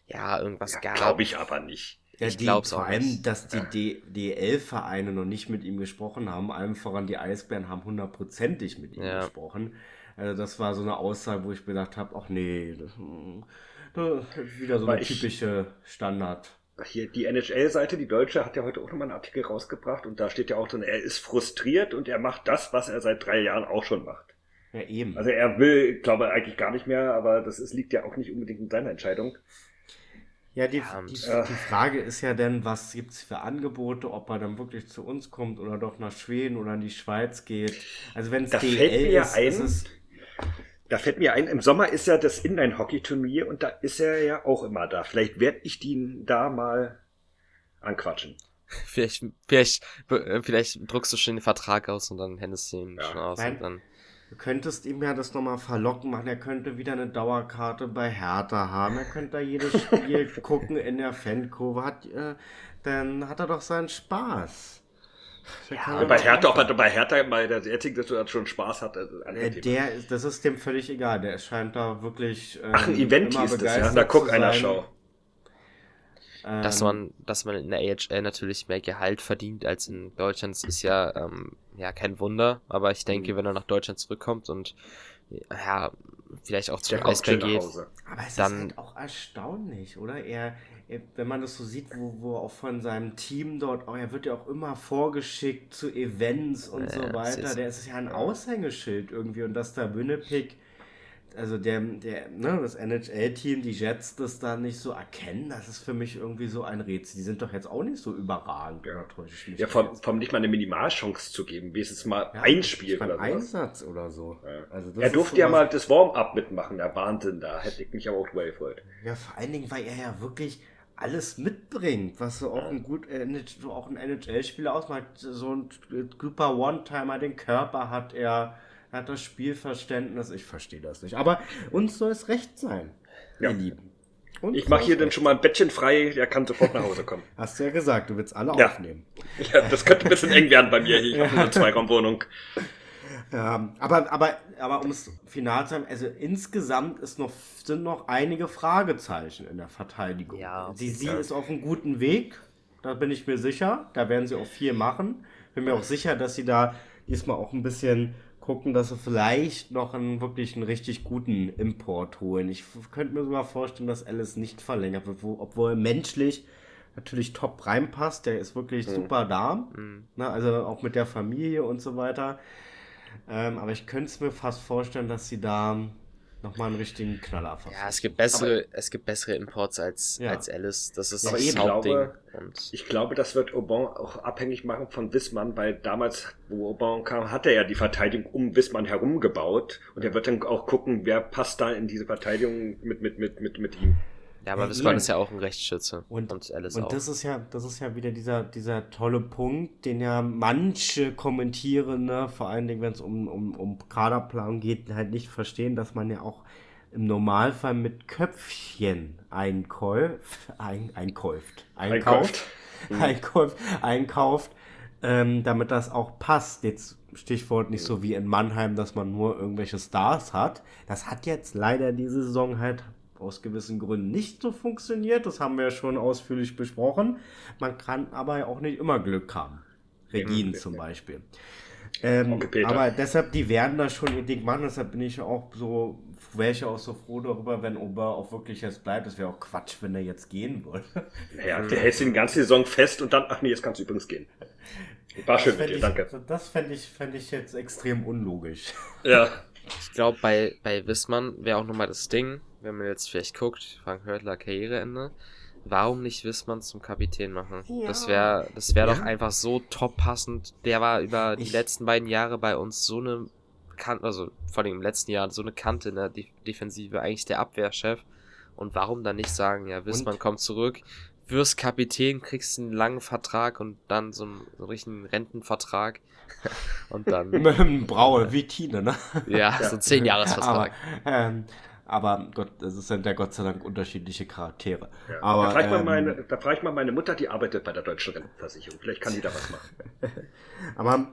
ja, irgendwas ja, gab. Glaube ich aber nicht. Ja, ich glaube Vor allem, dass die DL-Vereine noch nicht mit ihm gesprochen haben, allem voran die Eisbären haben hundertprozentig mit ihm ja. gesprochen. Also das war so eine Aussage, wo ich mir gedacht habe, ach nee, das, das ist wieder so eine ich, typische Standard. Hier die NHL-Seite, die deutsche, hat ja heute auch nochmal einen Artikel rausgebracht und da steht ja auch drin, er ist frustriert und er macht das, was er seit drei Jahren auch schon macht. Ja, eben. Also er will, glaube ich, eigentlich gar nicht mehr, aber das ist, liegt ja auch nicht unbedingt in seiner Entscheidung. Ja, die, die, die, Frage ist ja dann, was gibt es für Angebote, ob er dann wirklich zu uns kommt oder doch nach Schweden oder in die Schweiz geht. Also wenn es DL ist, ein, ist es da fällt mir ein, im Sommer ist ja das Inline-Hockey-Turnier und da ist er ja auch immer da. Vielleicht werde ich den da mal anquatschen. Vielleicht, vielleicht, äh, vielleicht druckst du schon den Vertrag aus und dann händest du ihn ja. schon aus. Nein, und dann du könntest ihm ja das nochmal verlocken machen. Er könnte wieder eine Dauerkarte bei Hertha haben. Er könnte da jedes Spiel gucken in der Fankurve. Hat, äh, dann hat er doch seinen Spaß. Ja, bei Hertha, ob er bei Hertha bei der jetzigen Situation schon Spaß hat. Äh, der, das ist dem völlig egal. Der scheint da wirklich. Ähm, Ach, ein Event hieß das, ja. Da guck einer Schau. Dass ähm, man, dass man in der AHL natürlich mehr Gehalt verdient als in Deutschland, ist ja, ähm, ja kein Wunder. Aber ich denke, mhm. wenn er nach Deutschland zurückkommt und ja, vielleicht auch zu Eisbär geht, aber es dann ist halt auch erstaunlich, oder? Er, wenn man das so sieht, wo, wo auch von seinem Team dort, oh, er wird ja auch immer vorgeschickt zu Events und ja, so weiter. Ist der ist ja ein Aushängeschild irgendwie und dass da Winnipeg, also der, der, ne, das NHL-Team, die Jets das da nicht so erkennen, das ist für mich irgendwie so ein Rätsel. Die sind doch jetzt auch nicht so überragend, ja. Ja, vor, vor nicht mal eine Minimalchance zu geben, wie es jetzt mal ja, ein Spiel oder Einsatz oder so. Ja. Also er durfte ja mal das Warm-up mitmachen, der Wahnsinn da. Hätte ich mich aber auch gefreut. Ja, vor allen Dingen, weil er ja wirklich alles mitbringt, was so auch ein gut, äh, auch ein NHL-Spieler ausmacht. So ein super One-Timer, den Körper hat er hat das Spielverständnis, ich verstehe das nicht. Aber uns soll es recht sein, ja. ihr Lieben. Und ich mache hier dann schon mal ein Bettchen frei, der kann sofort nach Hause kommen. Hast du ja gesagt, du willst alle ja. aufnehmen. Ja, das könnte ein bisschen eng werden bei mir hier. Ich habe eine Zweiraumwohnung. Ja, aber, aber, aber um es final zu haben, also insgesamt ist noch, sind noch einige Fragezeichen in der Verteidigung. Ja, sie, sie ja. ist auf einem guten Weg, da bin ich mir sicher. Da werden sie auch viel machen. Bin mir auch sicher, dass sie da diesmal auch ein bisschen gucken, dass sie vielleicht noch einen wirklich einen richtig guten Import holen. Ich könnte mir sogar vorstellen, dass Alice nicht verlängert wird, wo, obwohl menschlich natürlich top reinpasst. Der ist wirklich mhm. super da. Mhm. Na, also auch mit der Familie und so weiter. Ähm, aber ich könnte es mir fast vorstellen, dass sie da nochmal einen richtigen Knaller verfassen. Ja, es gibt bessere, aber, es gibt bessere Imports als, ja. als Alice. Das ist aber das ich Hauptding. Glaube, und ich glaube, das wird Aubin auch abhängig machen von Wissmann, weil damals, wo Aubin kam, hat er ja die Verteidigung um Wissmann herum gebaut und er wird dann auch gucken, wer passt da in diese Verteidigung mit, mit, mit, mit, mit ihm. Ja, aber Wismar ist ja auch ein Rechtsschütze. Und, und Alice und auch. das ist ja, das ist ja wieder dieser, dieser tolle Punkt, den ja manche Kommentierende, vor allen Dingen, wenn es um, um, um Kaderplan geht, halt nicht verstehen, dass man ja auch im Normalfall mit Köpfchen einkäuft, ein, einkäuft, einkauft, einkauft, einkauft, einkauft ähm, damit das auch passt. Jetzt Stichwort nicht so wie in Mannheim, dass man nur irgendwelche Stars hat. Das hat jetzt leider diese Saison halt aus gewissen Gründen nicht so funktioniert. Das haben wir ja schon ausführlich besprochen. Man kann aber auch nicht immer Glück haben. Regine zum Beispiel. Ähm, aber deshalb, die werden das schon ihr Ding machen. Deshalb bin ich auch so, wäre ich auch so froh darüber, wenn Ober auch wirklich jetzt bleibt. Das wäre auch Quatsch, wenn er jetzt gehen würde. Naja, der hält sich die ganze Saison fest und dann, ach nee, jetzt kannst du übrigens gehen. War schön mit dir, danke. Das fände ich, fänd ich jetzt extrem unlogisch. Ja. Ich glaube, bei, bei Wissmann wäre auch nochmal das Ding, wenn man jetzt vielleicht guckt, Frank Hörtler Karriereende, warum nicht Wissmann zum Kapitän machen? Ja. Das wäre das wär ja. doch einfach so top passend. Der war über ich die letzten beiden Jahre bei uns so eine Kante, also vor allem im letzten Jahr so eine Kante in der Defensive, eigentlich der Abwehrchef. Und warum dann nicht sagen, ja, Wissmann kommt zurück, wirst Kapitän, kriegst einen langen Vertrag und dann so einen, so einen richtigen Rentenvertrag. und dann. Braue wie Tine, ne? Ja, so ein 10-Jahres-Vertrag. Ähm, aber Gott, das sind ja Gott sei Dank unterschiedliche Charaktere. Ja. Aber, da frage ich, ähm, meine, da frag ich mal meine Mutter, die arbeitet bei der Deutschen Rentenversicherung. Vielleicht kann die da was machen. aber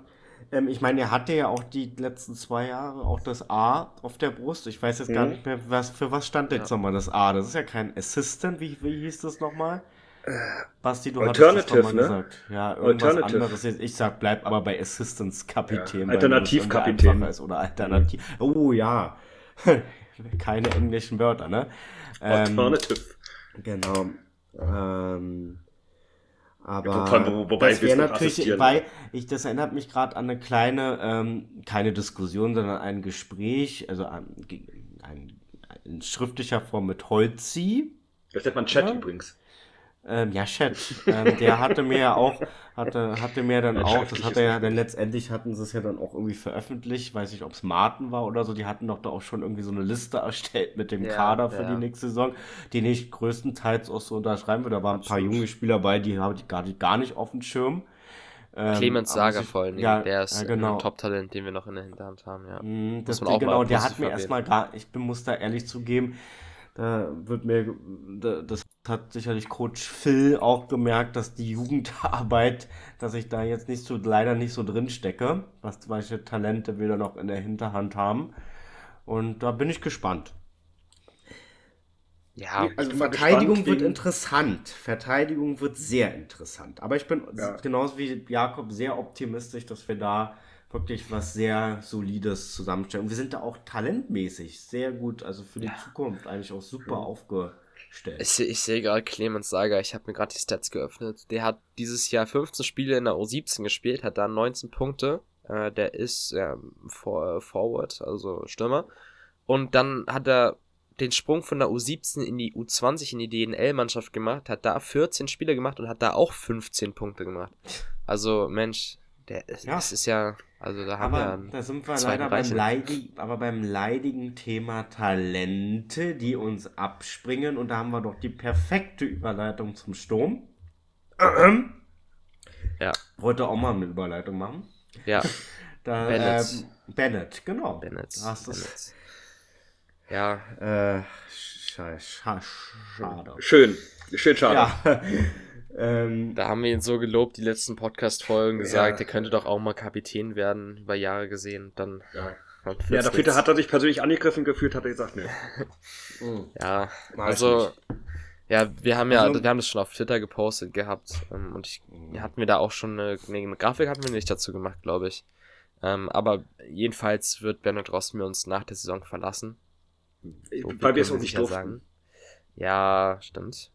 ähm, ich meine, er hatte ja auch die letzten zwei Jahre auch das A auf der Brust. Ich weiß jetzt mhm. gar nicht mehr, was, für was stand jetzt ja. nochmal das A. Das ist ja kein Assistant, wie, wie hieß das nochmal? Basti, du Alternative, hattest das ne? gesagt. Ja, irgendwas anderes. Ich sag, bleib aber bei Assistance Kapitän. Ja, Alternativkapitän. Oder Alternativ. Oh ja. keine englischen Wörter, ne? Ähm, Alternative. Genau. Ähm, aber wo, wobei das wäre natürlich, weil ich das erinnert mich gerade an eine kleine, ähm, keine Diskussion, sondern ein Gespräch, also ein, ein, in schriftlicher Form mit Holzi. Das nennt man Chat ja. übrigens. Ähm, ja, Chat. Ähm, der hatte mir ja auch, hatte, hatte mir dann auch, das hat er ja dann letztendlich hatten sie es ja dann auch irgendwie veröffentlicht, weiß nicht, ob es Martin war oder so, die hatten doch da auch schon irgendwie so eine Liste erstellt mit dem ja, Kader für ja. die nächste Saison, den ich größtenteils auch so unterschreiben würde. Da waren ein paar junge Spieler bei, die habe ich gar, gar nicht auf dem Schirm. Ähm, Clemens Sager vor allem, ja, der ist ja, genau. ein Top-Talent, den wir noch in der Hinterhand haben, ja. Mm, das, genau, der hat mir erstmal gar, ich muss da ehrlich zugeben, da wird mir, das hat sicherlich Coach Phil auch gemerkt, dass die Jugendarbeit, dass ich da jetzt nicht so, leider nicht so drin stecke, was welche Talente wir da noch in der Hinterhand haben. Und da bin ich gespannt. Ja, also Verteidigung wird interessant. Verteidigung wird sehr interessant. Aber ich bin ja. genauso wie Jakob sehr optimistisch, dass wir da wirklich was sehr Solides zusammenstellen. Und wir sind da auch talentmäßig sehr gut, also für die ja. Zukunft eigentlich auch super mhm. aufgestellt. Ich, ich sehe gerade Clemens Sager, ich habe mir gerade die Stats geöffnet. Der hat dieses Jahr 15 Spiele in der U17 gespielt, hat da 19 Punkte. Äh, der ist ähm, for, Forward, also Stürmer. Und dann hat er den Sprung von der U17 in die U20 in die DNL-Mannschaft gemacht, hat da 14 Spiele gemacht und hat da auch 15 Punkte gemacht. Also, Mensch, der, ja. das ist ja also da haben aber wir da sind wir leider beim, leidig, aber beim leidigen Thema Talente, die uns abspringen. Und da haben wir doch die perfekte Überleitung zum Sturm. Ja. Wollte auch mal eine Überleitung machen. Ja. da, Bennett. Ähm, Bennett, genau. Bennett. Hast Bennett. Ja. Äh, schade. Schön. Schön schade. Ja. Ähm, da haben wir ihn so gelobt, die letzten Podcast-Folgen gesagt, ja. er könnte doch auch mal Kapitän werden, über Jahre gesehen. Dann. Ja. Ja, dafür hat er sich persönlich angegriffen gefühlt, hat er gesagt, ne. ja, also, ja, wir haben ja, also, wir haben das schon auf Twitter gepostet gehabt ähm, und ich, mhm. hatten wir da auch schon eine, eine Grafik hatten wir nicht dazu gemacht, glaube ich. Ähm, aber jedenfalls wird Bernhard Rossmir uns nach der Saison verlassen. So Weil wir es auch nicht durften. Sagen. Ja, stimmt.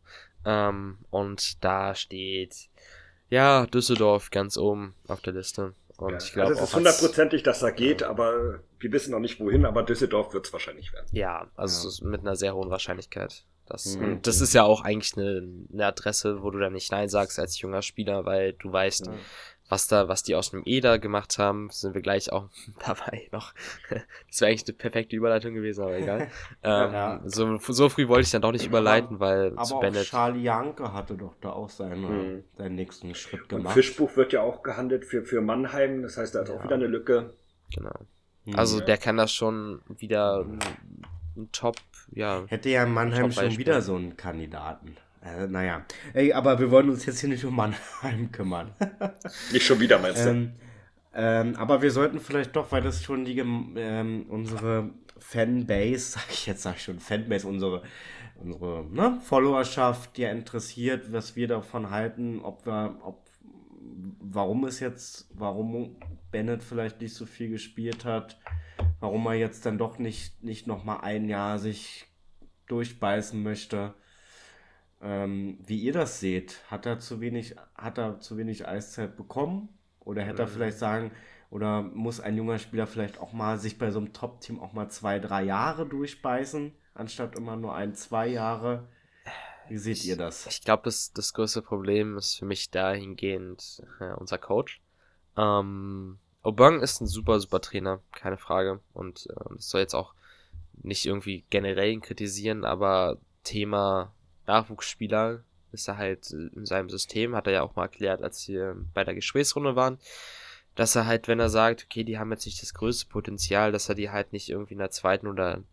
Ähm, und da steht, ja, Düsseldorf ganz oben auf der Liste. Und ja, ich glaube also es ist hundertprozentig, dass er geht, ja. aber wir wissen noch nicht wohin, aber Düsseldorf wird es wahrscheinlich werden. Ja, also ja. mit einer sehr hohen Wahrscheinlichkeit. Das, mhm. das ist ja auch eigentlich eine, eine, Adresse, wo du dann nicht Nein sagst als junger Spieler, weil du weißt, was da, was die aus dem Eder gemacht haben, sind wir gleich auch dabei noch. das wäre eigentlich eine perfekte Überleitung gewesen, aber egal. ähm, ja. so, so früh wollte ich dann doch nicht überleiten, weil aber zu Bennett. Charlie Janke hatte doch da auch seinen, mhm. seinen nächsten Schritt gemacht. Und Fischbuch wird ja auch gehandelt für, für Mannheim, das heißt, da ist ja. auch wieder eine Lücke. Genau. Mhm. Also der kann das schon wieder ein, ein Top, ja. Hätte ja Mannheim schon wieder so einen Kandidaten. Äh, naja, Ey, aber wir wollen uns jetzt hier nicht um Mannheim kümmern. nicht schon wieder, meinst du? Ähm, ähm, aber wir sollten vielleicht doch, weil das schon die, ähm, unsere Fanbase, sag ich jetzt, sag ich schon, Fanbase, unsere, unsere ne, Followerschaft, die ja interessiert, was wir davon halten, ob wir, ob, warum es jetzt, warum Bennett vielleicht nicht so viel gespielt hat, warum er jetzt dann doch nicht, nicht nochmal ein Jahr sich durchbeißen möchte. Ähm, wie ihr das seht, hat er zu wenig, hat er zu wenig Eiszeit bekommen? Oder hätte er mhm. vielleicht sagen, oder muss ein junger Spieler vielleicht auch mal sich bei so einem Top-Team auch mal zwei, drei Jahre durchbeißen, anstatt immer nur ein, zwei Jahre? Wie seht ich, ihr das? Ich glaube, das, das größte Problem ist für mich dahingehend äh, unser Coach. Ähm, Aubang ist ein super, super Trainer, keine Frage. Und äh, das soll jetzt auch nicht irgendwie generell ihn kritisieren, aber Thema Nachwuchsspieler ist er halt in seinem System, hat er ja auch mal erklärt, als wir bei der Gesprächsrunde waren, dass er halt, wenn er sagt, okay, die haben jetzt nicht das größte Potenzial, dass er die halt nicht irgendwie in der zweiten oder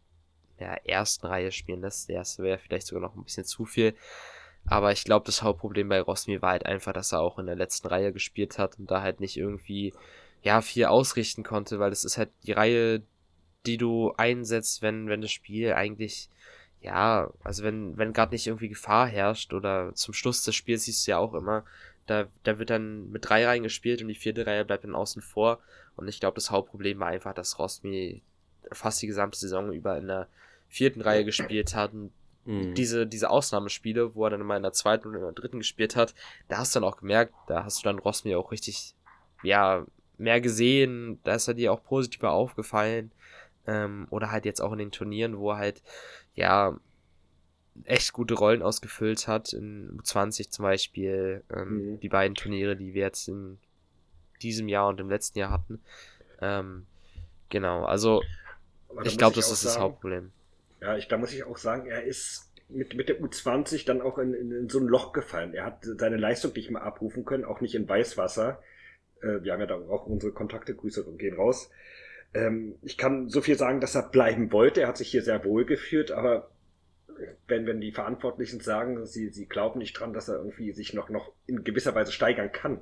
der ersten Reihe spielen lässt. Der erste wäre vielleicht sogar noch ein bisschen zu viel. Aber ich glaube, das Hauptproblem bei Rosmi war halt einfach, dass er auch in der letzten Reihe gespielt hat und da halt nicht irgendwie, ja, viel ausrichten konnte, weil das ist halt die Reihe, die du einsetzt, wenn, wenn das Spiel eigentlich ja, also wenn, wenn gerade nicht irgendwie Gefahr herrscht oder zum Schluss des Spiels siehst du ja auch immer, da, da wird dann mit drei Reihen gespielt und die vierte Reihe bleibt dann außen vor. Und ich glaube, das Hauptproblem war einfach, dass Rostmi fast die gesamte Saison über in der vierten Reihe gespielt hat. Und mhm. diese, diese Ausnahmespiele, wo er dann immer in der zweiten und in der dritten gespielt hat, da hast du dann auch gemerkt, da hast du dann Rostmi auch richtig, ja, mehr gesehen, da ist er dir auch positiver aufgefallen. Ähm, oder halt jetzt auch in den Turnieren, wo er halt ja, echt gute Rollen ausgefüllt hat. In U20 zum Beispiel, ähm, mhm. die beiden Turniere, die wir jetzt in diesem Jahr und im letzten Jahr hatten. Ähm, genau, also ich glaube, das ist sagen, das Hauptproblem. Ja, ich, da muss ich auch sagen, er ist mit, mit der U20 dann auch in, in, in so ein Loch gefallen. Er hat seine Leistung nicht mehr abrufen können, auch nicht in Weißwasser. Äh, wir haben ja da auch unsere Kontakte, Grüße gehen raus. Ähm, ich kann so viel sagen, dass er bleiben wollte. Er hat sich hier sehr wohl gefühlt, aber wenn, wenn die Verantwortlichen sagen, sie, sie glauben nicht dran, dass er irgendwie sich noch, noch in gewisser Weise steigern kann,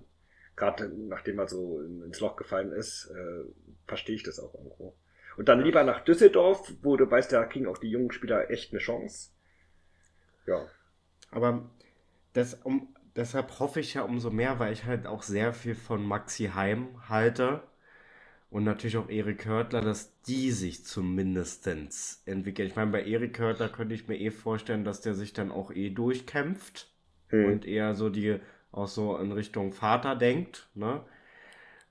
gerade nachdem er so ins Loch gefallen ist, äh, verstehe ich das auch irgendwo. Und dann lieber nach Düsseldorf, wo du weißt, da kriegen auch die jungen Spieler echt eine Chance. Ja. Aber das, um, deshalb hoffe ich ja umso mehr, weil ich halt auch sehr viel von Maxi Heim halte und natürlich auch Erik Hörtler, dass die sich zumindest entwickeln. Ich meine, bei Erik Hörtler könnte ich mir eh vorstellen, dass der sich dann auch eh durchkämpft hm. und eher so die auch so in Richtung Vater denkt, ne?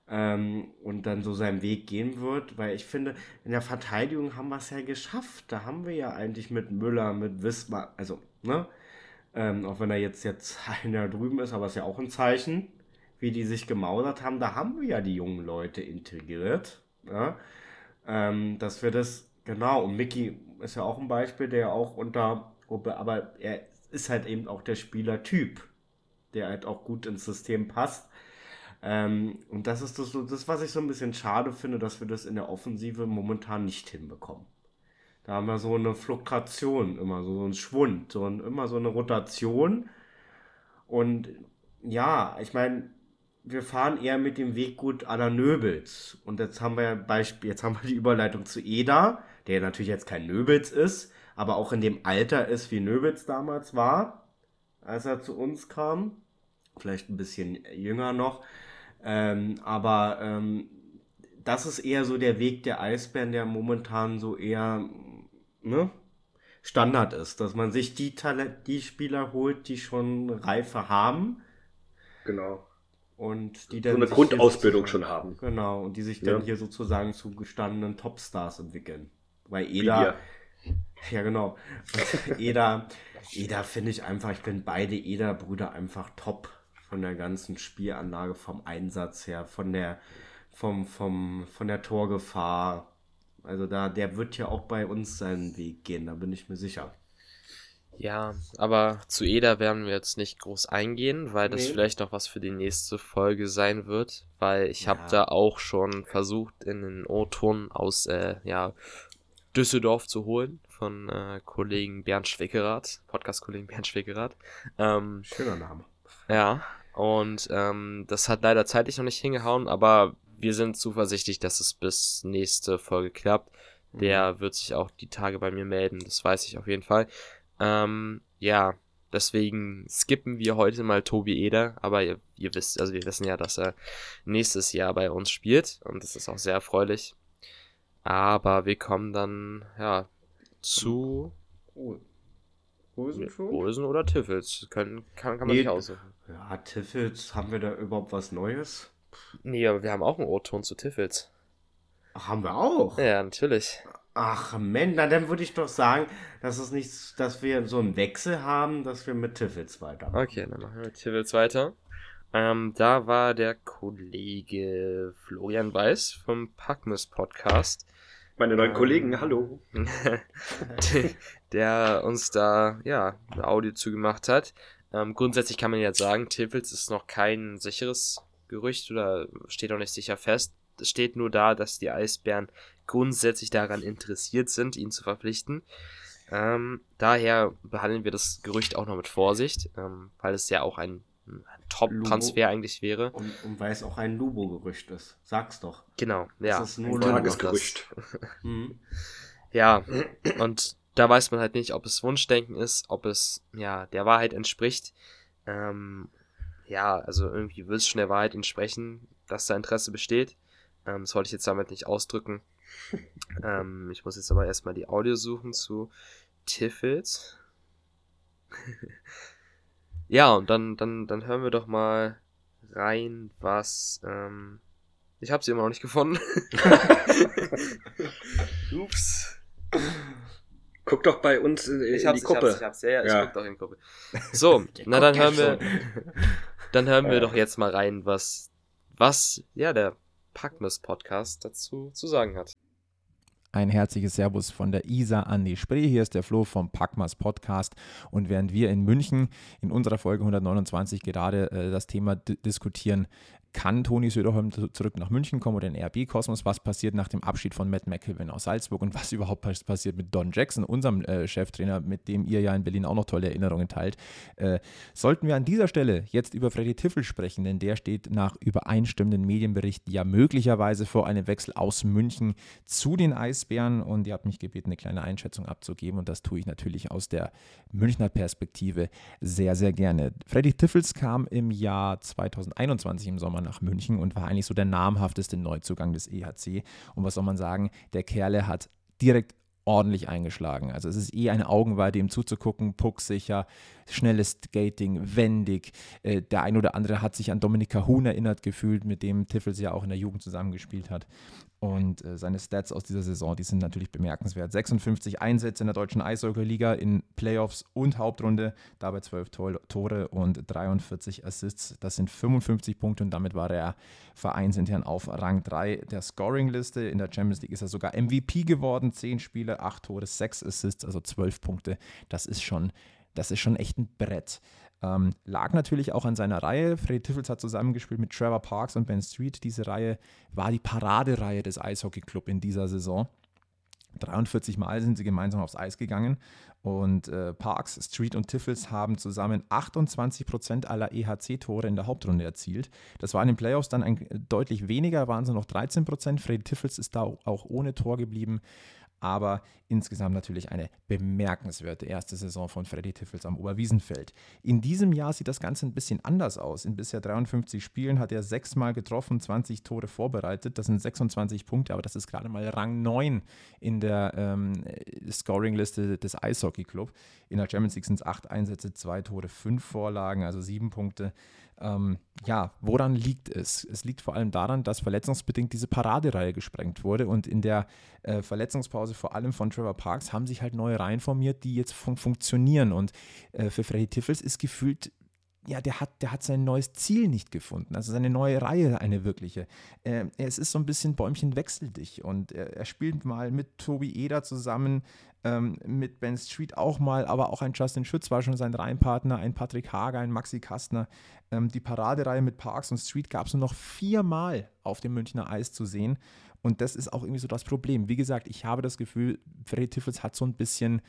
Ähm, und dann so seinen Weg gehen wird, weil ich finde, in der Verteidigung haben wir es ja geschafft. Da haben wir ja eigentlich mit Müller, mit Wismar, also, ne? Ähm, auch wenn er jetzt jetzt ein Jahr drüben ist, aber es ist ja auch ein Zeichen, wie die sich gemausert haben, da haben wir ja die jungen Leute integriert. Ja? Ähm, dass wir das, genau, und Mickey ist ja auch ein Beispiel, der auch unter, aber er ist halt eben auch der Spielertyp, der halt auch gut ins System passt. Ähm, und das ist das, das, was ich so ein bisschen schade finde, dass wir das in der Offensive momentan nicht hinbekommen. Da haben wir so eine Fluktuation, immer so, so einen Schwund, so ein, immer so eine Rotation. Und ja, ich meine, wir fahren eher mit dem Weg gut aller Nöbels. Und jetzt haben wir Beispiel, jetzt haben wir die Überleitung zu Eda, der natürlich jetzt kein Nöbels ist, aber auch in dem Alter ist, wie Nöbels damals war, als er zu uns kam. Vielleicht ein bisschen jünger noch. Ähm, aber ähm, das ist eher so der Weg der Eisbären, der momentan so eher ne, Standard ist, dass man sich die, Talent, die Spieler holt, die schon Reife haben. Genau. Und die so eine Grundausbildung schon haben. Genau, und die sich dann ja. hier sozusagen zu gestandenen Topstars entwickeln. Weil Eda. Ja, genau. Eda, Eda finde ich einfach, ich finde beide Eda-Brüder einfach top von der ganzen Spielanlage, vom Einsatz her, von der, vom, vom, von der Torgefahr. Also da, der wird ja auch bei uns seinen Weg gehen, da bin ich mir sicher. Ja, aber zu Eda werden wir jetzt nicht groß eingehen, weil das nee. vielleicht noch was für die nächste Folge sein wird, weil ich ja. habe da auch schon versucht, in den O-Ton aus äh, ja, Düsseldorf zu holen von äh, Kollegen Bernd Schwickerath, Podcast-Kollegen Bernd Schwickerath. Ähm, Schöner Name. Ja, und ähm, das hat leider zeitlich noch nicht hingehauen, aber wir sind zuversichtlich, dass es bis nächste Folge klappt. Der mhm. wird sich auch die Tage bei mir melden, das weiß ich auf jeden Fall. Ähm, ja, deswegen skippen wir heute mal Tobi Eder, aber ihr, ihr, wisst, also wir wissen ja, dass er nächstes Jahr bei uns spielt und das ist auch sehr erfreulich. Aber wir kommen dann, ja, zu Olsen schon? Olsen oder Tiffels, können, kann, kann man nee, sich aussuchen. Ja, Tiffels, haben wir da überhaupt was Neues? Nee, aber wir haben auch einen O-Ton zu Tiffels. Ach, haben wir auch? Ja, natürlich. Ach, Mensch, na, dann würde ich doch sagen, dass es nicht, dass wir so einen Wechsel haben, dass wir mit Tiffels weitermachen. Okay, dann machen wir mit Tiffels weiter. Ähm, da war der Kollege Florian Weiß vom Packmas Podcast. Meine neuen ähm, Kollegen, hallo. der uns da, ja, ein Audio zugemacht hat. Ähm, grundsätzlich kann man jetzt sagen, Tiffels ist noch kein sicheres Gerücht oder steht auch nicht sicher fest. Es steht nur da, dass die Eisbären grundsätzlich daran interessiert sind, ihn zu verpflichten. Ähm, daher behandeln wir das Gerücht auch noch mit Vorsicht, ähm, weil es ja auch ein, ein Top-Transfer eigentlich wäre. Und, und, weil es auch ein Lubo-Gerücht ist. Sag's doch. Genau, ja. Das ist nur ein Tagesgerücht. mhm. Ja, und da weiß man halt nicht, ob es Wunschdenken ist, ob es ja der Wahrheit entspricht. Ähm, ja, also irgendwie will es schon der Wahrheit entsprechen, dass da Interesse besteht. Ähm, das wollte ich jetzt damit nicht ausdrücken. Ähm, ich muss jetzt aber erstmal die Audio suchen zu Tiffels. ja, und dann, dann, dann hören wir doch mal rein, was. Ähm, ich habe sie immer noch nicht gefunden. Ups. Guck doch bei uns in, in ich hab's, die Kuppe. Ich hab's, ich hab's, ja, ja, ich guck doch in die Kuppe. So, na dann hören wir, dann hören wir doch jetzt mal rein, was, was, ja, der Packmas Podcast dazu zu sagen hat. Ein herzliches Servus von der Isar an die Spree. Hier ist der Flo vom Packmas Podcast. Und während wir in München in unserer Folge 129 gerade äh, das Thema diskutieren, kann Toni Söderholm zurück nach München kommen oder in RB Kosmos? Was passiert nach dem Abschied von Matt McKelvin aus Salzburg und was überhaupt passiert mit Don Jackson, unserem äh, Cheftrainer, mit dem ihr ja in Berlin auch noch tolle Erinnerungen teilt? Äh, sollten wir an dieser Stelle jetzt über Freddy Tiffel sprechen, denn der steht nach übereinstimmenden Medienberichten ja möglicherweise vor einem Wechsel aus München zu den Eisbären und ihr habt mich gebeten, eine kleine Einschätzung abzugeben und das tue ich natürlich aus der Münchner Perspektive sehr, sehr gerne. Freddy Tiffels kam im Jahr 2021 im Sommer nach München und war eigentlich so der namhafteste Neuzugang des EHC. Und was soll man sagen, der Kerle hat direkt ordentlich eingeschlagen. Also es ist eh eine Augenweide, ihm zuzugucken, pucksicher, schnelles Skating, wendig. Äh, der ein oder andere hat sich an Dominika Huhn erinnert gefühlt, mit dem Tiffels ja auch in der Jugend zusammengespielt hat. Und äh, seine Stats aus dieser Saison, die sind natürlich bemerkenswert. 56 Einsätze in der deutschen Eishockey-Liga in Playoffs und Hauptrunde, dabei 12 Tore und 43 Assists. Das sind 55 Punkte und damit war er vereinsintern auf Rang 3 der Scoring-Liste. In der Champions League ist er sogar MVP geworden. 10 Spiele, 8 Tore, 6 Assists, also 12 Punkte. Das ist schon, das ist schon echt ein Brett. Ähm, lag natürlich auch an seiner Reihe. Freddy Tiffels hat zusammengespielt mit Trevor Parks und Ben Street. Diese Reihe war die Paradereihe des Eishockey Club in dieser Saison. 43 Mal sind sie gemeinsam aufs Eis gegangen und äh, Parks, Street und Tiffels haben zusammen 28 Prozent aller EHC-Tore in der Hauptrunde erzielt. Das war in den Playoffs dann ein, deutlich weniger, waren sie noch 13 Prozent. Freddy Tiffels ist da auch ohne Tor geblieben aber insgesamt natürlich eine bemerkenswerte erste Saison von Freddy Tiffels am Oberwiesenfeld. In diesem Jahr sieht das Ganze ein bisschen anders aus. In bisher 53 Spielen hat er sechsmal getroffen, 20 Tore vorbereitet. Das sind 26 Punkte, aber das ist gerade mal Rang 9 in der ähm, Scoring-Liste des Eishockey Club. In der Champions League sind es acht Einsätze, zwei Tore, fünf Vorlagen, also sieben Punkte. Ähm, ja, woran liegt es? Es liegt vor allem daran, dass verletzungsbedingt diese Paradereihe gesprengt wurde und in der äh, Verletzungspause vor allem von Trevor Parks haben sich halt neue Reihen formiert, die jetzt fun funktionieren und äh, für Freddy Tiffels ist gefühlt ja, der hat, der hat sein neues Ziel nicht gefunden, also seine neue Reihe, eine wirkliche. Äh, es ist so ein bisschen Bäumchen wechsel dich und er, er spielt mal mit Tobi Eder zusammen, ähm, mit Ben Street auch mal, aber auch ein Justin Schütz war schon sein Reihenpartner, ein Patrick Hager, ein Maxi Kastner. Ähm, die Paradereihe mit Parks und Street gab es nur noch viermal auf dem Münchner Eis zu sehen. Und das ist auch irgendwie so das Problem. Wie gesagt, ich habe das Gefühl, Freddy Tiffels hat so ein bisschen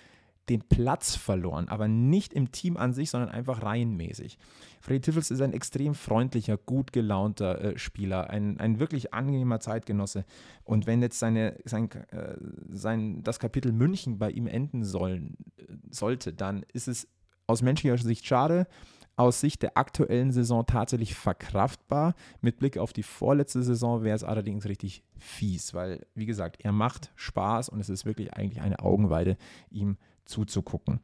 den Platz verloren, aber nicht im Team an sich, sondern einfach reihenmäßig. Freddy Tiffels ist ein extrem freundlicher, gut gelaunter äh, Spieler, ein, ein wirklich angenehmer Zeitgenosse. Und wenn jetzt seine, sein, äh, sein, das Kapitel München bei ihm enden sollen, äh, sollte, dann ist es aus menschlicher Sicht schade, aus Sicht der aktuellen Saison tatsächlich verkraftbar. Mit Blick auf die vorletzte Saison wäre es allerdings richtig fies, weil, wie gesagt, er macht Spaß und es ist wirklich eigentlich eine Augenweide, ihm zuzugucken.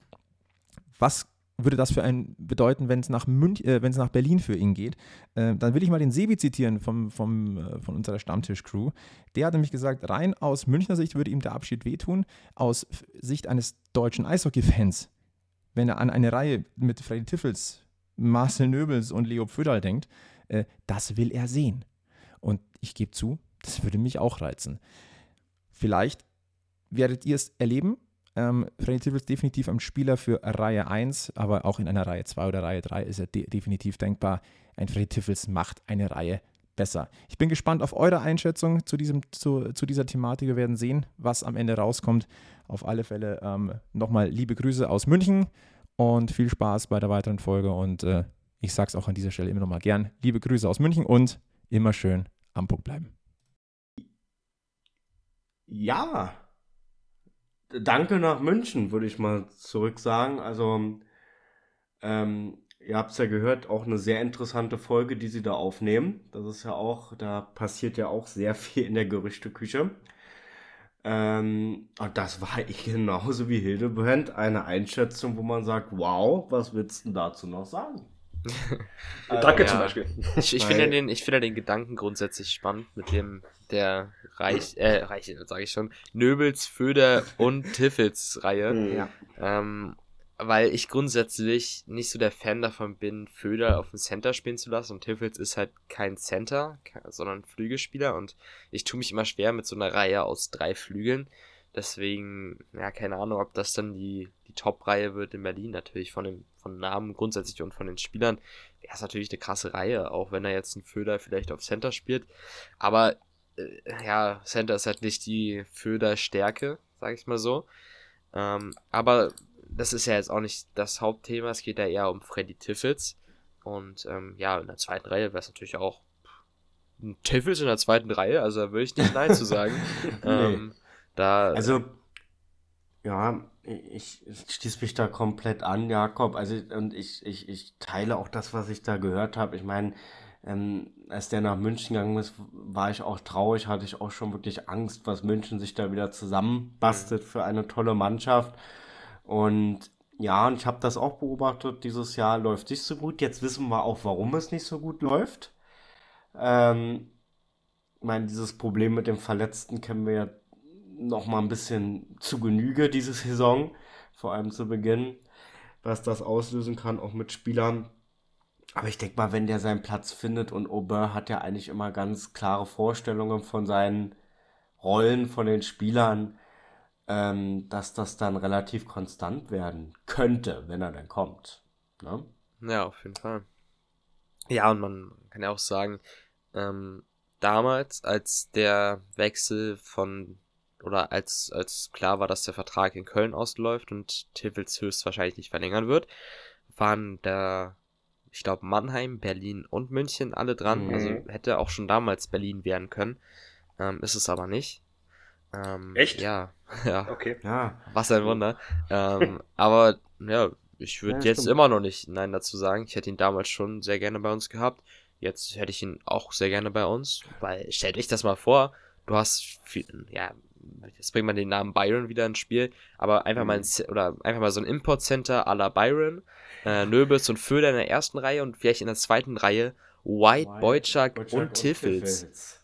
Was würde das für einen bedeuten, wenn es nach, äh, nach Berlin für ihn geht? Äh, dann will ich mal den Sebi zitieren vom, vom, äh, von unserer Stammtisch-Crew. Der hat nämlich gesagt, rein aus Münchner Sicht würde ihm der Abschied wehtun. Aus Sicht eines deutschen Eishockey-Fans, wenn er an eine Reihe mit Freddy Tiffels, Marcel Nöbels und Leo Pföderl denkt, äh, das will er sehen. Und ich gebe zu, das würde mich auch reizen. Vielleicht werdet ihr es erleben ähm, Freddy Tiffels definitiv ein Spieler für Reihe 1, aber auch in einer Reihe 2 oder Reihe 3 ist er de definitiv denkbar. Ein Freddy Tiffels macht eine Reihe besser. Ich bin gespannt auf eure Einschätzung zu, diesem, zu, zu dieser Thematik. Wir werden sehen, was am Ende rauskommt. Auf alle Fälle ähm, nochmal liebe Grüße aus München und viel Spaß bei der weiteren Folge. Und äh, ich sage es auch an dieser Stelle immer nochmal gern. Liebe Grüße aus München und immer schön am Punkt bleiben. Ja, Danke nach München, würde ich mal zurück sagen. Also, ähm, ihr habt es ja gehört, auch eine sehr interessante Folge, die sie da aufnehmen. Das ist ja auch, da passiert ja auch sehr viel in der Gerüchteküche. Ähm, und das war ich genauso wie Hildebrand eine Einschätzung, wo man sagt, wow, was willst du dazu noch sagen? Danke ja. zum Beispiel. Ich, ich finde den, ich finde den Gedanken grundsätzlich spannend mit dem der Reich, äh, Reich, sage ich schon, Nöbels, Föder und Tiffels Reihe. Mhm. Ja. Ähm, weil ich grundsätzlich nicht so der Fan davon bin, Föder auf dem Center spielen zu lassen und Tiffels ist halt kein Center, sondern Flügelspieler und ich tue mich immer schwer mit so einer Reihe aus drei Flügeln. Deswegen, ja, keine Ahnung, ob das dann die, die Top-Reihe wird in Berlin, natürlich von dem von Namen grundsätzlich und von den Spielern. Er ist natürlich eine krasse Reihe, auch wenn er jetzt einen Föder vielleicht auf Center spielt. Aber ja, Center ist halt nicht die Föder-Stärke, sag ich mal so. Ähm, aber das ist ja jetzt auch nicht das Hauptthema. Es geht ja eher um Freddy Tiffels. Und ähm, ja, in der zweiten Reihe wäre es natürlich auch ein Tiffels in der zweiten Reihe. Also da würde ich nicht Nein zu sagen. ähm, da, also, ja, ich, ich schließe mich da komplett an, Jakob. Also, und ich, ich, ich teile auch das, was ich da gehört habe. Ich meine, ähm, als der nach München gegangen ist, war ich auch traurig, hatte ich auch schon wirklich Angst, was München sich da wieder zusammenbastelt für eine tolle Mannschaft. Und ja, und ich habe das auch beobachtet, dieses Jahr läuft nicht so gut. Jetzt wissen wir auch, warum es nicht so gut läuft. Ähm, ich meine, dieses Problem mit dem Verletzten kennen wir ja noch mal ein bisschen zu Genüge diese Saison, vor allem zu Beginn, was das auslösen kann, auch mit Spielern, aber ich denke mal, wenn der seinen Platz findet und Aubin hat ja eigentlich immer ganz klare Vorstellungen von seinen Rollen, von den Spielern, ähm, dass das dann relativ konstant werden könnte, wenn er dann kommt. Ne? Ja, auf jeden Fall. Ja, und man kann ja auch sagen, ähm, damals, als der Wechsel von, oder als, als klar war, dass der Vertrag in Köln ausläuft und Tivels höchstwahrscheinlich nicht verlängern wird, waren da, ich glaube, Mannheim, Berlin und München alle dran. Also mhm. Also hätte auch schon damals Berlin werden können. Ähm, ist es aber nicht. Ähm, Echt? Ja, ja. Okay. Ja. Was ein Wunder. ähm, aber ja, ich würde ja, jetzt stimmt. immer noch nicht Nein dazu sagen. Ich hätte ihn damals schon sehr gerne bei uns gehabt. Jetzt hätte ich ihn auch sehr gerne bei uns. Weil, stellt euch das mal vor, du hast viel, ja, jetzt bringt man den Namen Byron wieder ins Spiel, aber einfach mhm. mal ein, oder einfach mal so ein Import-Center à la Byron, äh, Nöbels und Föder in der ersten Reihe und vielleicht in der zweiten Reihe White, White Boyczak und Tiffels.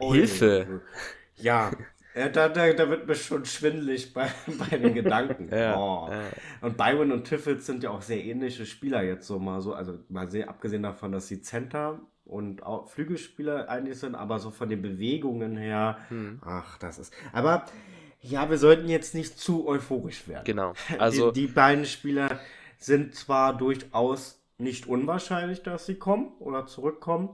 Hilfe! Ja, ja, da, da, da wird mir schon schwindelig bei, bei den Gedanken. ja, oh. ja. Und Byron und Tiffels sind ja auch sehr ähnliche Spieler jetzt so mal so. Also mal sehr abgesehen davon, dass sie Center und auch Flügelspieler eigentlich sind, aber so von den Bewegungen her, hm. ach, das ist. Aber ja, wir sollten jetzt nicht zu euphorisch werden. Genau. Also die, die beiden Spieler sind zwar durchaus nicht unwahrscheinlich, dass sie kommen oder zurückkommen,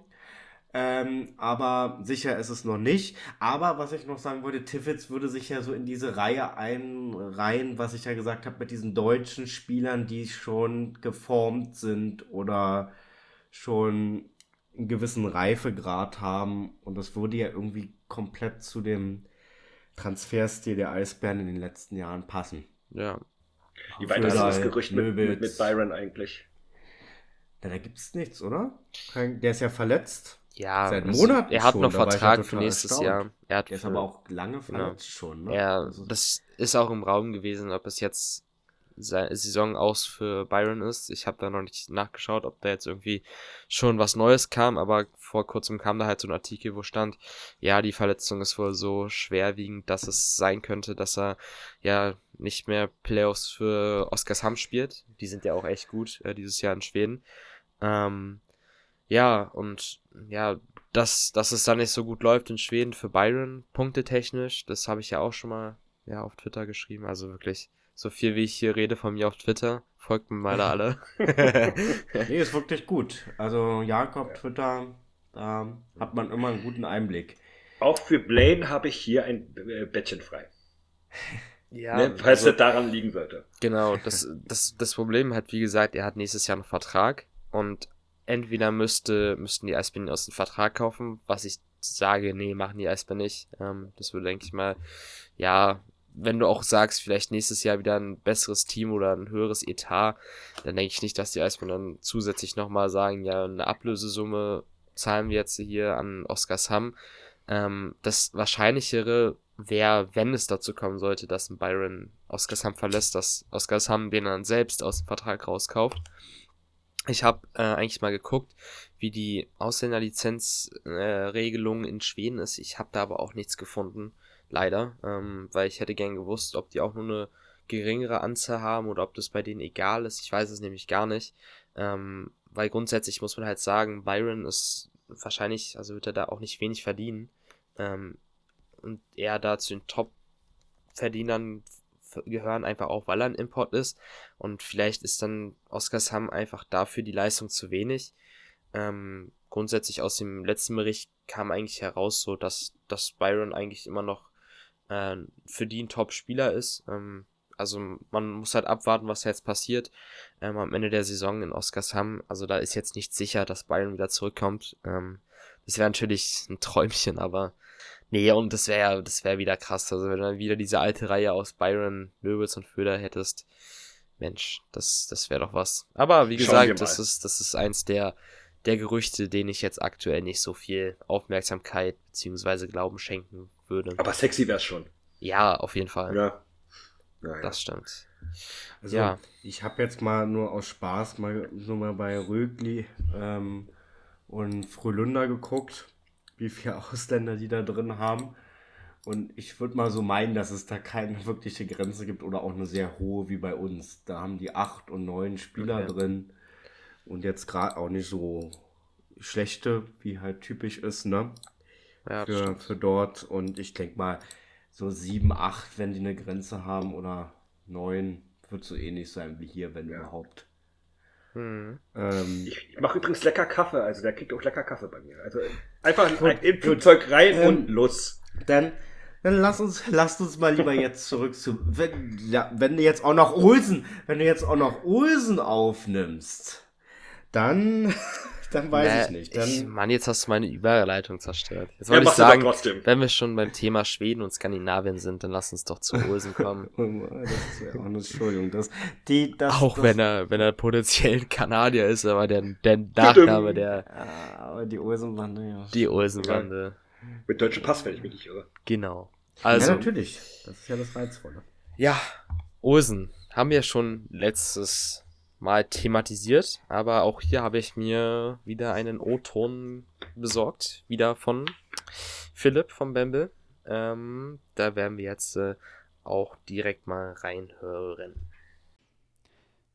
ähm, aber sicher ist es noch nicht. Aber was ich noch sagen wollte, Tiffels würde sich ja so in diese Reihe einreihen, was ich ja gesagt habe, mit diesen deutschen Spielern, die schon geformt sind oder schon einen gewissen Reifegrad haben. Und das würde ja irgendwie komplett zu dem Transferstil der Eisbären in den letzten Jahren passen. Ja. Wie weit ist das Gerücht mit, mit, mit Byron eigentlich? Ja, da gibt es nichts, oder? Der ist ja verletzt. Ja, seit Monaten. Er hat schon, noch Vertrag für nächstes erstaunt. Jahr. Er hat er ist aber auch lange verletzt genau. schon. Ne? Ja, also das ist auch im Raum gewesen, ob es jetzt Saison aus für Byron ist. Ich habe da noch nicht nachgeschaut, ob da jetzt irgendwie schon was Neues kam, aber vor kurzem kam da halt so ein Artikel, wo stand, ja, die Verletzung ist wohl so schwerwiegend, dass es sein könnte, dass er ja nicht mehr Playoffs für Oskarshamn spielt. Die sind ja auch echt gut äh, dieses Jahr in Schweden. Ähm, ja, und ja, dass, dass es da nicht so gut läuft in Schweden für Byron, punktetechnisch, das habe ich ja auch schon mal ja, auf Twitter geschrieben. Also wirklich, so viel wie ich hier rede von mir auf Twitter, folgt mir mal da alle. nee, ist wirklich gut. Also Jakob, Twitter, da hat man immer einen guten Einblick. Auch für Blaine habe ich hier ein äh, Bettchen frei. Ja, ne, falls also, er daran liegen sollte. Genau, das, das, das Problem hat, wie gesagt, er hat nächstes Jahr einen Vertrag und entweder müsste, müssten die Eisbären aus dem Vertrag kaufen, was ich sage, nee, machen die Eisbären nicht. Ähm, das würde, denke ich mal, ja, wenn du auch sagst, vielleicht nächstes Jahr wieder ein besseres Team oder ein höheres Etat, dann denke ich nicht, dass die Eisbären dann zusätzlich nochmal sagen, ja, eine Ablösesumme zahlen wir jetzt hier an Oskarshamn. Ähm, das Wahrscheinlichere wäre, wenn es dazu kommen sollte, dass ein Byron Oskarshamn verlässt, dass Oskarshamn den dann selbst aus dem Vertrag rauskauft. Ich habe äh, eigentlich mal geguckt, wie die Ausländerlizenzregelung äh, in Schweden ist. Ich habe da aber auch nichts gefunden, leider, ähm, weil ich hätte gern gewusst, ob die auch nur eine geringere Anzahl haben oder ob das bei denen egal ist. Ich weiß es nämlich gar nicht, ähm, weil grundsätzlich muss man halt sagen, Byron ist wahrscheinlich, also wird er da auch nicht wenig verdienen ähm, und er da zu den Top-Verdienern gehören, einfach auch, weil er ein Import ist. Und vielleicht ist dann Oskarshamn einfach dafür die Leistung zu wenig. Ähm, grundsätzlich aus dem letzten Bericht kam eigentlich heraus, so dass, dass Byron eigentlich immer noch äh, für die ein Top-Spieler ist. Ähm, also man muss halt abwarten, was jetzt passiert ähm, am Ende der Saison in Oskarshamn. Also da ist jetzt nicht sicher, dass Byron wieder zurückkommt. Ähm, das wäre natürlich ein Träumchen, aber Nee, und das wäre das wäre wieder krass. Also wenn du dann wieder diese alte Reihe aus Byron, Möbels und Föder hättest, Mensch, das, das wäre doch was. Aber wie gesagt, das ist, das ist eins der, der Gerüchte, denen ich jetzt aktuell nicht so viel Aufmerksamkeit bzw. Glauben schenken würde. Aber sexy wär's schon. Ja, auf jeden Fall. Ja. ja das stimmt. Also, ja. ich habe jetzt mal nur aus Spaß mal so mal bei Rögli ähm, und Frölunda geguckt wie viele Ausländer die da drin haben. Und ich würde mal so meinen, dass es da keine wirkliche Grenze gibt oder auch eine sehr hohe wie bei uns. Da haben die acht und neun Spieler okay. drin und jetzt gerade auch nicht so schlechte, wie halt typisch ist, ne? Ja, für, für dort. Und ich denke mal, so sieben, acht, wenn die eine Grenze haben oder neun, wird so ähnlich sein wie hier, wenn ja. überhaupt. Hm. Ähm, ich mache übrigens lecker Kaffee, also der kriegt auch lecker Kaffee bei mir. Also einfach gut, in Flugzeug rein ähm, und los. Dann, dann lass uns, lasst uns mal lieber jetzt zurück zu, wenn, ja, wenn du jetzt auch noch Olsen, wenn du jetzt auch noch Olsen aufnimmst, dann dann weiß nee, ich nicht. Dann ich, Mann, jetzt hast du meine Überleitung zerstört. Jetzt wollte ja, ich sagen, wenn wir schon beim Thema Schweden und Skandinavien sind, dann lass uns doch zu Olsen kommen. Oh das ist ja auch eine Entschuldigung. Das, die, das, auch das, wenn er, wenn er potenziell ein Kanadier ist, aber der, der Nachname, der. Ja, aber die Olsenbande, ja. Die Olsenbande. Ja. Mit deutschem Pass, wenn ich mich nicht irre. Genau. Also, ja, natürlich. Das ist ja das Reizvolle. Ja, Olsen haben wir schon letztes mal thematisiert, aber auch hier habe ich mir wieder einen O-Ton besorgt, wieder von Philipp vom Bamble. Ähm, da werden wir jetzt äh, auch direkt mal reinhören.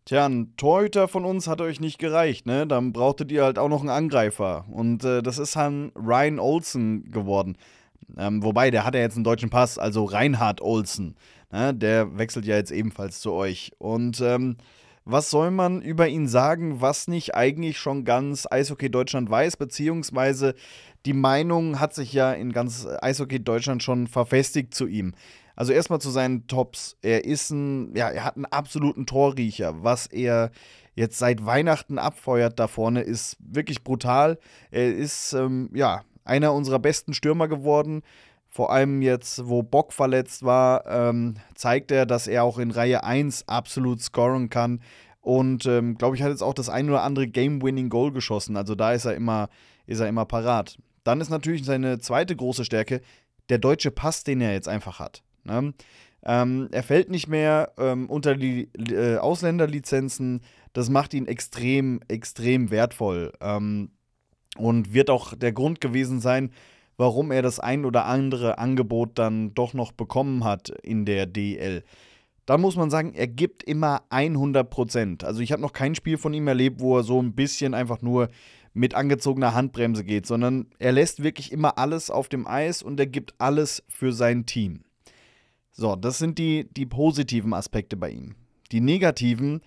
Tja, ein Torhüter von uns hat euch nicht gereicht, ne? Dann brauchtet ihr halt auch noch einen Angreifer. Und äh, das ist dann Ryan Olsen geworden. Ähm, wobei, der hat ja jetzt einen deutschen Pass, also Reinhard Olsen. Ne? Der wechselt ja jetzt ebenfalls zu euch. Und ähm, was soll man über ihn sagen, was nicht eigentlich schon ganz Eishockey Deutschland weiß, beziehungsweise die Meinung hat sich ja in ganz Eishockey Deutschland schon verfestigt zu ihm. Also erstmal zu seinen Tops. Er ist ein, ja, er hat einen absoluten Torriecher. Was er jetzt seit Weihnachten abfeuert da vorne, ist wirklich brutal. Er ist, ähm, ja, einer unserer besten Stürmer geworden. Vor allem jetzt, wo Bock verletzt war, ähm, zeigt er, dass er auch in Reihe 1 absolut scoren kann. Und ähm, glaube ich, hat jetzt auch das ein oder andere Game-Winning-Goal geschossen. Also da ist er immer, ist er immer parat. Dann ist natürlich seine zweite große Stärke der deutsche Pass, den er jetzt einfach hat. Ne? Ähm, er fällt nicht mehr ähm, unter die äh, Ausländerlizenzen. Das macht ihn extrem, extrem wertvoll. Ähm, und wird auch der Grund gewesen sein, warum er das ein oder andere Angebot dann doch noch bekommen hat in der DL. Dann muss man sagen, er gibt immer 100 Prozent. Also ich habe noch kein Spiel von ihm erlebt, wo er so ein bisschen einfach nur mit angezogener Handbremse geht, sondern er lässt wirklich immer alles auf dem Eis und er gibt alles für sein Team. So, das sind die, die positiven Aspekte bei ihm. Die negativen,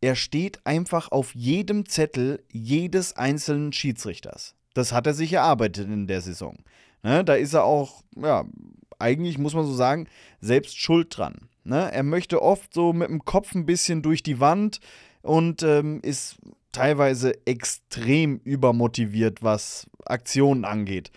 er steht einfach auf jedem Zettel jedes einzelnen Schiedsrichters. Das hat er sich erarbeitet in der Saison. Ne, da ist er auch, ja, eigentlich muss man so sagen, selbst schuld dran. Ne? Er möchte oft so mit dem Kopf ein bisschen durch die Wand und ähm, ist teilweise extrem übermotiviert, was Aktionen angeht.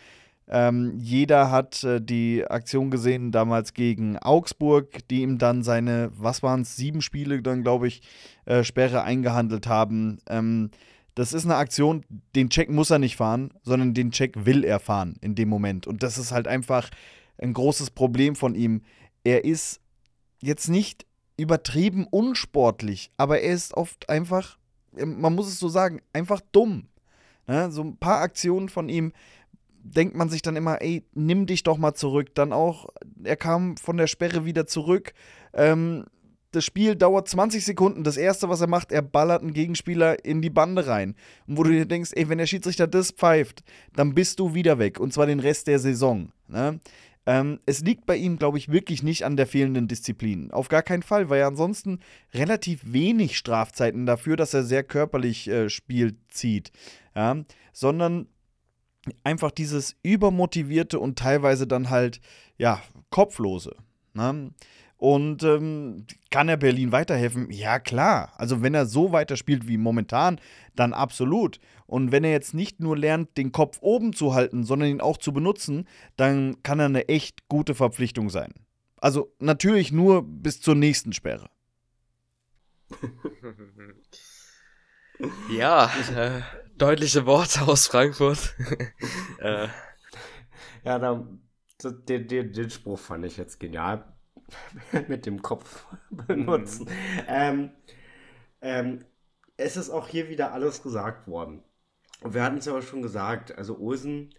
Ähm, jeder hat äh, die Aktion gesehen damals gegen Augsburg, die ihm dann seine, was waren es, sieben Spiele dann, glaube ich, äh, Sperre eingehandelt haben. Ähm, das ist eine Aktion, den Check muss er nicht fahren, sondern den Check will er fahren in dem Moment. Und das ist halt einfach ein großes Problem von ihm. Er ist jetzt nicht übertrieben unsportlich, aber er ist oft einfach, man muss es so sagen, einfach dumm. Ne? So ein paar Aktionen von ihm denkt man sich dann immer, ey, nimm dich doch mal zurück. Dann auch, er kam von der Sperre wieder zurück. Ähm, das Spiel dauert 20 Sekunden. Das erste, was er macht, er ballert einen Gegenspieler in die Bande rein. Und wo du dir denkst, ey, wenn der Schiedsrichter das pfeift, dann bist du wieder weg. Und zwar den Rest der Saison. Ne? Ähm, es liegt bei ihm, glaube ich, wirklich nicht an der fehlenden Disziplin. Auf gar keinen Fall, weil er ansonsten relativ wenig Strafzeiten dafür, dass er sehr körperlich äh, spielt, zieht. Ja? Sondern einfach dieses übermotivierte und teilweise dann halt, ja, kopflose. Ne? Und ähm, kann er Berlin weiterhelfen? Ja, klar. Also, wenn er so weiterspielt wie momentan, dann absolut. Und wenn er jetzt nicht nur lernt, den Kopf oben zu halten, sondern ihn auch zu benutzen, dann kann er eine echt gute Verpflichtung sein. Also, natürlich nur bis zur nächsten Sperre. ja, äh, deutliche Worte aus Frankfurt. äh. Ja, da, den, den, den Spruch fand ich jetzt genial. mit dem Kopf benutzen. Mhm. Ähm, ähm, es ist auch hier wieder alles gesagt worden. Und wir hatten es ja auch schon gesagt, also Olsen,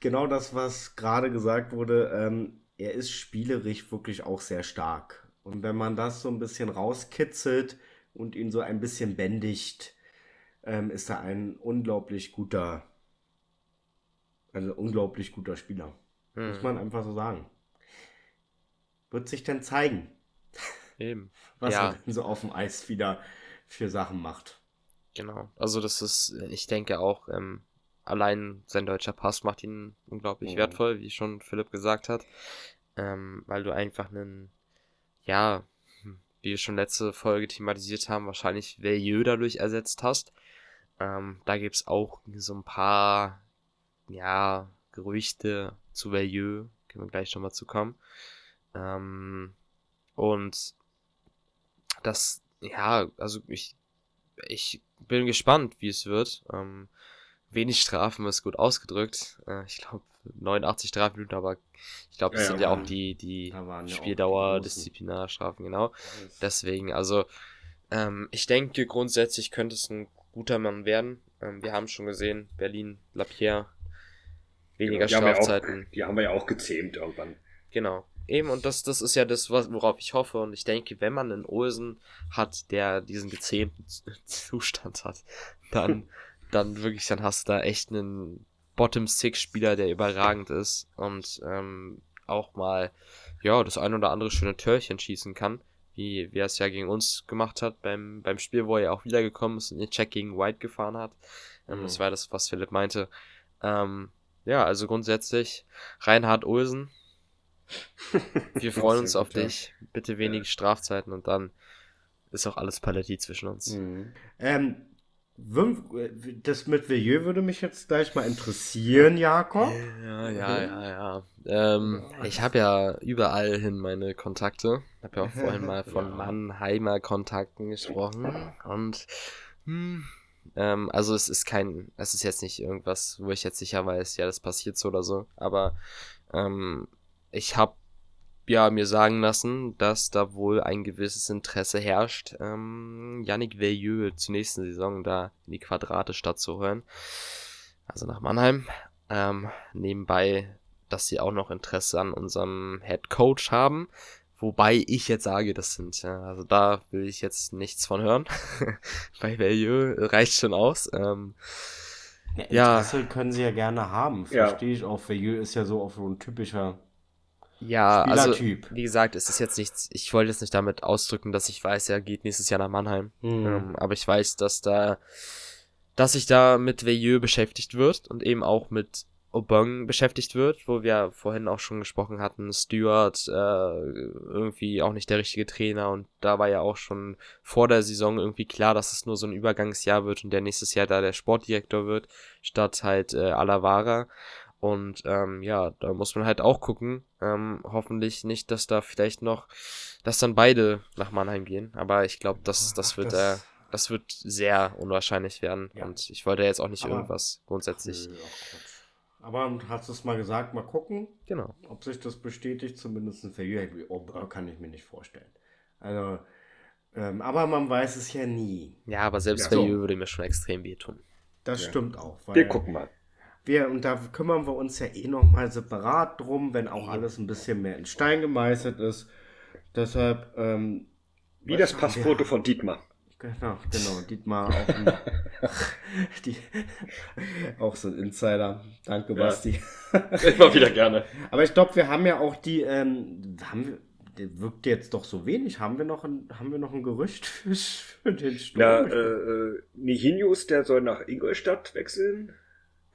genau das, was gerade gesagt wurde, ähm, er ist spielerisch wirklich auch sehr stark. Und wenn man das so ein bisschen rauskitzelt und ihn so ein bisschen bändigt, ähm, ist er ein unglaublich guter, also unglaublich guter Spieler. Hm. Muss man einfach so sagen wird sich dann zeigen. Eben. Was ja. er so auf dem Eis wieder, für Sachen macht. Genau. Also das ist, ich denke auch, ähm, allein sein deutscher Pass macht ihn unglaublich mhm. wertvoll, wie schon Philipp gesagt hat. Ähm, weil du einfach einen, ja, wie wir schon letzte Folge thematisiert haben, wahrscheinlich Veilleux dadurch ersetzt hast. Ähm, da gibt es auch so ein paar, ja, Gerüchte zu Veilleux, können wir gleich nochmal zu kommen. Ähm, und das, ja, also ich, ich bin gespannt, wie es wird. Ähm, wenig Strafen ist gut ausgedrückt. Äh, ich glaube 89 Strafminuten, aber ich glaube, das ja, sind ja, auch die, die Spieldauer, Disziplinarstrafen, genau. Deswegen, also ähm, ich denke grundsätzlich könnte es ein guter Mann werden. Ähm, wir haben schon gesehen, Berlin, Lapierre, weniger genau, die Strafzeiten. Haben auch, die haben wir ja auch gezähmt irgendwann. Genau. Eben, und das, das ist ja das, worauf ich hoffe. Und ich denke, wenn man einen Olsen hat, der diesen gezähmten Zustand hat, dann, dann wirklich, dann hast du da echt einen Bottom-Six-Spieler, der überragend ist und ähm, auch mal, ja, das ein oder andere schöne Törchen schießen kann, wie, wie er es ja gegen uns gemacht hat beim, beim Spiel, wo er ja auch wiedergekommen ist und den Check gegen White gefahren hat. Ähm, mhm. Das war das, was Philipp meinte. Ähm, ja, also grundsätzlich Reinhard Olsen, wir freuen uns auf gut, dich. Bitte wenige ja. Strafzeiten und dann ist auch alles Paletti zwischen uns. Mhm. Ähm, das mit Villiers würde mich jetzt gleich mal interessieren, Jakob. Ja, ja, ja, ja. Ähm, ich habe ja überall hin meine Kontakte. Ich habe ja auch vorhin mal von ja. Mannheimer Kontakten gesprochen. Und hm, ähm, also es ist kein, es ist jetzt nicht irgendwas, wo ich jetzt sicher weiß, ja, das passiert so oder so. Aber ähm, ich habe ja mir sagen lassen, dass da wohl ein gewisses Interesse herrscht, ähm, Yannick Veilleux zur nächsten Saison da in die Quadrate statt zu hören. Also nach Mannheim. Ähm, nebenbei, dass sie auch noch Interesse an unserem Head Coach haben. Wobei ich jetzt sage, das sind, ja, also da will ich jetzt nichts von hören. Bei Veilleux reicht schon aus. Ähm, ja, Interesse ja. können sie ja gerne haben, verstehe ja. ich auch. Veilleux ist ja so auch so ein typischer ja, also wie gesagt, es ist jetzt nichts, ich wollte jetzt nicht damit ausdrücken, dass ich weiß, er geht nächstes Jahr nach Mannheim. Mhm. Ähm, aber ich weiß, dass da, dass sich da mit Veilleux beschäftigt wird und eben auch mit Aubin beschäftigt wird, wo wir vorhin auch schon gesprochen hatten, Stewart äh, irgendwie auch nicht der richtige Trainer und da war ja auch schon vor der Saison irgendwie klar, dass es nur so ein Übergangsjahr wird und der nächstes Jahr da der Sportdirektor wird, statt halt äh, Alavara. Und ähm, ja, da muss man halt auch gucken. Ähm, hoffentlich nicht, dass da vielleicht noch, dass dann beide nach Mannheim gehen. Aber ich glaube, das, das wird das, äh, das wird sehr unwahrscheinlich werden. Ja. Und ich wollte jetzt auch nicht aber, irgendwas grundsätzlich. aber hast du es mal gesagt, mal gucken. Genau. Ob sich das bestätigt, zumindest für Jürgen oh, kann ich mir nicht vorstellen. Also, ähm, aber man weiß es ja nie. Ja, aber selbst ja, so. würde mir schon extrem wehtun. Das ja. stimmt auch. Wir gucken mal wir, und da kümmern wir uns ja eh nochmal separat drum, wenn auch alles ein bisschen mehr in Stein gemeißelt ist. Deshalb. Ähm, Wie das Passfoto von Dietmar. Genau, genau. Dietmar auch, ein, die, auch so ein Insider. Danke, ja. Basti. Immer wieder gerne. Aber ich glaube, wir haben ja auch die, ähm, haben wir, wirkt jetzt doch so wenig. Haben wir noch ein, haben wir noch ein Gerücht für, für den Sturm? Ja, äh, äh, Nihinius, der soll nach Ingolstadt wechseln.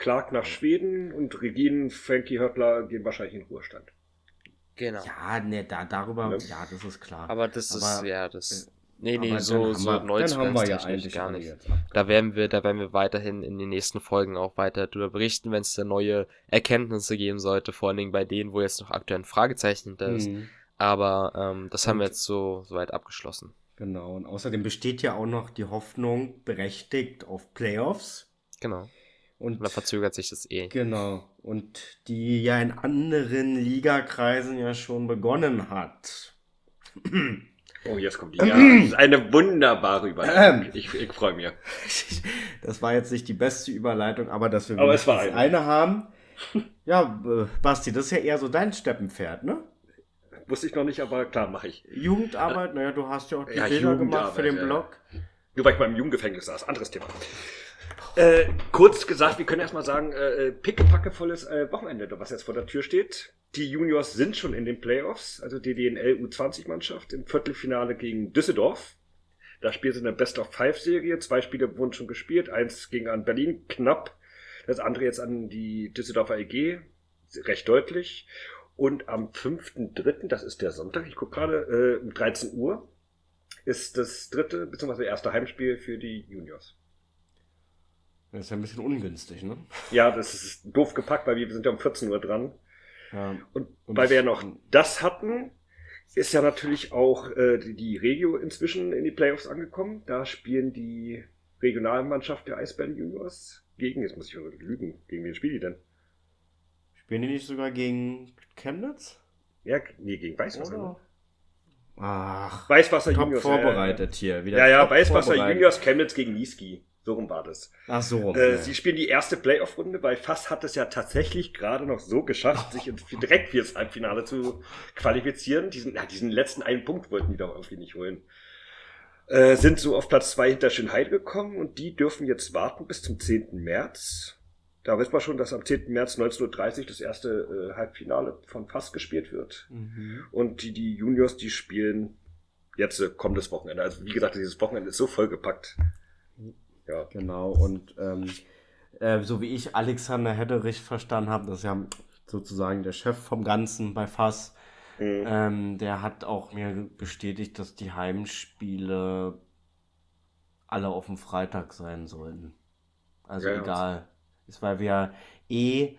Clark nach Schweden und Regine, Frankie Höppler gehen wahrscheinlich in Ruhestand. Genau. Ja, ne, da, darüber, ja, ja das ist klar. Aber das aber, ist, ja, das. Äh, nee, nee, so, so Neuzugangstechnisch ja gar nicht. Da werden wir, da werden wir weiterhin in den nächsten Folgen auch weiter darüber berichten, wenn es da neue Erkenntnisse geben sollte, vor allen Dingen bei denen, wo jetzt noch aktuell ein Fragezeichen da ist. Mhm. Aber ähm, das haben wir jetzt so soweit abgeschlossen. Genau, und außerdem besteht ja auch noch die Hoffnung berechtigt auf Playoffs. Genau. Und da verzögert sich das eh. Genau. Und die ja in anderen Ligakreisen ja schon begonnen hat. Oh, jetzt kommt die. Ja, das ist eine wunderbare Überleitung. Ähm. ich, ich freue mich. Das war jetzt nicht die beste Überleitung, aber dass wir aber es war eine. eine haben. Ja, äh, Basti, das ist ja eher so dein Steppenpferd, ne? Wusste ich noch nicht, aber klar, mache ich. Jugendarbeit, naja, du hast ja auch die ja, Bilder gemacht für den Blog. Nur weil ich mal im Jugendgefängnis saß, anderes Thema. Äh, kurz gesagt, wir können erstmal sagen, äh, äh, pickepackevolles äh, Wochenende, was jetzt vor der Tür steht. Die Juniors sind schon in den Playoffs, also die DNL U20-Mannschaft im Viertelfinale gegen Düsseldorf. Da spielen sie eine Best-of-Five-Serie. Zwei Spiele wurden schon gespielt. Eins ging an Berlin knapp. Das andere jetzt an die Düsseldorfer EG. Recht deutlich. Und am 5.3., das ist der Sonntag, ich gucke gerade, äh, um 13 Uhr, ist das dritte bzw. erste Heimspiel für die Juniors. Das ist ja ein bisschen ungünstig, ne? Ja, das ist doof gepackt, weil wir sind ja um 14 Uhr dran. Ja. Und, und weil wir ja noch das hatten, ist ja natürlich auch äh, die, die Regio inzwischen in die Playoffs angekommen. Da spielen die Regionalmannschaft der Eisbären Juniors gegen, jetzt muss ich lügen, gegen wen spielen die denn? Spielen die nicht sogar gegen Chemnitz? Ja, nee, gegen Weißwasser. Ne? Ach, Weißwasser top Juniors. vorbereitet hier. Wieder ja, ja, Weißwasser Juniors, Chemnitz gegen Niski. So rum war das. Ach so. Äh, ja. Sie spielen die erste Playoff-Runde, weil Fass hat es ja tatsächlich gerade noch so geschafft, sich direkt fürs Halbfinale zu qualifizieren. Diesen, na, diesen letzten einen Punkt wollten die doch irgendwie nicht holen. Äh, sind so auf Platz zwei hinter Schönheide gekommen und die dürfen jetzt warten bis zum 10. März. Da wissen wir schon, dass am 10. März 19.30 Uhr das erste äh, Halbfinale von Fass gespielt wird. Mhm. Und die, die Juniors, die spielen jetzt äh, kommendes Wochenende. Also wie gesagt, dieses Wochenende ist so vollgepackt. Ja. Genau, und ähm, äh, so wie ich Alexander Hedderich verstanden habe, das ist ja sozusagen der Chef vom Ganzen bei Fass, mhm. ähm, der hat auch mir bestätigt, dass die Heimspiele alle auf dem Freitag sein sollten. Also ja, egal. Ist, weil wir eh,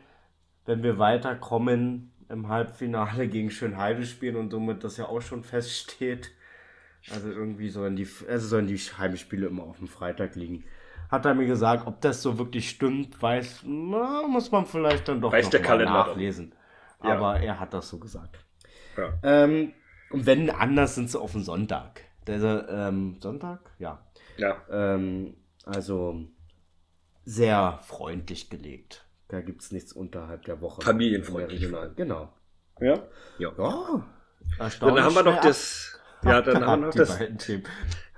wenn wir weiterkommen, im Halbfinale gegen Schönheide spielen und somit das ja auch schon feststeht. Also irgendwie sollen die, also sollen die Heimspiele immer auf dem Freitag liegen hat er mir gesagt, ob das so wirklich stimmt, weiß, na, muss man vielleicht dann doch weiß noch mal nachlesen. Ja. Aber er hat das so gesagt. Ja. Ähm, und wenn anders sind sie auf den Sonntag. Der, ähm, Sonntag? Ja. Ja. Ähm, also sehr freundlich gelegt. Da gibt es nichts unterhalb der Woche. Familienfreundlich. Genau. Ja? Ja. ja. Dann haben wir noch das. Ja, dann haben wir noch das.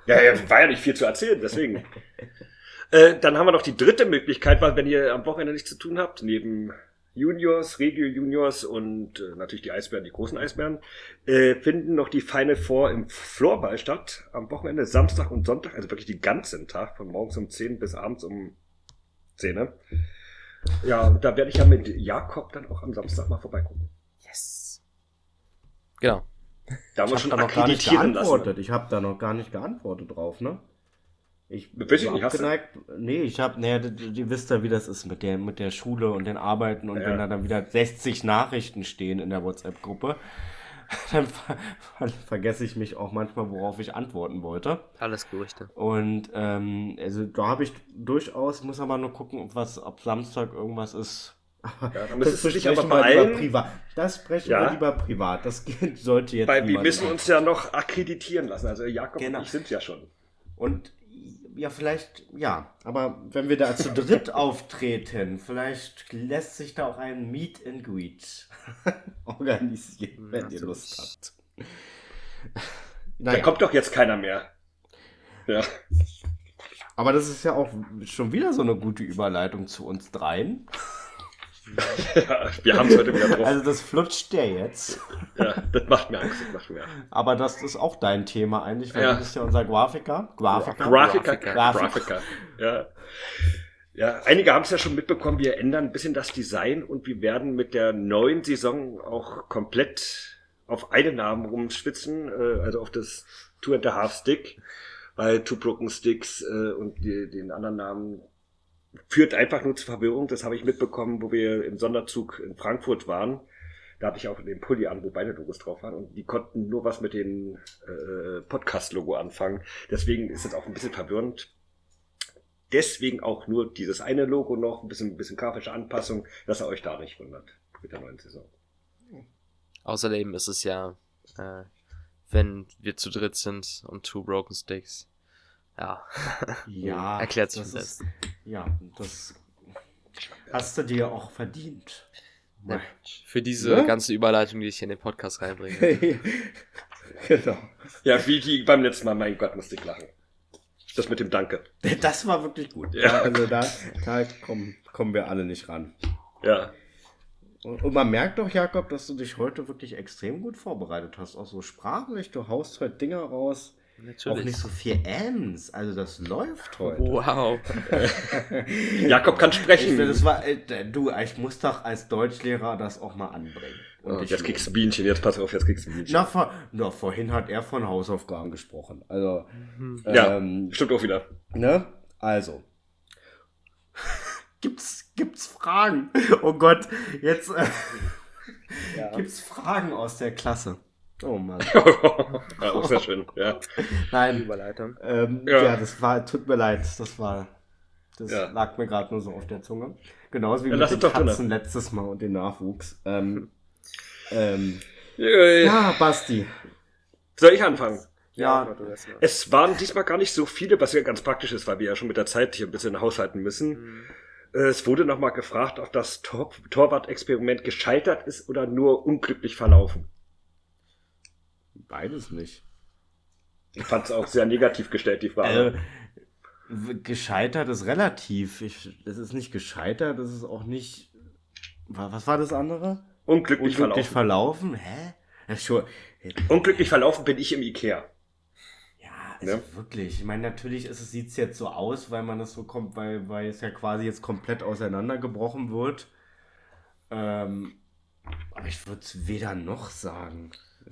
Ja, ja, war ja nicht viel zu erzählen, deswegen. Äh, dann haben wir noch die dritte Möglichkeit, weil wenn ihr am Wochenende nichts zu tun habt, neben Juniors, Regio Juniors und äh, natürlich die Eisbären, die großen Eisbären, äh, finden noch die Final Four im Floorball statt. Am Wochenende, Samstag und Sonntag, also wirklich den ganzen Tag, von morgens um 10 bis abends um 10. Ne? Ja, da werde ich ja mit Jakob dann auch am Samstag mal vorbeigucken. Yes. Genau. Da haben wir schon noch gar nicht geantwortet. Lassen. Ich habe da noch gar nicht geantwortet drauf, ne? Ich Weiß ich nicht, abgeneigt. Nee, ich habe, naja, ihr wisst ja, wie das ist mit der, mit der Schule und den Arbeiten und ja. wenn da dann wieder 60 Nachrichten stehen in der WhatsApp-Gruppe, dann ver vergesse ich mich auch manchmal, worauf ich antworten wollte. Alles Gerüchte. Und ähm, also da habe ich durchaus, muss aber nur gucken, ob was ab Samstag irgendwas ist. Ja, dann das besprechen aber bei allen, privat. Das sprechen ja. wir lieber privat. Das sollte jetzt. Weil wir müssen uns ja noch akkreditieren lassen. Also Jakob genau. und ich sind ja schon. Und ja, vielleicht, ja. Aber wenn wir da zu dritt auftreten, vielleicht lässt sich da auch ein Meet and Greet organisieren, wenn ja, ihr Lust habt. Naja. Da kommt doch jetzt keiner mehr. Ja. Aber das ist ja auch schon wieder so eine gute Überleitung zu uns dreien ja, wir haben es heute wieder drauf. Also das flutscht der jetzt. ja, das macht mir Angst. Das macht mir Aber das ist auch dein Thema eigentlich, weil ja. du bist ja unser Grafiker. Grafiker. Grafiker. Grafiker. Grafiker. Ja. Ja, einige haben es ja schon mitbekommen, wir ändern ein bisschen das Design und wir werden mit der neuen Saison auch komplett auf einen Namen rumschwitzen, äh, also auf das Two and a Half Stick, weil Two Broken Sticks äh, und die, den anderen Namen führt einfach nur zu Verwirrung. Das habe ich mitbekommen, wo wir im Sonderzug in Frankfurt waren. Da hatte ich auch den Pulli an, wo beide Logos drauf waren. Und die konnten nur was mit dem äh, Podcast-Logo anfangen. Deswegen ist es auch ein bisschen verwirrend. Deswegen auch nur dieses eine Logo noch, ein bisschen, ein bisschen grafische Anpassung, dass er euch da nicht wundert mit der neuen Saison. Außerdem ist es ja, äh, wenn wir zu dritt sind und Two Broken Sticks, ja. Ja. Erklärt sich das. Ist, ja, das hast du dir auch verdient. Ja, für diese ja? ganze Überleitung, die ich hier in den Podcast reinbringe. genau. Ja, wie die beim letzten Mal, mein Gott, musste ich lachen. Das mit dem Danke. Das war wirklich gut. Ja. Also da, da kommen, kommen wir alle nicht ran. Ja. Und, und, man merkt doch, Jakob, dass du dich heute wirklich extrem gut vorbereitet hast. Auch so sprachlich. Du haust heute Dinger raus. Natürlich. Auch nicht so viel Ms. Also das läuft heute. Wow. Jakob kann sprechen. Ich, das war, äh, du, ich muss doch als Deutschlehrer das auch mal anbringen. Und oh, jetzt kriegst du Bienchen, jetzt pass auf, jetzt kriegst du Bienchen. Na, vor, na, vorhin hat er von Hausaufgaben gesprochen. Also, mhm. ja, ähm, stimmt auch wieder. Ne? Also. gibt's, gibt's Fragen? Oh Gott, jetzt äh, ja. gibt's Fragen aus der Klasse. Oh Mann. ja, auch sehr schön, ja. Nein. Überleitung. Ähm, ja. ja. das war, tut mir leid, das war, das ja. lag mir gerade nur so auf der Zunge. Genauso wie ja, mit den Katzen letztes Mal und den Nachwuchs. Ähm, ähm, ja, Basti. Soll ich anfangen? Ja. Es waren diesmal gar nicht so viele, was ja ganz praktisch ist, weil wir ja schon mit der Zeit hier ein bisschen haushalten müssen. Mhm. Es wurde nochmal gefragt, ob das Tor Torwart-Experiment gescheitert ist oder nur unglücklich verlaufen. Beides nicht. Ich fand es auch sehr negativ gestellt, die Frage. Äh, gescheitert ist relativ. Es ist nicht gescheitert, es ist auch nicht. Was war das andere? Unglücklich, Unglücklich verlaufen. verlaufen. Hä? Ja, schon. Unglücklich verlaufen bin ich im Ikea. Ja, also ne? wirklich. Ich meine, natürlich sieht es jetzt so aus, weil man das so kommt, weil, weil es ja quasi jetzt komplett auseinandergebrochen wird. Ähm, aber ich würde es weder noch sagen.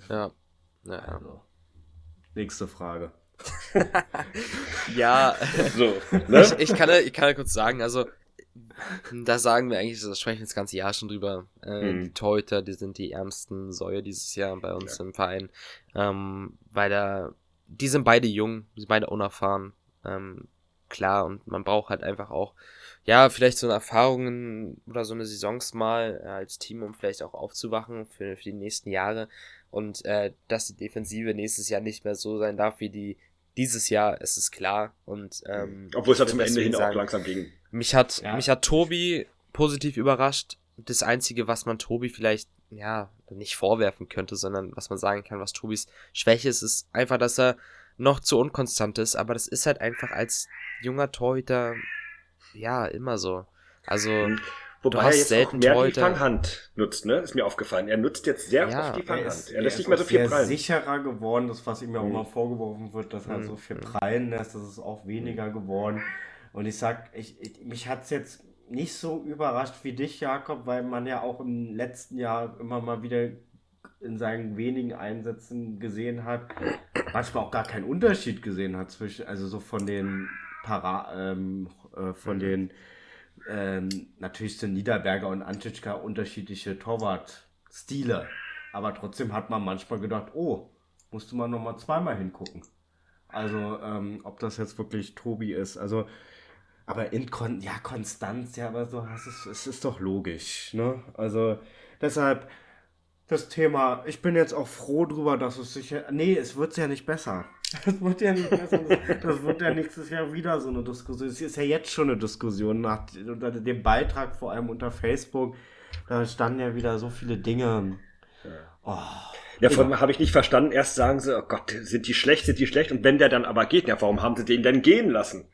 Ja. Ja. Also, nächste Frage. ja, so, ne? ich, ich, kann ja, ich kann ja kurz sagen, also da sagen wir eigentlich, das sprechen wir das ganze Jahr schon drüber. Äh, hm. Die Torhüter, die sind die ärmsten Säue dieses Jahr bei uns ja. im Verein. Ähm, weil da, die sind beide jung, die sind beide unerfahren. Ähm, klar, und man braucht halt einfach auch, ja, vielleicht so eine Erfahrungen oder so eine Saisons mal äh, als Team, um vielleicht auch aufzuwachen für, für die nächsten Jahre. Und äh, dass die Defensive nächstes Jahr nicht mehr so sein darf wie die dieses Jahr, ist es klar. Und, ähm, Obwohl es ja zum Ende hin sagen, auch langsam ging. Mich hat, ja. mich hat Tobi positiv überrascht. Das Einzige, was man Tobi vielleicht, ja, nicht vorwerfen könnte, sondern was man sagen kann, was Tobis Schwäche ist, ist einfach, dass er noch zu unkonstant ist. Aber das ist halt einfach als junger Torhüter, ja, immer so. Also, mhm. Wobei er jetzt selten auch mehr Torhüter. die Fanghand nutzt, ne? Ist mir aufgefallen. Er nutzt jetzt sehr ja, oft die Fanghand. Er, ist, er lässt nicht mehr so viel prallen. Er ist sicherer geworden, das was ihm ja auch mhm. immer vorgeworfen wird, dass er mhm. so viel prallen lässt. Das ist auch weniger geworden. Und ich sag, ich, ich mich hat's jetzt nicht so überrascht wie dich, Jakob, weil man ja auch im letzten Jahr immer mal wieder in seinen wenigen Einsätzen gesehen hat, manchmal auch gar keinen Unterschied gesehen hat zwischen, also so von den Para, ähm, äh, von mhm. den ähm, natürlich sind Niederberger und Antitschka unterschiedliche Torwartstile. Aber trotzdem hat man manchmal gedacht, oh, musste man nochmal zweimal hingucken. Also, ähm, ob das jetzt wirklich Tobi ist. Also, aber in Kon ja, Konstanz, ja, aber so es, es ist doch logisch, ne? Also, deshalb das Thema, ich bin jetzt auch froh drüber, dass es sich, nee, es wird ja nicht besser. Das wird ja nicht besser. Das wird ja nächstes Jahr wieder so eine Diskussion. Es ist ja jetzt schon eine Diskussion nach dem Beitrag, vor allem unter Facebook. Da standen ja wieder so viele Dinge. Oh. Ja, von habe ich nicht verstanden. Erst sagen sie, oh Gott, sind die schlecht, sind die schlecht. Und wenn der dann aber geht, ja, warum haben sie den denn gehen lassen?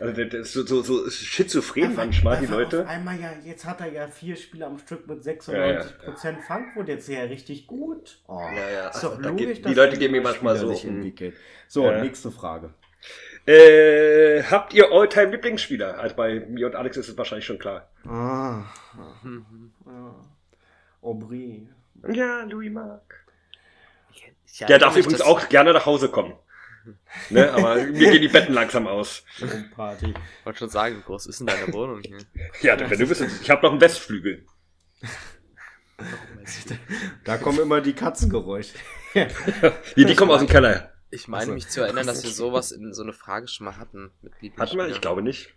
Also das ist so, so, so schizophren manchmal, die Leute. Auf einmal ja, jetzt hat er ja vier Spiele am Stück mit 96% ja, ja, ja. Fangquote, jetzt ja richtig gut. Oh, ja, ja. Ist doch also, logisch, geht, die Leute geben mir manchmal so. Sich entwickelt. So, ja. nächste Frage. Äh, habt ihr Alltime Lieblingsspieler? Also bei mir und Alex ist es wahrscheinlich schon klar. Ah. ja. Aubry. Ja, Louis Marc. Der darf übrigens auch gerne nach Hause kommen. Ne, aber mir gehen die Betten langsam aus. Party. Ich wollte schon sagen, wie groß ist denn deine Wohnung hier? ja, wenn du bist, ich habe noch einen Westflügel. da kommen immer die Katzengeräusche. die, die kommen aus dem Keller. Ich meine also, mich zu erinnern, dass wir sowas in so eine Frage schon mal hatten. Mit hatten wir? Ich glaube nicht.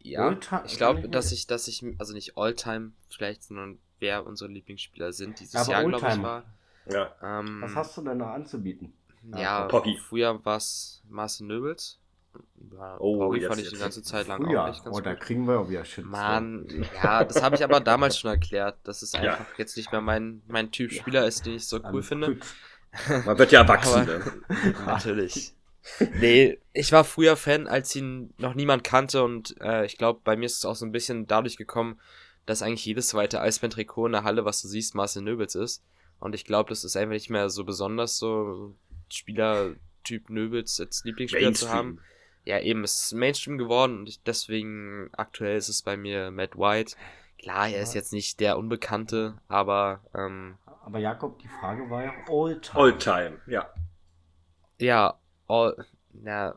Ja, ich glaube, dass ich, dass ich, also nicht Alltime vielleicht, sondern wer unsere Lieblingsspieler sind dieses Aber Jahr, glaube ich, war. Ja. Ähm, Was hast du denn noch anzubieten? Ja, Poggi. früher war es Marcel Nöbels. Ja, oh, Poggi fand ich die ganze Zeit lang früher. auch nicht ganz Oh, da kriegen wir auch wieder Shit. Mann, ja, das habe ich aber damals schon erklärt, dass es einfach ja. jetzt nicht mehr mein, mein Typ Spieler ist, den ich so cool finde. Man wird ja erwachsen. Ne? natürlich. nee, ich war früher Fan, als ihn noch niemand kannte und äh, ich glaube, bei mir ist es auch so ein bisschen dadurch gekommen, dass eigentlich jedes zweite Eisbären-Trikot in der Halle, was du siehst, Marcel Nöbels ist. Und ich glaube, das ist einfach nicht mehr so besonders so Spieler Typ Nöbels als Lieblingsspieler Mainstream. zu haben. Ja, eben, es ist Mainstream geworden und deswegen aktuell ist es bei mir Matt White. Klar, er ist jetzt nicht der Unbekannte, aber. Ähm, aber Jakob, die Frage war ja All-Time. All-Time, ja. Ja, all. Na,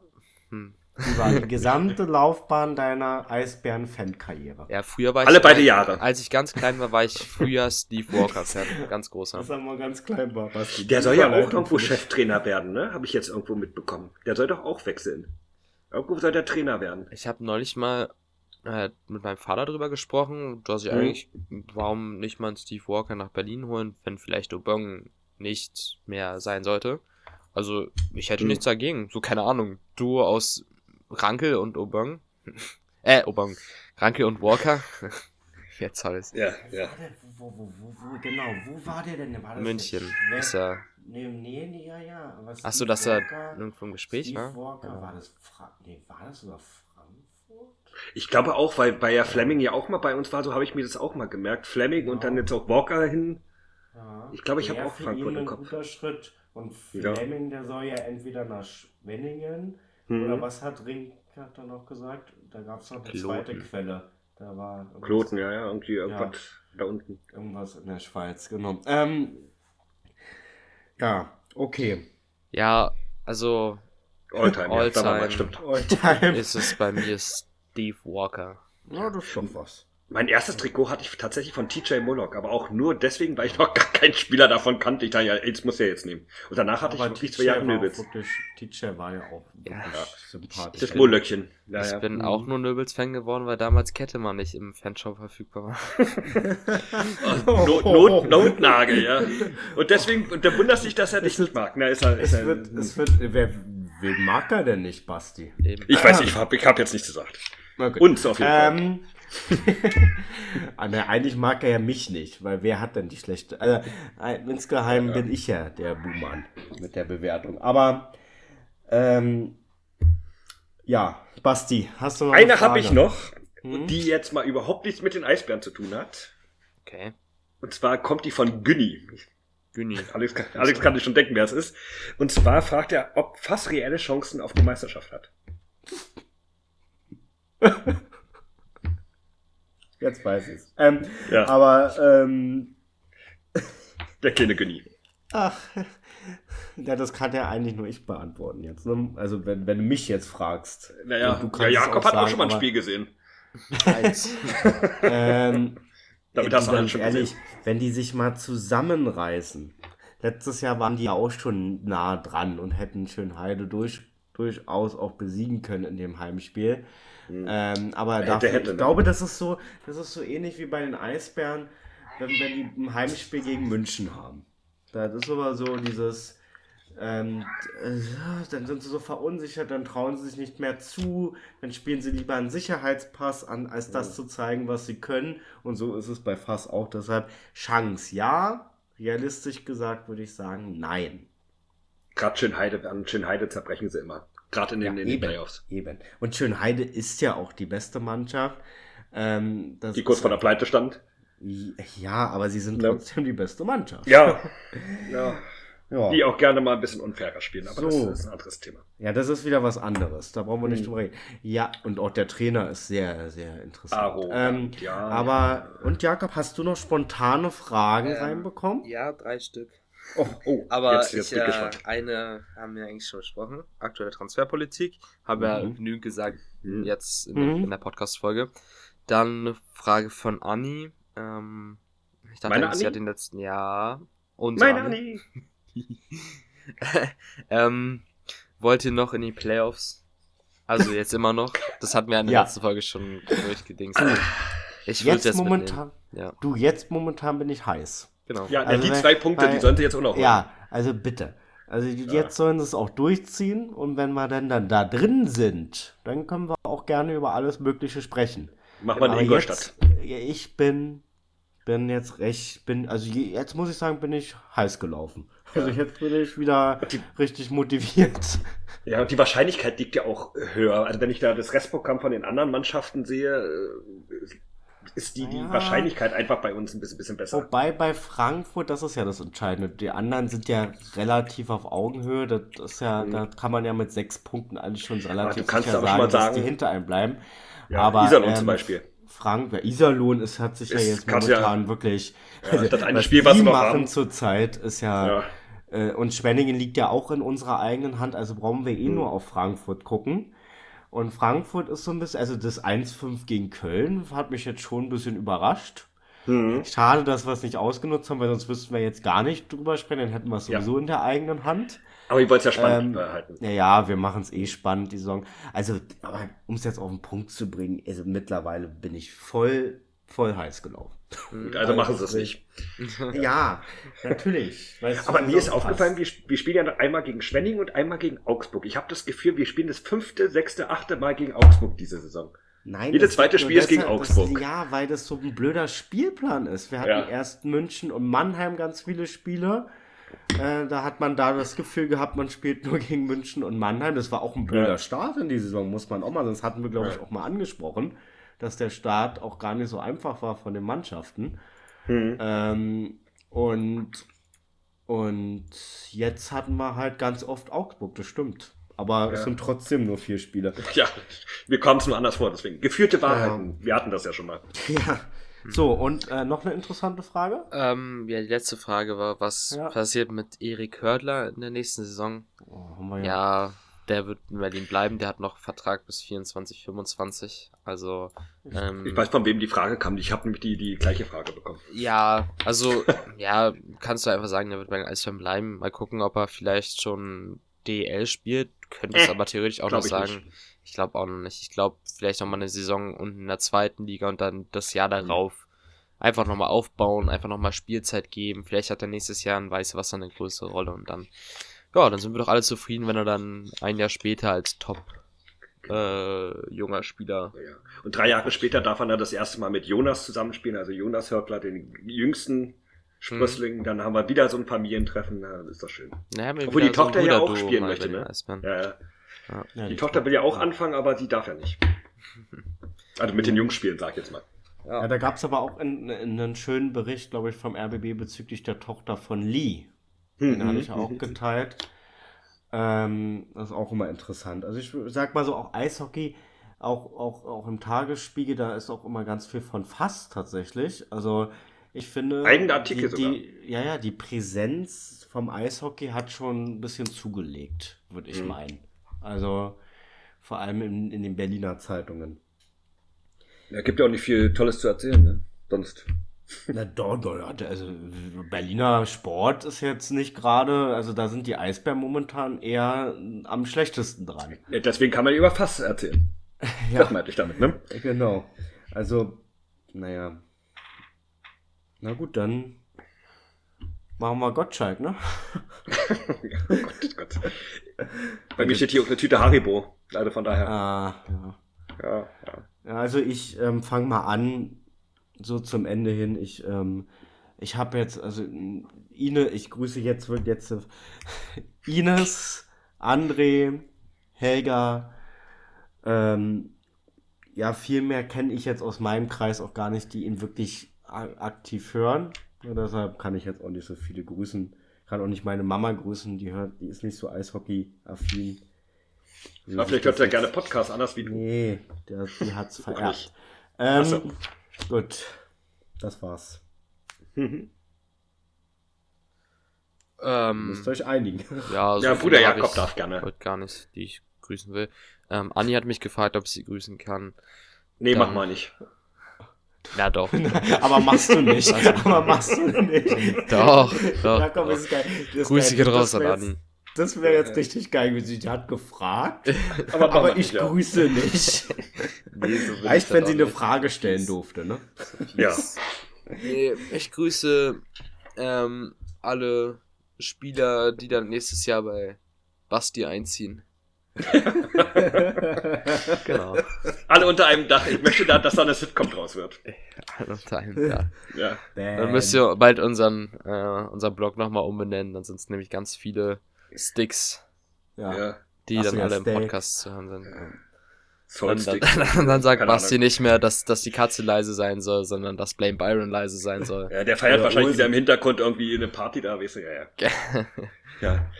hm. Über die gesamte Laufbahn deiner Eisbären-Fan-Karriere. Ja, früher war ich. Alle beide Jahre. Als ich ganz klein war, war ich früher Steve Walker-Fan. Ganz großer. Das haben wir ganz klein war. Der soll ja auch irgendwo Cheftrainer werden, ne? Habe ich jetzt irgendwo mitbekommen. Der soll doch auch wechseln. Irgendwo soll der Trainer werden. Ich habe neulich mal äh, mit meinem Vater drüber gesprochen, dass ich mhm. eigentlich, warum nicht mal einen Steve Walker nach Berlin holen, wenn vielleicht Obong nicht mehr sein sollte. Also, ich hätte mhm. nichts dagegen. So, keine Ahnung. Du aus Rankel und Obong. äh, Obong. Rankel und Walker. Jetzt alles. Ja, ja. Wo, wo, wo, wo, genau, wo war der denn? War München. Ist er. Nee, nee, nee, ja, ja. Achso, dass er irgendwo im Gespräch Steve war? Walker, ja. war das Fra nee, war das sogar Frankfurt? Ich glaube auch, weil, weil ja Fleming ja auch mal bei uns war, so habe ich mir das auch mal gemerkt. Fleming ja. und dann jetzt auch Walker hin. Ja. Ich glaube, ich habe auch Frankfurt im Kopf. Ein guter Schritt. Und Fleming, der soll ja entweder nach Schwenningen hm. Oder was hat Ringkat dann noch gesagt? Da gab es noch eine Kloten. zweite Quelle. Da war Kloten, ja, ja, irgendwie irgendwas ja, da unten. Irgendwas in der Schweiz, genau. Ähm, ja, okay. Ja, also Alltime, Alltime, ja, stimmt. Alltime ist es bei mir Steve Walker. Ja, das ist schon was. Mein erstes Trikot hatte ich tatsächlich von TJ Mullock, aber auch nur deswegen, weil ich noch gar keinen Spieler davon kannte. Ich dachte, ja, jetzt muss er jetzt nehmen. Und danach hatte aber ich wirklich zwei Jahre Nöbels. TJ war ja auch ja. sympathisch. Das Mullöckchen. Ja, ich ja. bin mhm. auch nur Nöbels-Fan geworden, weil damals Kettemann nicht im Fanshop verfügbar war. Not, Not, Notnagel, ja. Und deswegen, und der wundert sich, dass er dich nicht mag. Na, ist er, ist es, wird, es wird, wer, wen mag er denn nicht, Basti? Eben. Ich weiß nicht, ich habe ich hab jetzt nichts gesagt. Okay. Uns auf jeden ähm, Fall. Aber ah, eigentlich mag er ja mich nicht, weil wer hat denn die schlechte. Also, insgeheim ja. bin ich ja der Buhmann mit der Bewertung. Aber ähm, ja, Basti, hast du noch eine, eine habe ich noch, hm? die jetzt mal überhaupt nichts mit den Eisbären zu tun hat. Okay. Und zwar kommt die von Günni. Günni. Alex, kann, Alex kann sich schon denken, wer es ist. Und zwar fragt er, ob fast reelle Chancen auf die Meisterschaft hat. Jetzt weiß ich es. Ähm, ja. Aber, ähm, Der kleine Genie. Ach, ja, das kann ja eigentlich nur ich beantworten jetzt. Ne? Also, wenn, wenn du mich jetzt fragst. Naja, du ja, Jakob auch hat sagen, auch schon mal ein Spiel gesehen. ähm, Damit hast du ganz schon ehrlich, gesehen. wenn die sich mal zusammenreißen. Letztes Jahr waren die ja auch schon nah dran und hätten Schönheide durch, durchaus auch besiegen können in dem Heimspiel. Mhm. Ähm, aber hätte, dafür, hätte, ich glaube, das ist so, das ist so ähnlich wie bei den Eisbären, wenn, wenn die ein Heimspiel gegen München haben. Das ist aber so dieses, ähm, äh, dann sind sie so verunsichert, dann trauen sie sich nicht mehr zu, dann spielen sie lieber einen Sicherheitspass an, als das mhm. zu zeigen, was sie können. Und so ist es bei Fass auch. Deshalb Chance ja, realistisch gesagt würde ich sagen nein. Gerade Schönheide, an Schönheide zerbrechen sie immer. Gerade in den, ja, in den Playoffs. Eben. Und Schönheide ist ja auch die beste Mannschaft. Ähm, die kurz vor der Pleite stand. Ja, aber sie sind trotzdem ja. die beste Mannschaft. Ja. ja. ja. Die auch gerne mal ein bisschen unfairer spielen, aber so. das ist ein anderes Thema. Ja, das ist wieder was anderes. Da brauchen wir nicht hm. drüber reden. Ja, und auch der Trainer ist sehr, sehr interessant. Aro, ähm, ja. Aber, und Jakob, hast du noch spontane Fragen ähm, reinbekommen? Ja, drei Stück. Oh, oh, aber jetzt, jetzt ich, äh, eine haben wir eigentlich schon besprochen. Aktuelle Transferpolitik. Habe mhm. ja genügend gesagt, mhm. jetzt in, mhm. in der Podcast-Folge. Dann eine Frage von Anni. Ähm, ich dachte, Meine sie hat den letzten Jahr. Und Meine Anni! ähm, wollt ihr noch in die Playoffs? Also jetzt immer noch. Das hatten wir in der ja. letzten Folge schon durchgedingst. Ich jetzt, jetzt momentan. Ja. Du, jetzt momentan bin ich heiß. Genau. Ja, also die wenn, zwei Punkte, weil, die sollen sie jetzt auch noch Ja, also bitte. Also jetzt ja. sollen sie es auch durchziehen und wenn wir dann, dann da drin sind, dann können wir auch gerne über alles Mögliche sprechen. Mach mal in Ingolstadt. Ich bin, bin jetzt recht, bin, also jetzt muss ich sagen, bin ich heiß gelaufen. Also jetzt bin ich wieder die, richtig motiviert. Ja, und die Wahrscheinlichkeit liegt ja auch höher. Also wenn ich da das Restprogramm von den anderen Mannschaften sehe, äh, ist die, die ja. Wahrscheinlichkeit einfach bei uns ein bisschen, bisschen besser. Wobei bei Frankfurt, das ist ja das Entscheidende. Die anderen sind ja relativ auf Augenhöhe. Das ist ja, mhm. da kann man ja mit sechs Punkten eigentlich schon relativ sicher sagen, sagen, dass die hinter einem bleiben. Ja, aber Iserlohn ähm, zum Beispiel. Frank, ja, Iserlohn ist, hat sich ist, ja jetzt momentan ja, wirklich. Ja, das eine Spiel, was die machen zurzeit, ist ja. ja. Äh, und Schwenningen liegt ja auch in unserer eigenen Hand, also brauchen wir eh mhm. nur auf Frankfurt gucken. Und Frankfurt ist so ein bisschen, also das 1-5 gegen Köln hat mich jetzt schon ein bisschen überrascht. Mhm. Schade, dass wir es nicht ausgenutzt haben, weil sonst wüssten wir jetzt gar nicht drüber sprechen, dann hätten wir es sowieso ja. in der eigenen Hand. Aber ich wollte es ja spannend ähm, behalten. Ja, ja, wir machen es eh spannend, die Saison. Also, um es jetzt auf den Punkt zu bringen, also mittlerweile bin ich voll, voll heiß gelaufen. Also, also machen sie es nicht. Ja, natürlich. Aber mir ist aufgefallen, wir, wir, spielen ja einmal gegen Schwenning und einmal gegen Augsburg. Ich habe das Gefühl, wir spielen das fünfte, sechste, achte Mal gegen Augsburg diese Saison. Nein, Jedes zweite Spiel ist gegen Augsburg. Das, ja, weil das so ein blöder Spielplan ist. Wir hatten ja. erst München und Mannheim ganz viele Spiele. Äh, da hat man da das Gefühl gehabt, man spielt nur gegen München und Mannheim. Das war auch ein blöder ja. Start in die Saison, muss man auch mal. Das hatten wir, glaube ich, auch mal angesprochen, dass der Start auch gar nicht so einfach war von den Mannschaften. Mhm. Ähm, und, und jetzt hatten wir halt ganz oft Augsburg, das stimmt. Aber ja. es sind trotzdem nur vier Spiele. Ja, wir kommen es nur anders vor, deswegen. Geführte Wahrheiten. Ja. Wir hatten das ja schon mal. Ja. So, und äh, noch eine interessante Frage? Ähm, ja, die letzte Frage war, was ja. passiert mit Erik Hördler in der nächsten Saison? Oh, ja. ja. Der wird in Berlin bleiben, der hat noch Vertrag bis 24, 25. Also. Ähm, ich weiß, von wem die Frage kam. Ich habe nämlich die, die gleiche Frage bekommen. Ja, also, ja, kannst du einfach sagen, der wird bei den Eisbären bleiben. Mal gucken, ob er vielleicht schon DL spielt. Könnte es äh, aber theoretisch auch noch sagen. Nicht. Ich glaube auch noch nicht. Ich glaube, vielleicht noch mal eine Saison unten in der zweiten Liga und dann das Jahr mhm. darauf einfach nochmal aufbauen, einfach nochmal Spielzeit geben. Vielleicht hat er nächstes Jahr ein Weiße Wasser eine größere Rolle und dann, ja, dann sind wir doch alle zufrieden, wenn er dann ein Jahr später als Top äh, junger Spieler. Ja. Und drei Jahre später darf er dann das erste Mal mit Jonas zusammenspielen, also Jonas Hörtler, den jüngsten Sprössling. Mhm. Dann haben wir wieder so ein Familientreffen, na, ist das schön. Ja, Obwohl die Tochter so ja auch spielen möchte, ne? Ja, ja. Ja. Die, die Tochter will ja auch anfangen, aber sie darf ja nicht. Also mit den Jungs spielen, sag ich jetzt mal. Ja, ja da gab es aber auch einen schönen Bericht, glaube ich, vom RBB bezüglich der Tochter von Lee. Den mhm. hatte ich auch geteilt. Ähm, das ist auch immer interessant. Also ich sag mal so, auch Eishockey, auch, auch, auch im Tagesspiegel, da ist auch immer ganz viel von Fass tatsächlich. Also ich finde. Eigene Artikel die, die, Ja, ja, die Präsenz vom Eishockey hat schon ein bisschen zugelegt, würde ich mhm. meinen. Also vor allem in, in den Berliner Zeitungen. Ja, gibt ja auch nicht viel Tolles zu erzählen, ne? Sonst. Na doch, doch, also Berliner Sport ist jetzt nicht gerade, also da sind die Eisbären momentan eher am schlechtesten dran. Ja, deswegen kann man über Fass erzählen. ja. Das meinte ich damit, ne? Genau. Also, naja. Na gut, dann Machen wir Gottschalk, ne? oh Gott, Gott. Bei mir steht hier auch eine Tüte Haribo. Also von daher. Ah, ja. Ja, ja. ja also ich ähm, fange mal an, so zum Ende hin. Ich, ähm, ich habe jetzt, also Ine, ich grüße jetzt, jetzt äh, Ines, André, Helga, ähm, ja, viel mehr kenne ich jetzt aus meinem Kreis auch gar nicht, die ihn wirklich aktiv hören. Und deshalb kann ich jetzt auch nicht so viele grüßen. Kann auch nicht meine Mama grüßen, die hört, die ist nicht so Eishockey-affin. Ja, vielleicht hört er gerne Podcast anders wie du. Nee, der, die hat's vererbt. Ähm, so. Gut, das war's. Mhm. Ähm, Müsst ihr euch einigen. Ja, so ja Bruder Jakob darf gerne. Heute gar nicht, die ich grüßen will. Ähm, Anni hat mich gefragt, ob ich sie grüßen kann. Nee, Dann, mach mal nicht. Ja, doch. aber machst du nicht. Also, aber machst du nicht. Doch, doch. Ja, komm, doch. Ist geil. Grüße geht raus an Adi. Das wäre jetzt richtig geil, wenn sie hat gefragt, aber, aber ich ja. grüße nicht. nee, so Reicht, wenn sie eine nicht. Frage stellen durfte, ne? Ja. Nee, ich grüße ähm, alle Spieler, die dann nächstes Jahr bei Basti einziehen. genau. Alle unter einem Dach. Ich möchte da, dass da eine Sitcom draus wird. Alle unter einem Dach. Ja. Dann müsst ihr bald unseren, äh, unseren Blog nochmal umbenennen. Dann sind es nämlich ganz viele Sticks, ja. die Ach dann alle im Podcast zu hören sind. Und dann, dann, dann sagt Basti nicht mehr, dass, dass die Katze leise sein soll, sondern dass Blame Byron leise sein soll. Ja, der feiert wahrscheinlich Olsen. wieder im Hintergrund irgendwie eine Party da, weißt du, ja, ja. ja.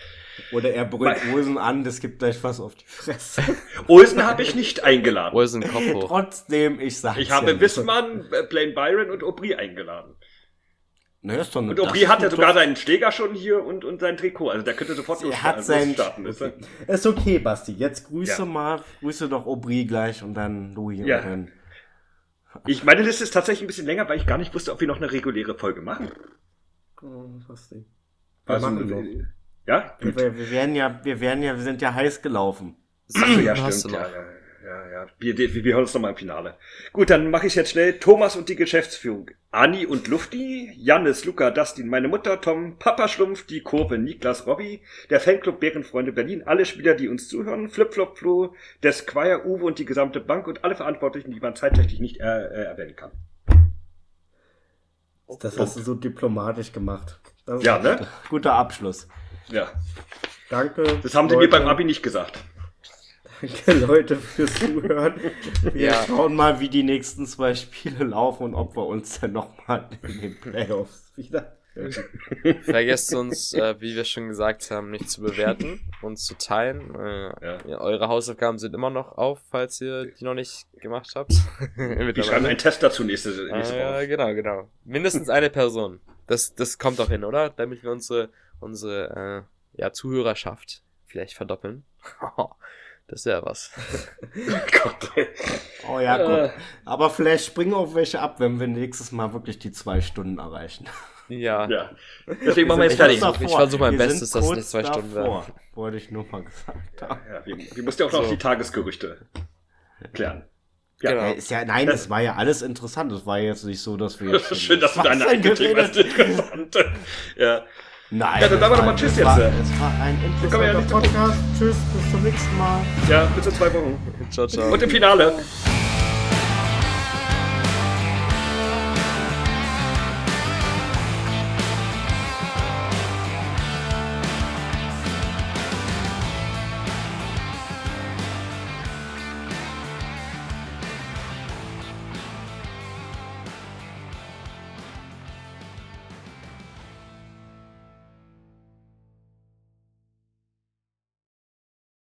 Oder er brüllt Olsen an, das gibt gleich was auf die Fresse. Olsen habe ich nicht eingeladen. Olsen Kopf hoch. Trotzdem, ich sag's Ich habe ja Wissmann, Blaine Byron und Aubry eingeladen. Ne, ist doch und Aubry hat ja sogar seinen Steger schon hier und, und sein Trikot. Also der könnte sofort er hat also seinen starten. Ist, okay. ist okay, Basti. Jetzt grüße ja. mal, grüße doch Aubry gleich und dann Louis ja. und dann. Ich, meine Liste ist tatsächlich ein bisschen länger, weil ich gar nicht wusste, ob wir noch eine reguläre Folge machen. Oh, Basti. Wir also, machen noch. Ja? Wir, wir, werden ja, wir werden ja, wir sind ja heiß gelaufen. Ach, ja, stimmt. Ja, ja, ja, ja. Wir, wir, wir hören uns nochmal im Finale. Gut, dann mache ich jetzt schnell Thomas und die Geschäftsführung. Anni und Lufti, Jannis, Luca, Dustin, meine Mutter, Tom, Papa Schlumpf, die Kurve, Niklas, Robby, der Fanclub Bärenfreunde Berlin, alle Spieler, die uns zuhören, Flipflop Flo, der Squire, Uwe und die gesamte Bank und alle Verantwortlichen, die man zeitlich nicht äh, äh, erwähnen kann. Das hast du so diplomatisch gemacht. ja, ne? Guter Abschluss. Ja. Danke. Das haben sie mir beim Abi nicht gesagt. Danke, Leute, fürs Zuhören. Wir ja. schauen mal, wie die nächsten zwei Spiele laufen und ob wir uns dann nochmal in den Playoffs wieder. Vergesst uns, äh, wie wir schon gesagt haben, nicht zu bewerten, uns zu teilen. Äh, ja. Ja, eure Hausaufgaben sind immer noch auf, falls ihr die noch nicht gemacht habt. wir schreiben einen Test dazu nächste, nächste Woche. Äh, genau, genau. Mindestens eine Person. Das, das kommt doch hin, oder? Damit wir unsere unsere äh, ja, Zuhörerschaft vielleicht verdoppeln. das wäre was. oh ja, gut. Aber vielleicht springen auch welche ab, wenn wir nächstes Mal wirklich die zwei Stunden erreichen. Ja. ja. Deswegen machen wir jetzt fertig. Ich versuche mein wir Bestes, dass es nicht zwei davor, Stunden werden. Wollte ich nur mal gesagt haben. Ja, wir, wir mussten ja auch so. noch die Tagesgerüchte klären. Ja, genau. ist ja, nein, das war ja alles interessant. Das war jetzt nicht so, dass wir. Schön, dass du deine eigene Thema interessant. ja. Nein. Ja, dann sagen wir doch mal Tschüss jetzt. War, es war ein interessanter ja Podcast. Tschüss, bis zum nächsten Mal. Ja, bis in zwei Wochen. Ciao, ciao. Und im Finale.